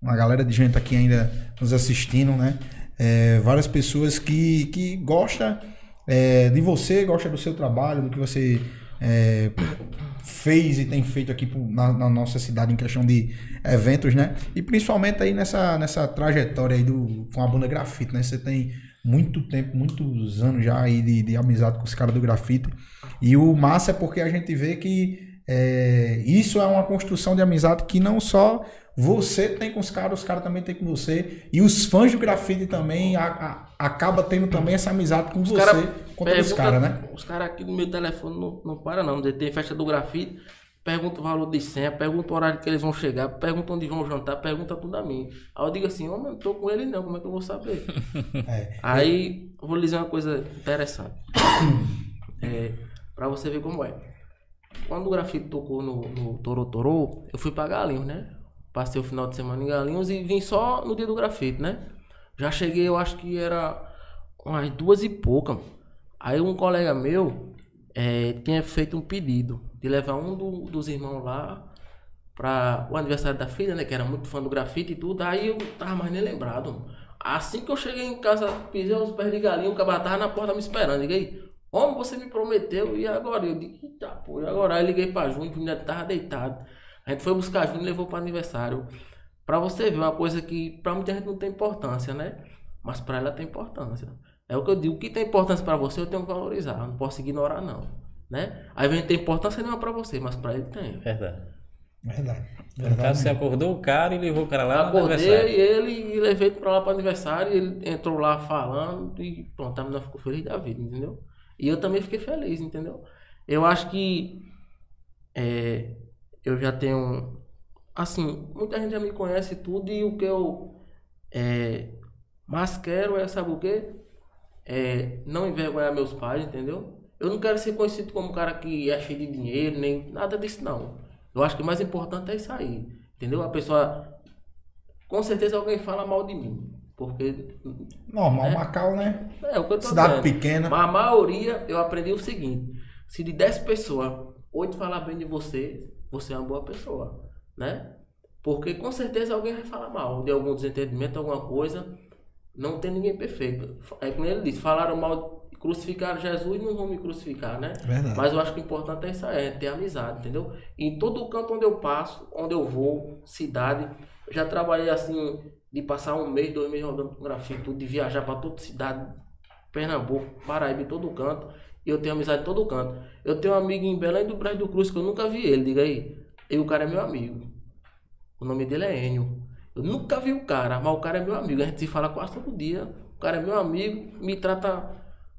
[SPEAKER 1] Uma galera de gente aqui ainda nos assistindo, né? É, várias pessoas que, que gostam é, de você, gostam do seu trabalho, do que você é, fez e tem feito aqui na, na nossa cidade em questão de eventos, né? E principalmente aí nessa, nessa trajetória aí do, com a banda grafite, né? Você tem muito tempo, muitos anos já aí de, de amizade com os caras do grafite. E o massa é porque a gente vê que é, isso é uma construção de amizade que não só você tem com os caras, os caras também tem com você. E os fãs do grafite também a, a- acaba tendo também essa amizade com você.
[SPEAKER 3] cara-
[SPEAKER 1] conta dos caras, né?
[SPEAKER 3] Os caras aqui no meu telefone não, não param não. Tem festa do grafite, pergunta o valor de senha, pergunta o horário que eles vão chegar, pergunta onde vão jantar, pergunta tudo a mim. Aí eu digo assim, oh, não tô com ele não, como é que eu vou saber? É. Aí, eu vou lhe dizer uma coisa interessante. é, pra você ver como é. Quando o grafite tocou no, no Toro Toro, eu fui pra Galinhos, né? Passei o final de semana em Galinhos e vim só no dia do grafite, né? Já cheguei, eu acho que era umas duas e pouca. Aí um colega meu é, tinha feito um pedido de levar um do, dos irmãos lá para o aniversário da filha, né? Que era muito fã do grafite e tudo. Aí eu tava mais nem lembrado. Assim que eu cheguei em casa, pisei os pés de galinha, o cabra tava na porta me esperando. Liguei, homem, você me prometeu, e agora? Eu digo, tá, pô, e agora? Aí liguei pra Júnior, o Júnior tava deitado. A gente foi buscar Júnior e levou para aniversário. Pra você ver, uma coisa que pra muita gente não tem importância, né? Mas pra ela tem importância. É o que eu digo, o que tem importância para você, eu tenho que valorizar. Não posso ignorar, não. Né? Aí vem ter importância nenhuma para você, mas para ele tem.
[SPEAKER 2] Verdade.
[SPEAKER 1] Verdade.
[SPEAKER 2] No caso, você acordou o cara e levou o cara lá
[SPEAKER 3] Acordei ele e levei ele para lá para aniversário. E ele entrou lá falando e pronto, a menina ficou feliz da vida, entendeu? E eu também fiquei feliz, entendeu? Eu acho que é, eu já tenho. Assim, muita gente já me conhece tudo e o que eu é, mais quero é, sabe o quê? É, não envergonhar meus pais, entendeu? Eu não quero ser conhecido como um cara que é cheio de dinheiro, nem nada disso, não. Eu acho que o mais importante é isso aí, entendeu? A pessoa. Com certeza alguém fala mal de mim. Porque.
[SPEAKER 1] Normal, né? Macau, né?
[SPEAKER 3] É, o que eu tô
[SPEAKER 1] Cidade
[SPEAKER 3] dizendo.
[SPEAKER 1] pequena.
[SPEAKER 3] Mas a maioria, eu aprendi o seguinte: se de 10 pessoas, 8 falar bem de você, você é uma boa pessoa, né? Porque com certeza alguém vai falar mal de algum desentendimento, alguma coisa. Não tem ninguém perfeito. É como ele disse, falaram mal, crucificaram Jesus e não vão me crucificar, né?
[SPEAKER 1] Verdade.
[SPEAKER 3] Mas eu acho que o importante é isso aí, é ter amizade, entendeu? em todo canto onde eu passo, onde eu vou, cidade, já trabalhei assim, de passar um mês, dois meses rodando com grafite, de viajar para toda cidade, Pernambuco, Paraíba, em todo canto. E eu tenho amizade em todo canto. Eu tenho um amigo em Belém do Brasil do Cruz que eu nunca vi ele, diga aí. E o cara é meu amigo. O nome dele é Enio. Eu nunca vi o cara, mas o cara é meu amigo. A gente se fala quase todo dia. O cara é meu amigo, me trata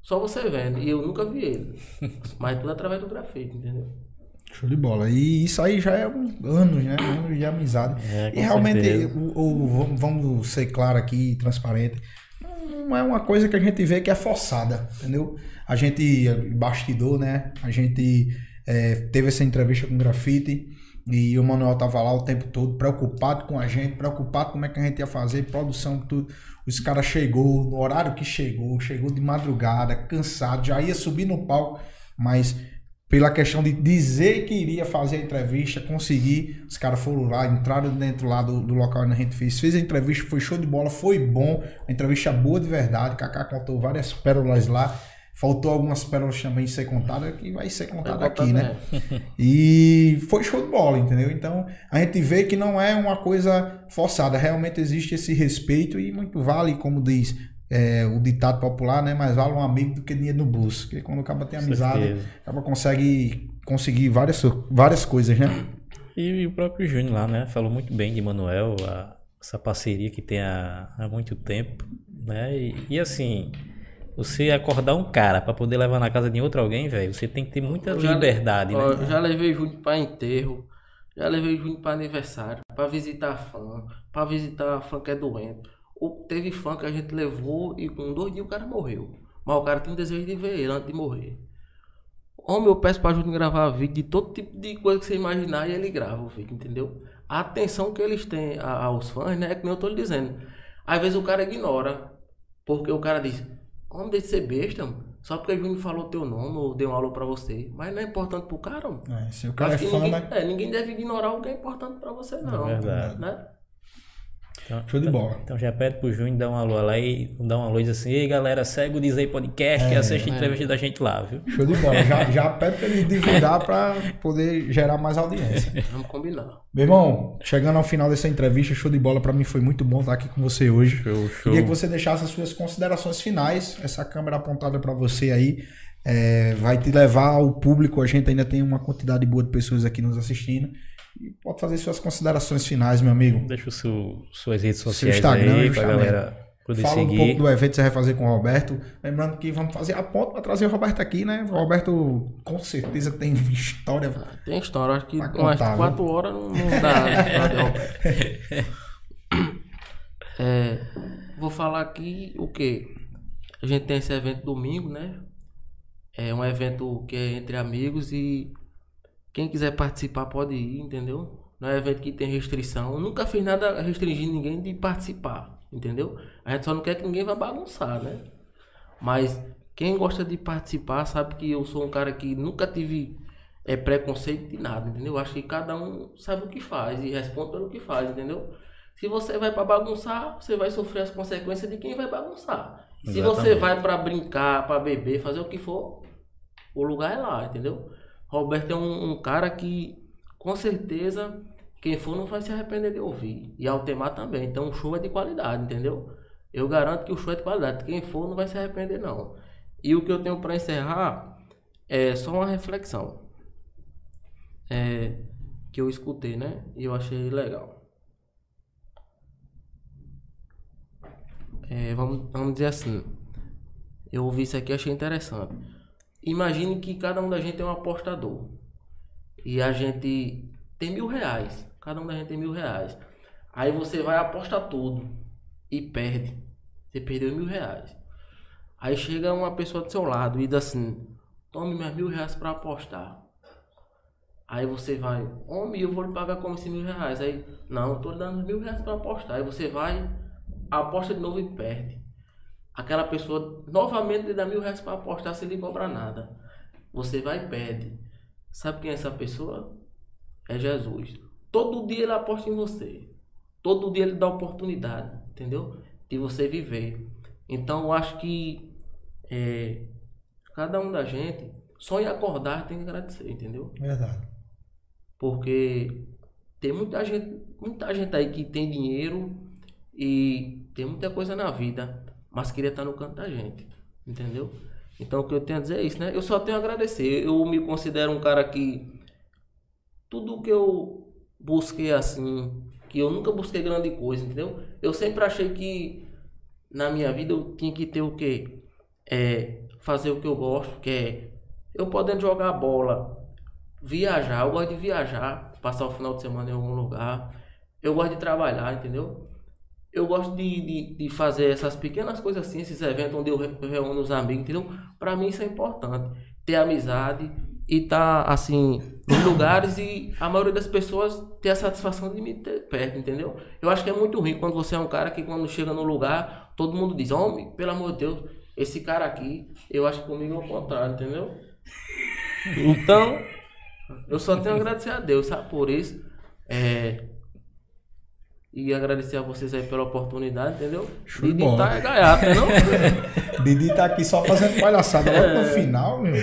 [SPEAKER 3] só você vendo. E eu nunca vi ele. mas tudo através do grafite, entendeu?
[SPEAKER 1] Show de bola. E isso aí já é anos, né? Anos de amizade.
[SPEAKER 2] É,
[SPEAKER 1] e realmente, o, o, vamos ser claro aqui, transparente, não é uma coisa que a gente vê que é forçada, entendeu? A gente, bastidor, né? A gente é, teve essa entrevista com o grafite e o Manuel tava lá o tempo todo, preocupado com a gente, preocupado como é que a gente ia fazer, produção, tudo. Os caras chegou, no horário que chegou, chegou de madrugada, cansado, já ia subir no palco, mas pela questão de dizer que iria fazer a entrevista, conseguir, os caras foram lá, entraram dentro lá do, do local onde a gente fez, fez a entrevista, foi show de bola, foi bom, a entrevista boa de verdade, Kaká contou várias pérolas lá, Faltou algumas pérolas também ser contada que vai ser contada aqui, né? E foi show de bola, entendeu? Então a gente vê que não é uma coisa forçada, realmente existe esse respeito e muito vale, como diz é, o ditado popular, né? Mais vale um amigo do que dinheiro no bolso. Porque quando o cara tem amizade, acaba consegue conseguir várias, várias coisas, né?
[SPEAKER 2] E o próprio Júnior lá, né? Falou muito bem de Manuel, a, essa parceria que tem há, há muito tempo, né? E, e assim, você acordar um cara para poder levar na casa de outro alguém, velho, você tem que ter muita eu liberdade,
[SPEAKER 3] já,
[SPEAKER 2] né?
[SPEAKER 3] Ó, já levei Júnior para enterro, já levei Júnior para aniversário, para visitar fã, para visitar fã que é doente. Ou teve fã que a gente levou e com dois dias o cara morreu. Mas o cara tem um desejo de ver ele antes de morrer. Homem, eu peço pra Júnior gravar vídeo de todo tipo de coisa que você imaginar e ele grava o vídeo, entendeu? A atenção que eles têm aos fãs, né? É que nem eu tô lhe dizendo. Às vezes o cara ignora. Porque o cara diz, Homem, deixa de ser besta, Só porque o Júnior falou teu nome ou deu um alô pra você. Mas não é importante pro cara, mano.
[SPEAKER 1] É, se o cara é
[SPEAKER 3] fã,
[SPEAKER 1] ninguém,
[SPEAKER 3] né? é, ninguém deve ignorar o que é importante pra você, não.
[SPEAKER 2] É verdade.
[SPEAKER 3] Né?
[SPEAKER 1] Então, Show de bola.
[SPEAKER 2] Então já pede pro Júnior dar um alô lá e dar um alô e diz assim, ei galera, segue o Diz Podcast é, e assiste a entrevista é. da gente lá, viu?
[SPEAKER 1] Show de bola. já, já pede pra ele divulgar pra poder gerar mais audiência.
[SPEAKER 3] Vamos combinar.
[SPEAKER 1] Meu irmão, chegando ao final dessa entrevista, show de bola, para mim foi muito bom estar aqui com você hoje.
[SPEAKER 2] Show, show.
[SPEAKER 1] Queria que você deixasse as suas considerações finais, essa câmera apontada para você aí. É, vai te levar ao público, a gente ainda tem uma quantidade boa de pessoas aqui nos assistindo. E pode fazer suas considerações finais, meu amigo.
[SPEAKER 2] Deixa o seu, suas redes sociais seu Instagram, aí pra galera Poder
[SPEAKER 1] Fala um
[SPEAKER 2] seguir.
[SPEAKER 1] pouco do evento que você vai fazer com o Roberto. Lembrando que vamos fazer a ponta para trazer o Roberto aqui, né? O Roberto com certeza tem história.
[SPEAKER 3] Tem história, acho que
[SPEAKER 1] viu?
[SPEAKER 3] quatro horas não, não dá. pra fazer, Roberto. É, vou falar aqui o que? A gente tem esse evento domingo, né? É um evento que é entre amigos e quem quiser participar pode ir, entendeu? Não é evento que tem restrição. Eu nunca fiz nada restringindo ninguém de participar, entendeu? A gente só não quer que ninguém vá bagunçar, né? Mas quem gosta de participar sabe que eu sou um cara que nunca tive é, preconceito de nada, entendeu? Eu Acho que cada um sabe o que faz e responde pelo que faz, entendeu? Se você vai pra bagunçar, você vai sofrer as consequências de quem vai bagunçar. Se você
[SPEAKER 2] Exatamente.
[SPEAKER 3] vai pra brincar, pra beber, fazer o que for, o lugar é lá, entendeu? Roberto é um, um cara que, com certeza, quem for não vai se arrepender de ouvir. E Altemar também. Então o show é de qualidade, entendeu? Eu garanto que o show é de qualidade. Quem for não vai se arrepender, não. E o que eu tenho pra encerrar é só uma reflexão. É, que eu escutei, né? E eu achei legal. É, vamos, vamos dizer assim. Eu ouvi isso aqui e achei interessante. Imagine que cada um da gente é um apostador. E a gente tem mil reais. Cada um da gente tem mil reais. Aí você vai apostar tudo e perde. Você perdeu mil reais. Aí chega uma pessoa do seu lado e diz assim: Tome meus mil reais para apostar. Aí você vai, homem, eu vou lhe pagar como esses mil reais. Aí, não, eu tô lhe dando mil reais para apostar. Aí você vai, aposta de novo e perde. Aquela pessoa novamente lhe dá mil reais para apostar sem lhe cobrar nada. Você vai e perde. Sabe quem é essa pessoa? É Jesus. Todo dia ele aposta em você. Todo dia ele dá oportunidade, entendeu? De você viver. Então eu acho que é, cada um da gente, só em acordar tem que agradecer, entendeu?
[SPEAKER 1] Verdade.
[SPEAKER 3] Porque tem muita gente, muita gente aí que tem dinheiro e tem muita coisa na vida, mas queria estar no canto da gente, entendeu? Então o que eu tenho a dizer é isso, né? Eu só tenho a agradecer. Eu me considero um cara que tudo que eu busquei assim, que eu nunca busquei grande coisa, entendeu? Eu sempre achei que na minha vida eu tinha que ter o quê? É, fazer o que eu gosto, que é eu podendo jogar bola, viajar, eu gosto de viajar, passar o final de semana em algum lugar. Eu gosto de trabalhar, entendeu? Eu gosto de, de, de fazer essas pequenas coisas assim, esses eventos onde eu re- reúno os amigos, entendeu? Pra mim isso é importante. Ter amizade e estar, assim, nos lugares e a maioria das pessoas ter a satisfação de me ter perto, entendeu? Eu acho que é muito ruim quando você é um cara que quando chega no lugar, todo mundo diz, homem, pelo amor de Deus, esse cara aqui, eu acho que comigo é o contrário, entendeu? Então, eu só tenho a agradecer a Deus, sabe, por isso. É, e agradecer a vocês aí pela oportunidade, entendeu?
[SPEAKER 1] Show de
[SPEAKER 3] de
[SPEAKER 1] bola.
[SPEAKER 3] tá é gaiato, né, não?
[SPEAKER 1] Didi tá aqui só fazendo palhaçada logo
[SPEAKER 3] É.
[SPEAKER 1] no final, meu.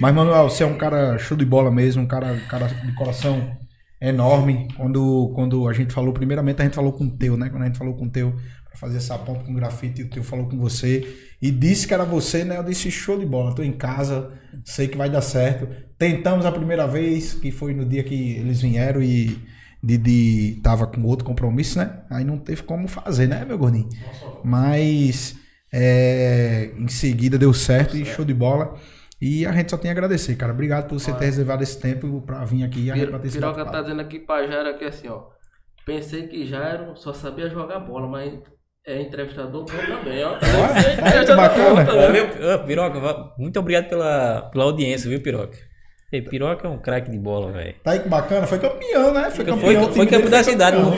[SPEAKER 1] Mas, Manuel, você é um cara show de bola mesmo, um cara, cara de coração enorme. Quando, quando a gente falou, primeiramente a gente falou com o Teu, né? Quando a gente falou com o Teu pra fazer essa ponta com grafite, o Teu falou com você e disse que era você, né? Eu disse show de bola, tô em casa, sei que vai dar certo. Tentamos a primeira vez, que foi no dia que eles vieram e Didi tava com outro compromisso, né? Aí não teve como fazer, né, meu gordinho? Mas é, em seguida deu certo e show de bola. E a gente só tem a agradecer, cara. Obrigado por você ter reservado esse tempo pra vir aqui e a gente
[SPEAKER 3] Piro-
[SPEAKER 1] bater esse
[SPEAKER 3] Piroca tá dizendo aqui pra Jairo aqui assim, ó. Pensei que Jairo só sabia jogar bola, mas é entrevistador bom também, ó.
[SPEAKER 1] Olha, olha que
[SPEAKER 3] entrevistador
[SPEAKER 1] bacana.
[SPEAKER 3] bom também.
[SPEAKER 2] Valeu, Ô, Piroca, muito obrigado pela, pela audiência, viu, Piroca? Ei, Piroca é um craque de bola, velho.
[SPEAKER 1] Tá aí que bacana. Foi campeão, né? Foi
[SPEAKER 2] Foi,
[SPEAKER 1] campeão.
[SPEAKER 2] foi,
[SPEAKER 1] o time
[SPEAKER 2] campeão da
[SPEAKER 1] foi
[SPEAKER 2] cidade
[SPEAKER 1] campeão.
[SPEAKER 2] com,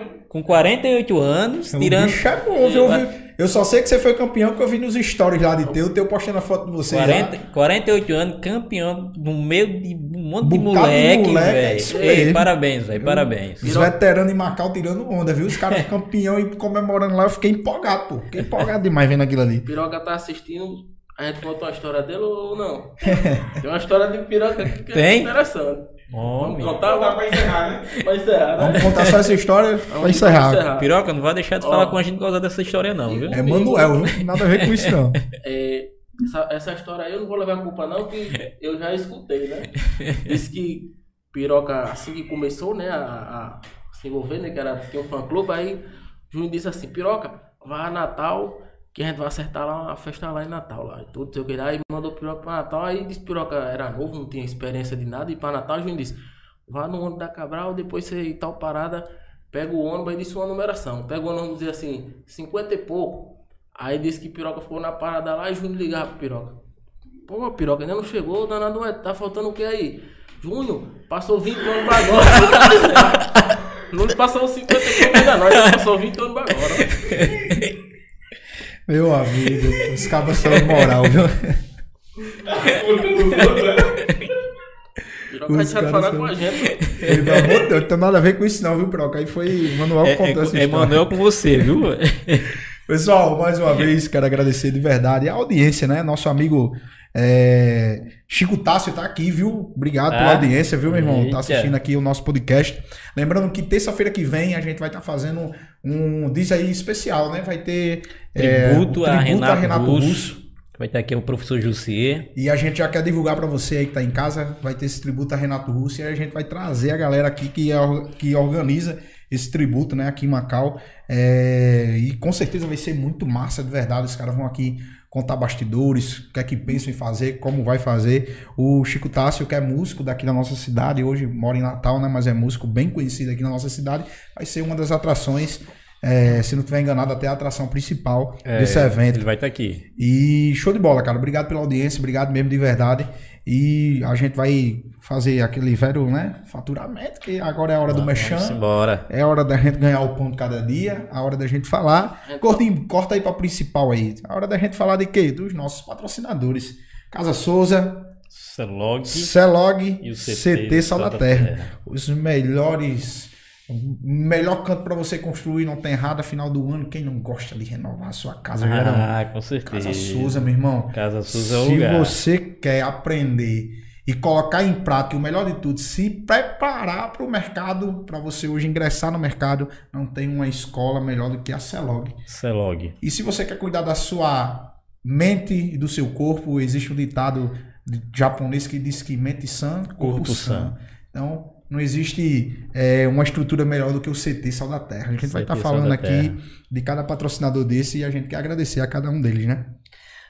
[SPEAKER 2] tri- com 48 anos,
[SPEAKER 1] O
[SPEAKER 2] tirando
[SPEAKER 1] bicho é bom, viu? Eu, vi- eu só sei que você foi campeão porque eu vi nos stories lá de teu, teu postando a foto de você.
[SPEAKER 2] 40,
[SPEAKER 1] lá.
[SPEAKER 2] 48 anos, campeão no meio de um monte de
[SPEAKER 1] Bocado de
[SPEAKER 2] moleque,
[SPEAKER 1] moleque, é
[SPEAKER 2] velho.
[SPEAKER 1] mesmo.
[SPEAKER 2] parabéns, velho, parabéns.
[SPEAKER 1] Os veteranos em Macau tirando onda, viu? Os caras campeão e comemorando lá. Eu fiquei empolgado, pô. Fiquei empolgado demais vendo aquilo ali.
[SPEAKER 3] Piroca tá assistindo, a gente contou a história dele ou não? Tem uma história de piroca aqui que é
[SPEAKER 2] Tem?
[SPEAKER 3] interessante. Vamos
[SPEAKER 2] Homem.
[SPEAKER 3] contar,
[SPEAKER 4] Dá
[SPEAKER 3] vamos
[SPEAKER 4] pra encerrar, né?
[SPEAKER 3] pra encerrar, né?
[SPEAKER 1] Vamos contar só essa história pra encerrar.
[SPEAKER 2] Piroca, não vai deixar de
[SPEAKER 3] Ó.
[SPEAKER 2] falar com a gente por causa dessa história, não, viu?
[SPEAKER 1] É Manuel, viu? Nada a ver com isso, não.
[SPEAKER 3] É, essa, essa história aí eu não vou levar a culpa não, que eu já escutei, né? Diz que Piroca, assim que começou, né, a, a se envolver, né, que era, tinha um fã-clube, aí Júnior disse assim, Piroca, vai a Natal, que a gente vai acertar lá uma festa lá em Natal, lá, e tudo, sei o que. Aí mandou Piroca pra Natal, aí disse Piroca era novo, não tinha experiência de nada, e pra Natal, a gente disse, vá no ônibus da Cabral, depois você ir tal parada, pega o ônibus, aí disse uma numeração, pega o ônibus, dizer assim, 50 e pouco. Aí disse que Piroca ficou na parada lá e Júnior ligava pro Piroca. Pô, Piroca, ainda não chegou, danado é, tá faltando o que aí? Júnior, passou 20 anos agora. não passou 50 anos ainda não, passou 20 anos agora.
[SPEAKER 1] Meu amigo, os cabos são moral, viu?
[SPEAKER 3] Te
[SPEAKER 1] caras
[SPEAKER 3] falar
[SPEAKER 1] são-
[SPEAKER 3] com a gente.
[SPEAKER 1] Ele, pelo amor de Deus, não tem nada a ver com isso não, viu, Proca? Aí foi Manuel que
[SPEAKER 2] É,
[SPEAKER 1] contou
[SPEAKER 2] é,
[SPEAKER 1] essa
[SPEAKER 2] é. Manuel com você, viu?
[SPEAKER 1] Pessoal, mais uma vez quero agradecer de verdade a audiência, né? Nosso amigo é, Chico Tássio tá aqui, viu? Obrigado pela
[SPEAKER 2] Ah,
[SPEAKER 1] audiência, viu, meu irmão?
[SPEAKER 2] eita.
[SPEAKER 1] Tá assistindo aqui o nosso podcast. Lembrando que terça-feira que vem a gente vai estar fazendo um diz aí especial, né? Vai ter é,
[SPEAKER 2] Tributo,
[SPEAKER 1] o
[SPEAKER 2] a,
[SPEAKER 1] tributo
[SPEAKER 2] Renato Russo. Vai ter aqui o professor Jussier.
[SPEAKER 1] E a gente já quer divulgar para você aí que tá em casa, vai ter esse tributo a Renato Russo e aí a gente vai trazer a galera aqui que, é que organiza esse tributo, né, aqui em Macau. É, e com certeza vai ser muito massa, de verdade. Os caras vão aqui contar bastidores, o que é que pensam em fazer, como vai fazer. O Chico Tássio, que é músico daqui da nossa cidade, hoje mora em Natal, né, mas é músico bem conhecido aqui na nossa cidade, vai ser uma das atrações, é, se não estiver enganado, até a atração principal desse evento.
[SPEAKER 2] Ele vai estar aqui.
[SPEAKER 1] E show de bola, cara. Obrigado pela audiência, obrigado mesmo de verdade. E a gente vai fazer aquele velho, né? Faturamento, que agora é a hora do mexão.
[SPEAKER 2] embora.
[SPEAKER 1] É a hora da gente ganhar o ponto cada dia, a hora da gente falar. Corta, corta aí pra principal aí. A hora da gente falar de quê? Dos nossos patrocinadores. Casa Souza,
[SPEAKER 2] Celog
[SPEAKER 1] Celog,
[SPEAKER 2] e o
[SPEAKER 1] CT,
[SPEAKER 2] CT
[SPEAKER 1] Sal da Terra. Os melhores. Melhor canto pra você construir, não tem errado, final do ano. Quem não gosta de renovar a sua casa?
[SPEAKER 2] Ah, com certeza.
[SPEAKER 1] Casa Souza, meu irmão.
[SPEAKER 2] Casa Souza é o
[SPEAKER 1] Se
[SPEAKER 2] lugar.
[SPEAKER 1] você quer aprender e colocar em prática, o melhor de tudo, se preparar para o mercado, para você hoje ingressar no mercado, não tem uma escola melhor do que a Celog.
[SPEAKER 2] Celog.
[SPEAKER 1] E se você quer cuidar da sua mente e do seu corpo, existe um ditado japonês que diz que mente sã, corpo,
[SPEAKER 2] Corpo
[SPEAKER 1] sã.
[SPEAKER 2] sã.
[SPEAKER 1] Então, não existe é, uma estrutura melhor do que o CT Sal da Terra. A gente vai
[SPEAKER 2] CT
[SPEAKER 1] estar
[SPEAKER 2] Sal
[SPEAKER 1] falando aqui
[SPEAKER 2] Terra.
[SPEAKER 1] de cada patrocinador desse e a gente quer agradecer a cada um deles, né?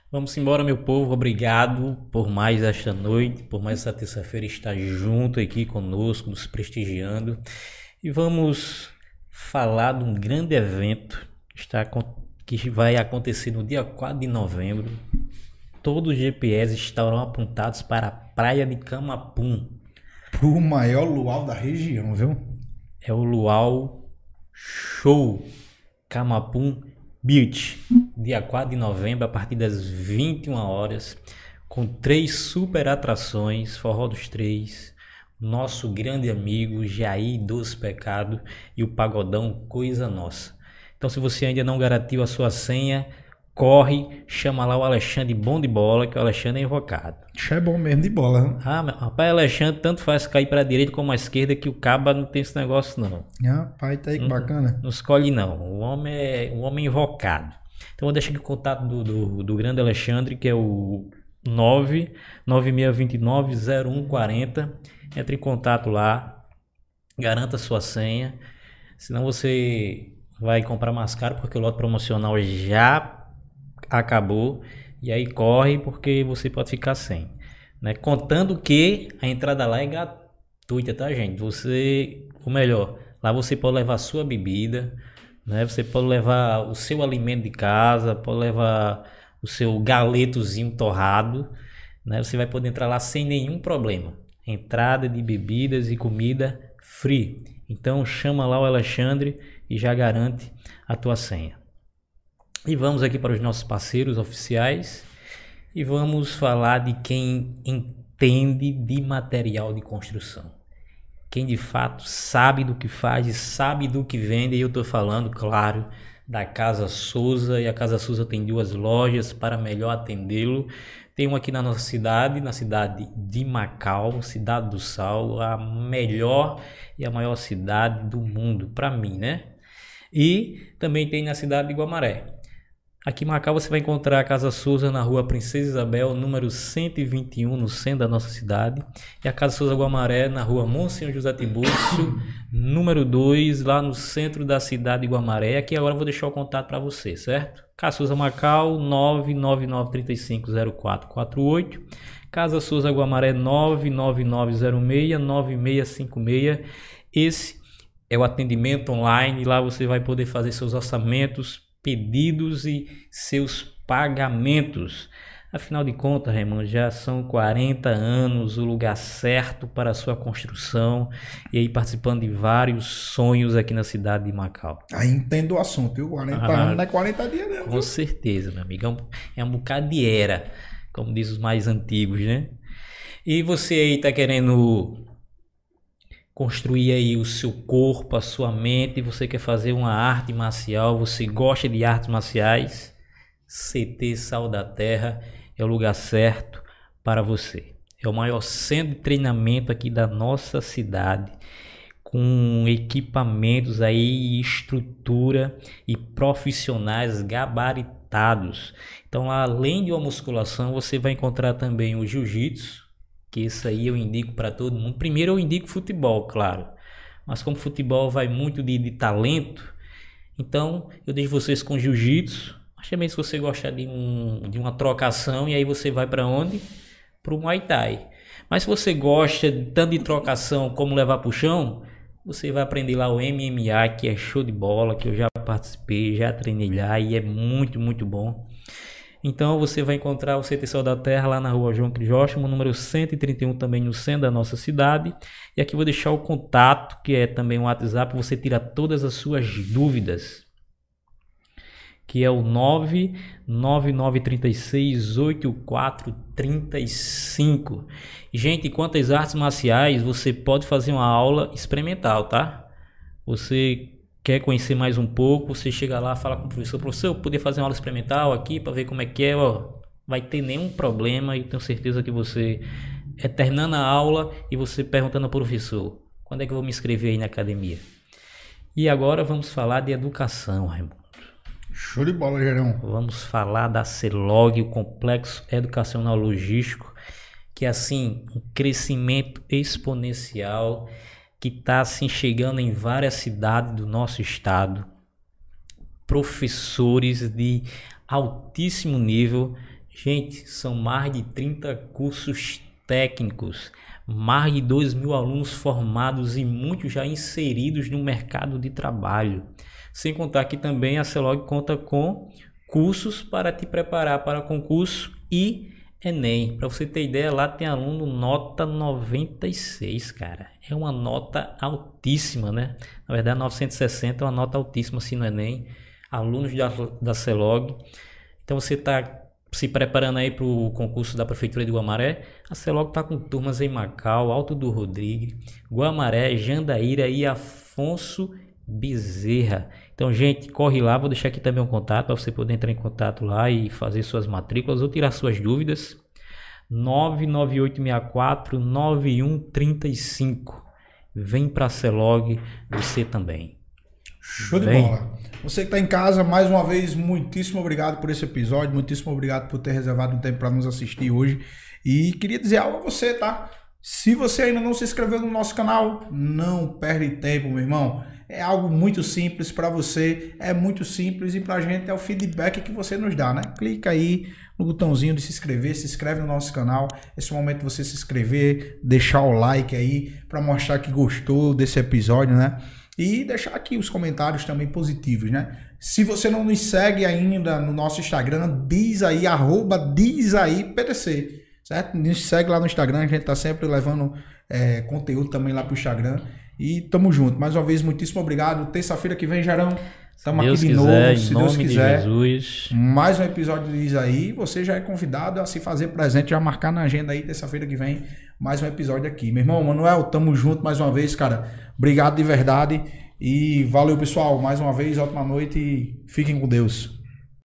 [SPEAKER 2] Vamos embora, meu povo. Obrigado por mais esta noite, por mais essa terça-feira estar junto aqui conosco, nos prestigiando. E vamos falar de um grande evento que, está, que vai acontecer no dia 4 de novembro. Todos os GPS estarão apontados para a praia de Camapum.
[SPEAKER 1] Pro maior luau da região, viu?
[SPEAKER 2] É o Luau Show Camapum Beach, dia 4 de novembro, a partir das 21 horas, com três super atrações, Forró dos Três, nosso grande amigo Jair dos Pecado e o Pagodão Coisa Nossa. Então, se você ainda não garantiu a sua senha, corre, chama lá o Alexandre Bom de Bola, que o Alexandre é invocado.
[SPEAKER 1] Isso é bom mesmo de bola, né?
[SPEAKER 2] Ah, meu- rapaz, Alexandre tanto faz cair para a direita como a esquerda que o caba não tem esse negócio não.
[SPEAKER 1] Rapaz, tá aí que bacana.
[SPEAKER 2] Não escolhe não. O homem é um homem invocado. Então eu deixo aqui o contato do, do, do grande Alexandre, que é o 996290140. Entre em contato lá, garanta sua senha. Senão você vai comprar mais caro porque o lote promocional já acabou. E aí corre porque você pode ficar sem. Né? Contando que a entrada lá é gratuita, tá, gente? Você, ou melhor, lá você pode levar sua bebida, né? Você pode levar o seu alimento de casa, pode levar o seu galetozinho torrado, né? Você vai poder entrar lá sem nenhum problema. Entrada de bebidas e comida free. Então chama lá o Alexandre e já garante a tua senha. E vamos aqui para os nossos parceiros oficiais e vamos falar de quem entende de material de construção. Quem de fato sabe do que faz e sabe do que vende. E eu estou falando, claro, da Casa Souza. E a Casa Souza tem duas lojas para melhor atendê-lo. Tem uma aqui na nossa cidade, na cidade de Macau, Cidade do Sal, a melhor e a maior cidade do mundo, para mim, né? E também tem na cidade de Guamaré. Aqui em Macau você vai encontrar a Casa Souza na rua Princesa Isabel, número 121, no centro da nossa cidade. E a Casa Souza Guamaré na rua Monsenhor José Tibúrcio, número 2, lá no centro da cidade de Guamaré. Aqui agora eu vou deixar o contato para você, certo? Casa Souza Macau, 999350448. Casa Souza Guamaré, 999069656. Esse é o atendimento online. Lá você vai poder fazer seus orçamentos, pedidos e seus pagamentos. Afinal de contas, Raimundo, já são 40 anos o lugar certo para a sua construção e aí participando de vários sonhos aqui na cidade de Macau.
[SPEAKER 1] Aí entendo o assunto, viu? 40
[SPEAKER 2] Ah,
[SPEAKER 1] anos não é 40 dias, não.
[SPEAKER 2] Com certeza, meu amigo. É um, é um bocado de era, como diz os mais antigos, né? E você aí tá querendo construir aí o seu corpo, a sua mente, você quer fazer uma arte marcial, você gosta de artes marciais, CT Sal da Terra é o lugar certo para você. É o maior centro de treinamento aqui da nossa cidade, com equipamentos aí, estrutura e profissionais gabaritados. Então, além de uma musculação, você vai encontrar também o jiu-jitsu, que isso aí eu indico para todo mundo. Primeiro eu indico futebol, claro. Mas como futebol vai muito de, de talento, então eu deixo vocês com jiu-jitsu. Mas também se você gostar de, um, de uma trocação, e aí você vai para onde? Para o Muay Thai. Mas se você gosta tanto de trocação como levar pro chão, você vai aprender lá o MMA, que é show de bola, que eu já participei, já treinei lá e é muito, muito bom. Então você vai encontrar o CT da Terra lá na rua João Crisóstomo, número 131, também no centro da nossa cidade. E aqui vou deixar o contato, que é também um WhatsApp, você tira todas as suas dúvidas. Que é o 999368435. Gente, quanto às artes marciais, você pode fazer uma aula experimental, tá? Você quer conhecer mais um pouco, você chega lá, fala com o professor, professor, eu poder fazer uma aula experimental aqui para ver como é que é, ó, vai ter nenhum problema e tenho certeza que você é terminando a aula e você perguntando ao professor, quando é que eu vou me inscrever aí na academia? E agora vamos falar de educação, Raimundo.
[SPEAKER 1] Show de bola, Gerão.
[SPEAKER 2] Vamos falar da CELOG, o Complexo Educacional Logístico, que é assim, um crescimento exponencial que está assim chegando em várias cidades do nosso estado. Professores de altíssimo nível. Gente, são mais de 30 cursos técnicos, mais de 2 mil alunos formados e muitos já inseridos no mercado de trabalho. Sem contar que também a CELOG conta com cursos para te preparar para concurso e Enem. Para você ter ideia, lá tem aluno nota 96, cara. É uma nota altíssima, né? Na verdade, 960 é uma nota altíssima assim no Enem. Alunos da, da CELOG. Então você está se preparando aí para o concurso da Prefeitura de Guamaré. A CELOG está com turmas em Macau, Alto do Rodrigues, Guamaré, Jandaíra e Afonso Bezerra. Então, gente, corre lá, vou deixar aqui também um contato para você poder entrar em contato lá e fazer suas matrículas ou tirar suas dúvidas. 99864 9135. Vem para a Celog, você também.
[SPEAKER 1] Show de bola. Você que está em casa, mais uma vez, muitíssimo obrigado por esse episódio, muitíssimo obrigado por ter reservado um tempo para nos assistir hoje. E queria dizer algo a você, tá? Se você ainda não se inscreveu no nosso canal, não perde tempo, meu irmão. É algo muito simples para você, é muito simples e para a gente é o feedback que você nos dá, né? Clica aí no botãozinho de se inscrever, se inscreve no nosso canal. Esse momento de você se inscrever, deixar o like aí para mostrar que gostou desse episódio, né? E deixar aqui os comentários também positivos, né? Se você não nos segue ainda no nosso Instagram, diz aí, arroba diz aí PTC, certo? Nos segue lá no Instagram, a gente tá sempre levando é, conteúdo também lá pro Instagram. E tamo junto. Mais uma vez, muitíssimo obrigado. Terça-feira que vem, Jarão,
[SPEAKER 2] Deus
[SPEAKER 1] aqui de
[SPEAKER 2] quiser,
[SPEAKER 1] novo,
[SPEAKER 2] em
[SPEAKER 1] se
[SPEAKER 2] nome
[SPEAKER 1] Deus
[SPEAKER 2] de
[SPEAKER 1] quiser.
[SPEAKER 2] Jesus.
[SPEAKER 1] Mais um episódio do Diz aí. Você já é convidado a se fazer presente, já marcar na agenda aí, terça-feira que vem, mais um episódio aqui. Meu irmão, Manuel, tamo junto mais uma vez, cara. Obrigado de verdade. E valeu, pessoal. Mais uma vez, ótima noite e fiquem com Deus.